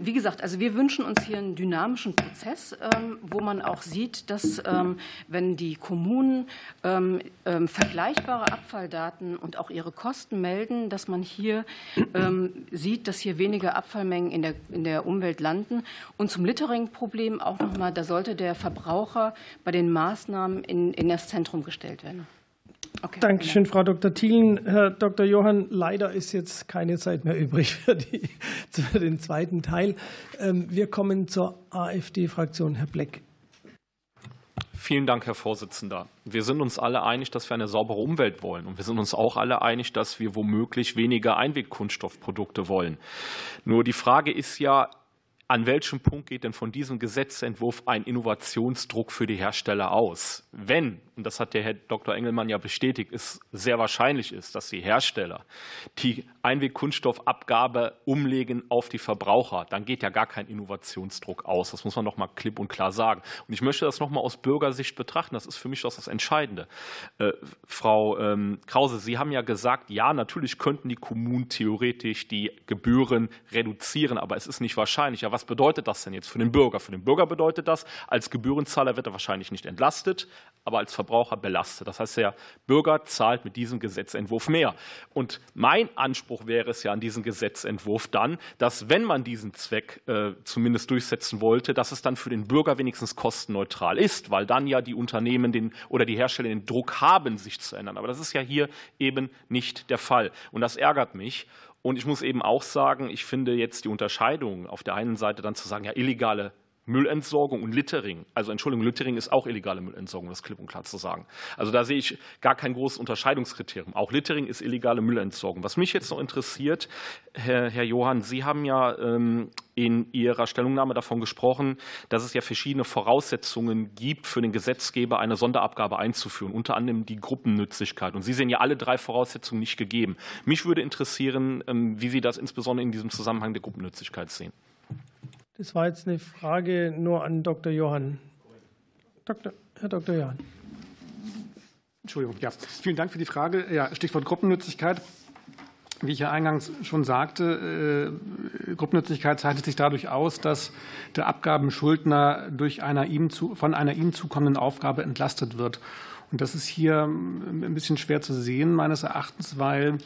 Wie gesagt, also wir wünschen uns hier einen dynamischen Prozess, ähm, wo man auch sieht, dass ähm, wenn die Kommunen ähm, vergleichbare Abfalldaten und auch ihre Kosten melden, dass man hier sieht, dass hier weniger Abfallmengen in der, in der Umwelt landen. Und zum Littering-Problem auch nochmal, da sollte der Verbraucher bei den Maßnahmen in, in das Zentrum gestellt werden. Okay, Dankeschön, Frau Dr. Thielen. Herr Dr. Johann, leider ist jetzt keine Zeit mehr übrig für, die, für den zweiten Teil. Ähm, wir kommen zur AfD-Fraktion. Herr Bleck. Vielen Dank, Herr Vorsitzender. Wir sind uns alle einig, dass wir eine saubere Umwelt wollen. Und wir sind uns auch alle einig, dass wir womöglich weniger Einwegkunststoffprodukte wollen. Nur die Frage ist ja, an welchem Punkt geht denn von diesem Gesetzentwurf ein Innovationsdruck für die Hersteller aus? Wenn, und das hat der Herr Dr. Engelmann ja bestätigt, es sehr wahrscheinlich ist, dass die Hersteller die Einwegkunststoffabgabe umlegen auf die Verbraucher, dann geht ja gar kein Innovationsdruck aus. Das muss man noch mal klipp und klar sagen. Und ich möchte das noch mal aus Bürgersicht betrachten. Das ist für mich das Entscheidende. Äh, Frau ähm, Krause, Sie haben ja gesagt, ja, natürlich könnten die Kommunen theoretisch die Gebühren reduzieren, aber es ist nicht wahrscheinlich. Ja, was bedeutet das denn jetzt für den Bürger? Für den Bürger bedeutet das, als Gebührenzahler wird er wahrscheinlich nicht entlastet, aber als Verbraucher belastet. Das heißt, der Bürger zahlt mit diesem Gesetzentwurf mehr. Und mein Anspruch wäre es ja an diesem Gesetzentwurf dann, dass wenn man diesen Zweck äh, zumindest durchsetzen wollte, dass es dann für den Bürger wenigstens kostenneutral ist, weil dann ja die Unternehmen den, oder die Hersteller den Druck haben, sich zu ändern. Aber das ist ja hier eben nicht der Fall. Und das ärgert mich. Und ich muss eben auch sagen, ich finde jetzt die Unterscheidung auf der einen Seite dann zu sagen, ja, illegale Müllentsorgung und Littering. Also Entschuldigung, Littering ist auch illegale Müllentsorgung, das klipp und klar zu sagen. Also da sehe ich gar kein großes Unterscheidungskriterium. Auch Littering ist illegale Müllentsorgung. Was mich jetzt noch interessiert, Herr, Herr Johann, Sie haben ja ähm, in Ihrer Stellungnahme davon gesprochen, dass es ja verschiedene Voraussetzungen gibt, für den Gesetzgeber eine Sonderabgabe einzuführen, unter anderem die Gruppennützigkeit. Und Sie sehen ja alle drei Voraussetzungen nicht gegeben. Mich würde interessieren, ähm, wie Sie das insbesondere in diesem Zusammenhang der Gruppennützigkeit sehen. Das war jetzt eine Frage nur an Dr. Johann. Dr. Herr Dr. Johann. Entschuldigung, ja. Vielen Dank für die Frage. Ja, Stichwort Gruppennützigkeit. Wie ich ja eingangs schon sagte, äh, Gruppennützigkeit zeichnet sich dadurch aus, dass der Abgabenschuldner durch einer ihm zu, von einer ihm zukommenden Aufgabe entlastet wird. Und das ist hier ein bisschen schwer zu sehen, meines Erachtens, weil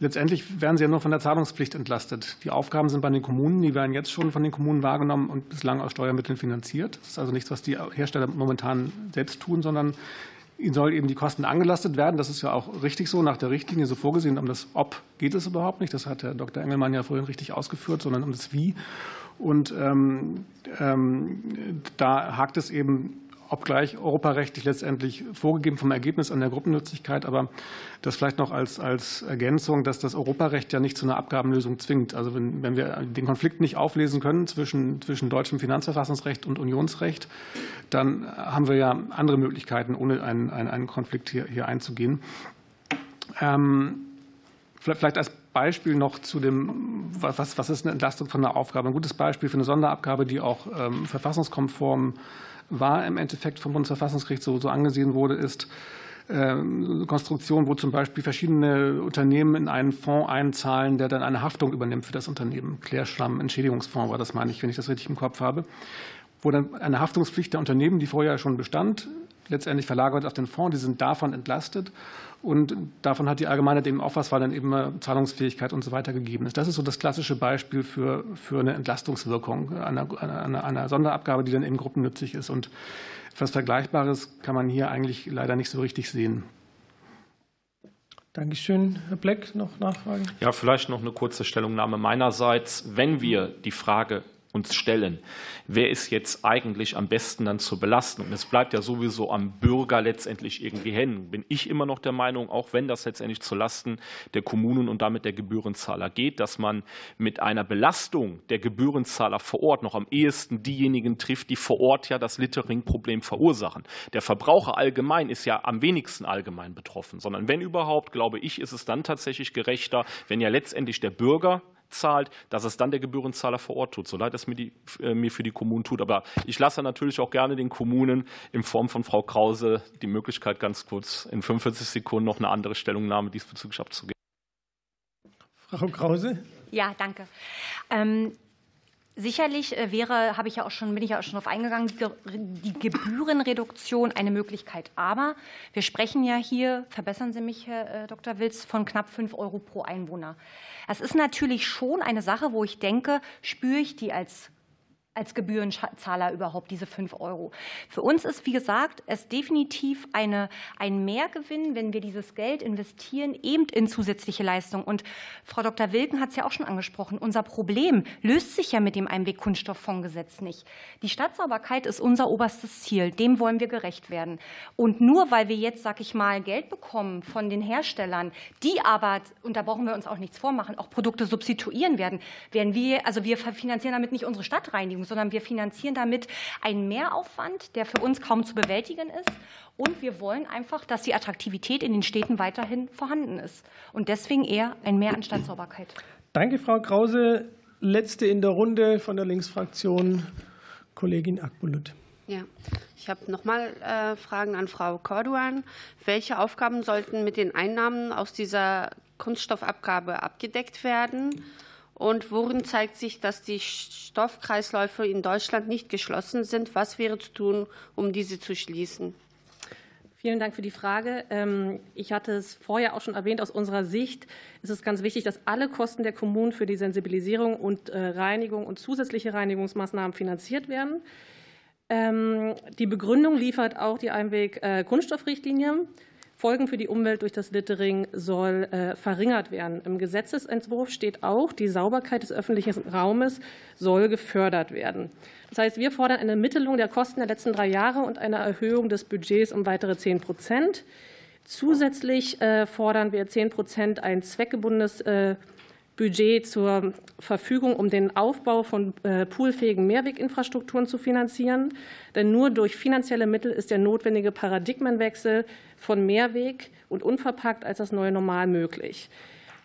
Letztendlich werden sie ja nur von der Zahlungspflicht entlastet. Die Aufgaben sind bei den Kommunen, die werden jetzt schon von den Kommunen wahrgenommen und bislang aus Steuermitteln finanziert. Das ist also nichts, was die Hersteller momentan selbst tun, sondern ihnen soll eben die Kosten angelastet werden. Das ist ja auch richtig so, nach der Richtlinie so vorgesehen. Um das Ob geht es überhaupt nicht. Das hat Herr Dr. Engelmann ja vorhin richtig ausgeführt, sondern um das Wie. Und ähm, ähm, da hakt es eben obgleich europarechtlich letztendlich vorgegeben vom Ergebnis an der Gruppennützigkeit. Aber das vielleicht noch als, als Ergänzung, dass das Europarecht ja nicht zu einer Abgabenlösung zwingt. Also wenn, wenn wir den Konflikt nicht auflesen können zwischen, zwischen deutschem Finanzverfassungsrecht und Unionsrecht, dann haben wir ja andere Möglichkeiten, ohne einen, einen, einen Konflikt hier, hier einzugehen. Ähm, vielleicht als Beispiel noch zu dem, was, was ist eine Entlastung von einer Aufgabe? Ein gutes Beispiel für eine Sonderabgabe, die auch ähm, verfassungskonform war im Endeffekt vom Bundesverfassungsgericht so, so angesehen wurde, ist eine ähm, Konstruktion, wo zum Beispiel verschiedene Unternehmen in einen Fonds einzahlen, der dann eine Haftung übernimmt für das Unternehmen. Klärschlamm, Entschädigungsfonds war das, meine ich, wenn ich das richtig im Kopf habe. Wo dann eine Haftungspflicht der Unternehmen, die vorher schon bestand, letztendlich verlagert auf den Fonds, die sind davon entlastet. Und davon hat die Allgemeinheit eben auch was, weil dann eben Zahlungsfähigkeit und so weiter gegeben ist. Das ist so das klassische Beispiel für, für eine Entlastungswirkung einer, einer, einer Sonderabgabe, die dann eben gruppennützig ist. Und etwas Vergleichbares kann man hier eigentlich leider nicht so richtig sehen. Dankeschön. Herr Bleck, noch Nachfragen? Ja, vielleicht noch eine kurze Stellungnahme meinerseits. Wenn wir die Frage uns stellen. Wer ist jetzt eigentlich am besten dann zu belasten? Und es bleibt ja sowieso am Bürger letztendlich irgendwie hängen. Bin ich immer noch der Meinung, auch wenn das letztendlich zu Lasten der Kommunen und damit der Gebührenzahler geht, dass man mit einer Belastung der Gebührenzahler vor Ort noch am ehesten diejenigen trifft, die vor Ort ja das Littering-Problem verursachen. Der Verbraucher allgemein ist ja am wenigsten allgemein betroffen, sondern wenn überhaupt, glaube ich, ist es dann tatsächlich gerechter, wenn ja letztendlich der Bürger zahlt, dass es dann der Gebührenzahler vor Ort tut, so leid es mir, die, äh, mir für die Kommunen tut. Aber ich lasse natürlich auch gerne den Kommunen in Form von Frau Krause die Möglichkeit, ganz kurz in 45 Sekunden noch eine andere Stellungnahme diesbezüglich abzugeben. Frau Krause? Ja, danke. Ähm Sicherlich äh, wäre, habe ich ja auch schon, bin ich ja auch schon darauf eingegangen, die Gebührenreduktion eine Möglichkeit. Aber wir sprechen ja hier, verbessern Sie mich, Herr äh, Dr. Wilz, von knapp 5 Euro pro Einwohner. Das ist natürlich schon eine Sache, wo ich denke, spüre ich die als als Gebührenzahler überhaupt diese 5 Euro. Für uns ist, wie gesagt, es definitiv eine, ein Mehrgewinn, wenn wir dieses Geld investieren, eben in zusätzliche Leistungen. Und Frau Dr. Wilken hat es ja auch schon angesprochen. Unser Problem löst sich ja mit dem Einwegkunststofffondsgesetz nicht. Die Stadtsauberkeit ist unser oberstes Ziel. Dem wollen wir gerecht werden. Und nur weil wir jetzt, sag ich mal, Geld bekommen von den Herstellern, die aber, und da brauchen wir uns auch nichts vormachen, auch Produkte substituieren werden, werden wir, also wir finanzieren damit nicht unsere Stadtreinigung, sondern wir finanzieren damit einen Mehraufwand, der für uns kaum zu bewältigen ist. Und wir wollen einfach, dass die Attraktivität in den Städten weiterhin vorhanden ist. Und deswegen eher ein Mehr an Stadtsauberkeit. Danke, Frau Krause. Letzte in der Runde von der Linksfraktion, Kollegin Akbulut. Ja, ich habe noch mal äh, Fragen an Frau Corduan. Welche Aufgaben sollten mit den Einnahmen aus dieser Kunststoffabgabe abgedeckt werden? Und worin zeigt sich, dass die Stoffkreisläufe in Deutschland nicht geschlossen sind? Was wäre zu tun, um diese zu schließen? Vielen Dank für die Frage. Ähm, ich hatte es vorher auch schon erwähnt. Aus unserer Sicht ist es ganz wichtig, dass alle Kosten der Kommunen für die Sensibilisierung und äh, Reinigung und zusätzliche Reinigungsmaßnahmen finanziert werden. Ähm, die Begründung liefert auch die Einweg-Kunststoffrichtlinie. Folgen für die Umwelt durch das Littering soll äh, verringert werden. Im Gesetzesentwurf steht auch, die Sauberkeit des öffentlichen Raumes soll gefördert werden. Das heißt, wir fordern eine Mittelung der Kosten der letzten drei Jahre und eine Erhöhung des Budgets um weitere 10 Prozent. Zusätzlich äh, fordern wir 10 Prozent ein zweckgebundenes äh, Budget zur Verfügung, um den Aufbau von äh, poolfähigen Mehrweginfrastrukturen zu finanzieren. Denn nur durch finanzielle Mittel ist der notwendige Paradigmenwechsel von Mehrweg und unverpackt als das neue Normal möglich.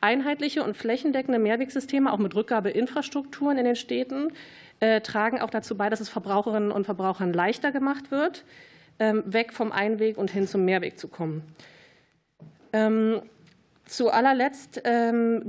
Einheitliche und flächendeckende Mehrwegsysteme, auch mit Rückgabeinfrastrukturen in den Städten, äh, tragen auch dazu bei, dass es Verbraucherinnen und Verbrauchern leichter gemacht wird, ähm, weg vom Einweg und hin zum Mehrweg zu kommen. Ähm, zu allerletzt ähm,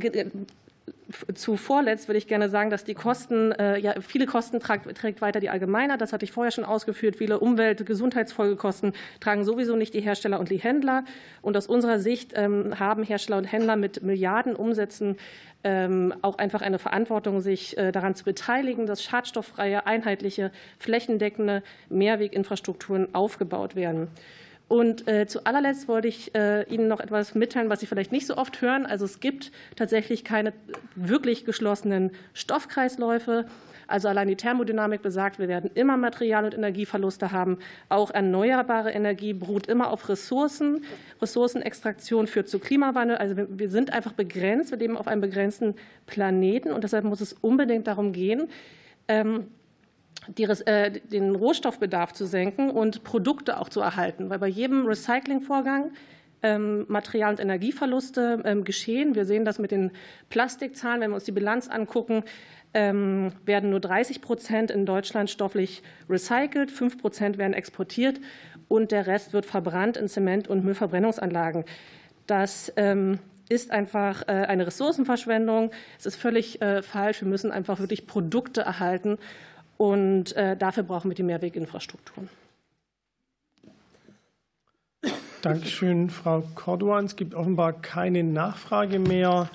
zu vorletzt würde ich gerne sagen, dass die Kosten, äh, ja, viele Kosten trägt, weiter die Allgemeiner. Das hatte ich vorher schon ausgeführt. Viele Umwelt-, Gesundheitsfolgekosten tragen sowieso nicht die Hersteller und die Händler. Und aus unserer Sicht ähm, haben Hersteller und Händler mit Milliardenumsätzen ähm, auch einfach eine Verantwortung, sich äh, daran zu beteiligen, dass schadstofffreie, einheitliche, flächendeckende Mehrweginfrastrukturen aufgebaut werden. Und äh, zu allerletzt wollte ich äh, Ihnen noch etwas mitteilen, was Sie vielleicht nicht so oft hören. Also es gibt tatsächlich keine wirklich geschlossenen Stoffkreisläufe. Also allein die Thermodynamik besagt, wir werden immer Material- und Energieverluste haben. Auch erneuerbare Energie beruht immer auf Ressourcen. Ressourcenextraktion führt zu Klimawandel. Also wir sind einfach begrenzt. Wir leben auf einem begrenzten Planeten und deshalb muss es unbedingt darum gehen, ähm, äh, den Rohstoffbedarf zu senken und Produkte auch zu erhalten. Weil bei jedem Recyclingvorgang ähm, Material- und Energieverluste ähm, geschehen. Wir sehen das mit den Plastikzahlen. Wenn wir uns die Bilanz angucken, ähm, werden nur 30 Prozent in Deutschland stofflich recycelt, 5 Prozent werden exportiert und der Rest wird verbrannt in Zement- und Müllverbrennungsanlagen. Das ist einfach äh, eine Ressourcenverschwendung. Es ist völlig äh, falsch. Wir müssen einfach wirklich Produkte erhalten und äh, dafür brauchen wir die Mehrweginfrastrukturen. Dankeschön, Frau Corduan. Es gibt offenbar keine Nachfrage mehr.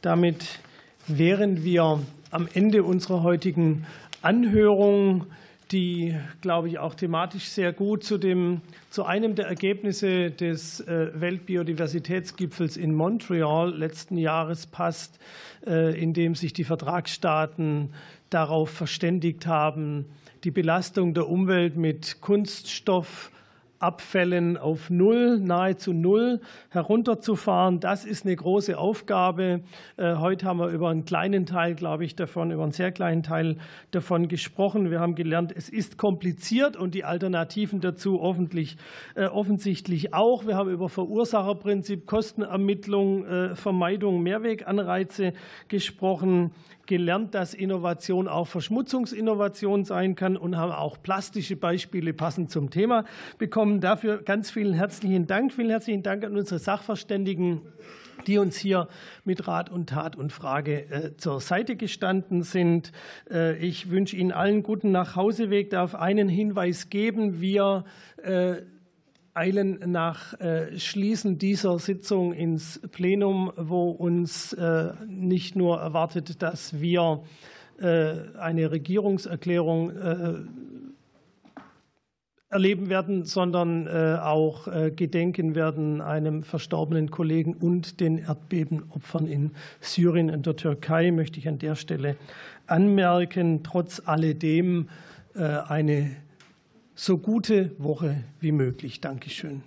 Damit wären wir am Ende unserer heutigen Anhörung, die, glaube ich, auch thematisch sehr gut zu, dem, zu einem der Ergebnisse des äh, Weltbiodiversitätsgipfels in Montreal letzten Jahres passt, äh, in dem sich die Vertragsstaaten darauf verständigt haben, die Belastung der Umwelt mit Kunststoff Abfällen auf Null, nahezu Null herunterzufahren. Das ist eine große Aufgabe. Äh, heute haben wir über einen kleinen Teil, glaube ich, davon, über einen sehr kleinen Teil davon gesprochen. Wir haben gelernt, es ist kompliziert und die Alternativen dazu äh, offensichtlich auch. Wir haben über Verursacherprinzip, Kostenermittlung, äh, Vermeidung, Mehrweganreize gesprochen gelernt, dass Innovation auch Verschmutzungsinnovation sein kann und haben auch plastische Beispiele passend zum Thema bekommen. Dafür ganz vielen herzlichen Dank. Vielen herzlichen Dank an unsere Sachverständigen die uns hier mit Rat und Tat und Frage äh, zur Seite gestanden sind. Äh, ich wünsche Ihnen allen guten Nachhauseweg, darf einen Hinweis geben. Wir äh, eilen nach äh, Schließen dieser Sitzung ins Plenum, wo uns äh, nicht nur erwartet, dass wir eine Regierungserklärung erleben werden, sondern auch gedenken werden einem verstorbenen Kollegen und den Erdbebenopfern in Syrien und der Türkei, möchte ich an der Stelle anmerken. Trotz alledem eine so gute Woche wie möglich. Dankeschön.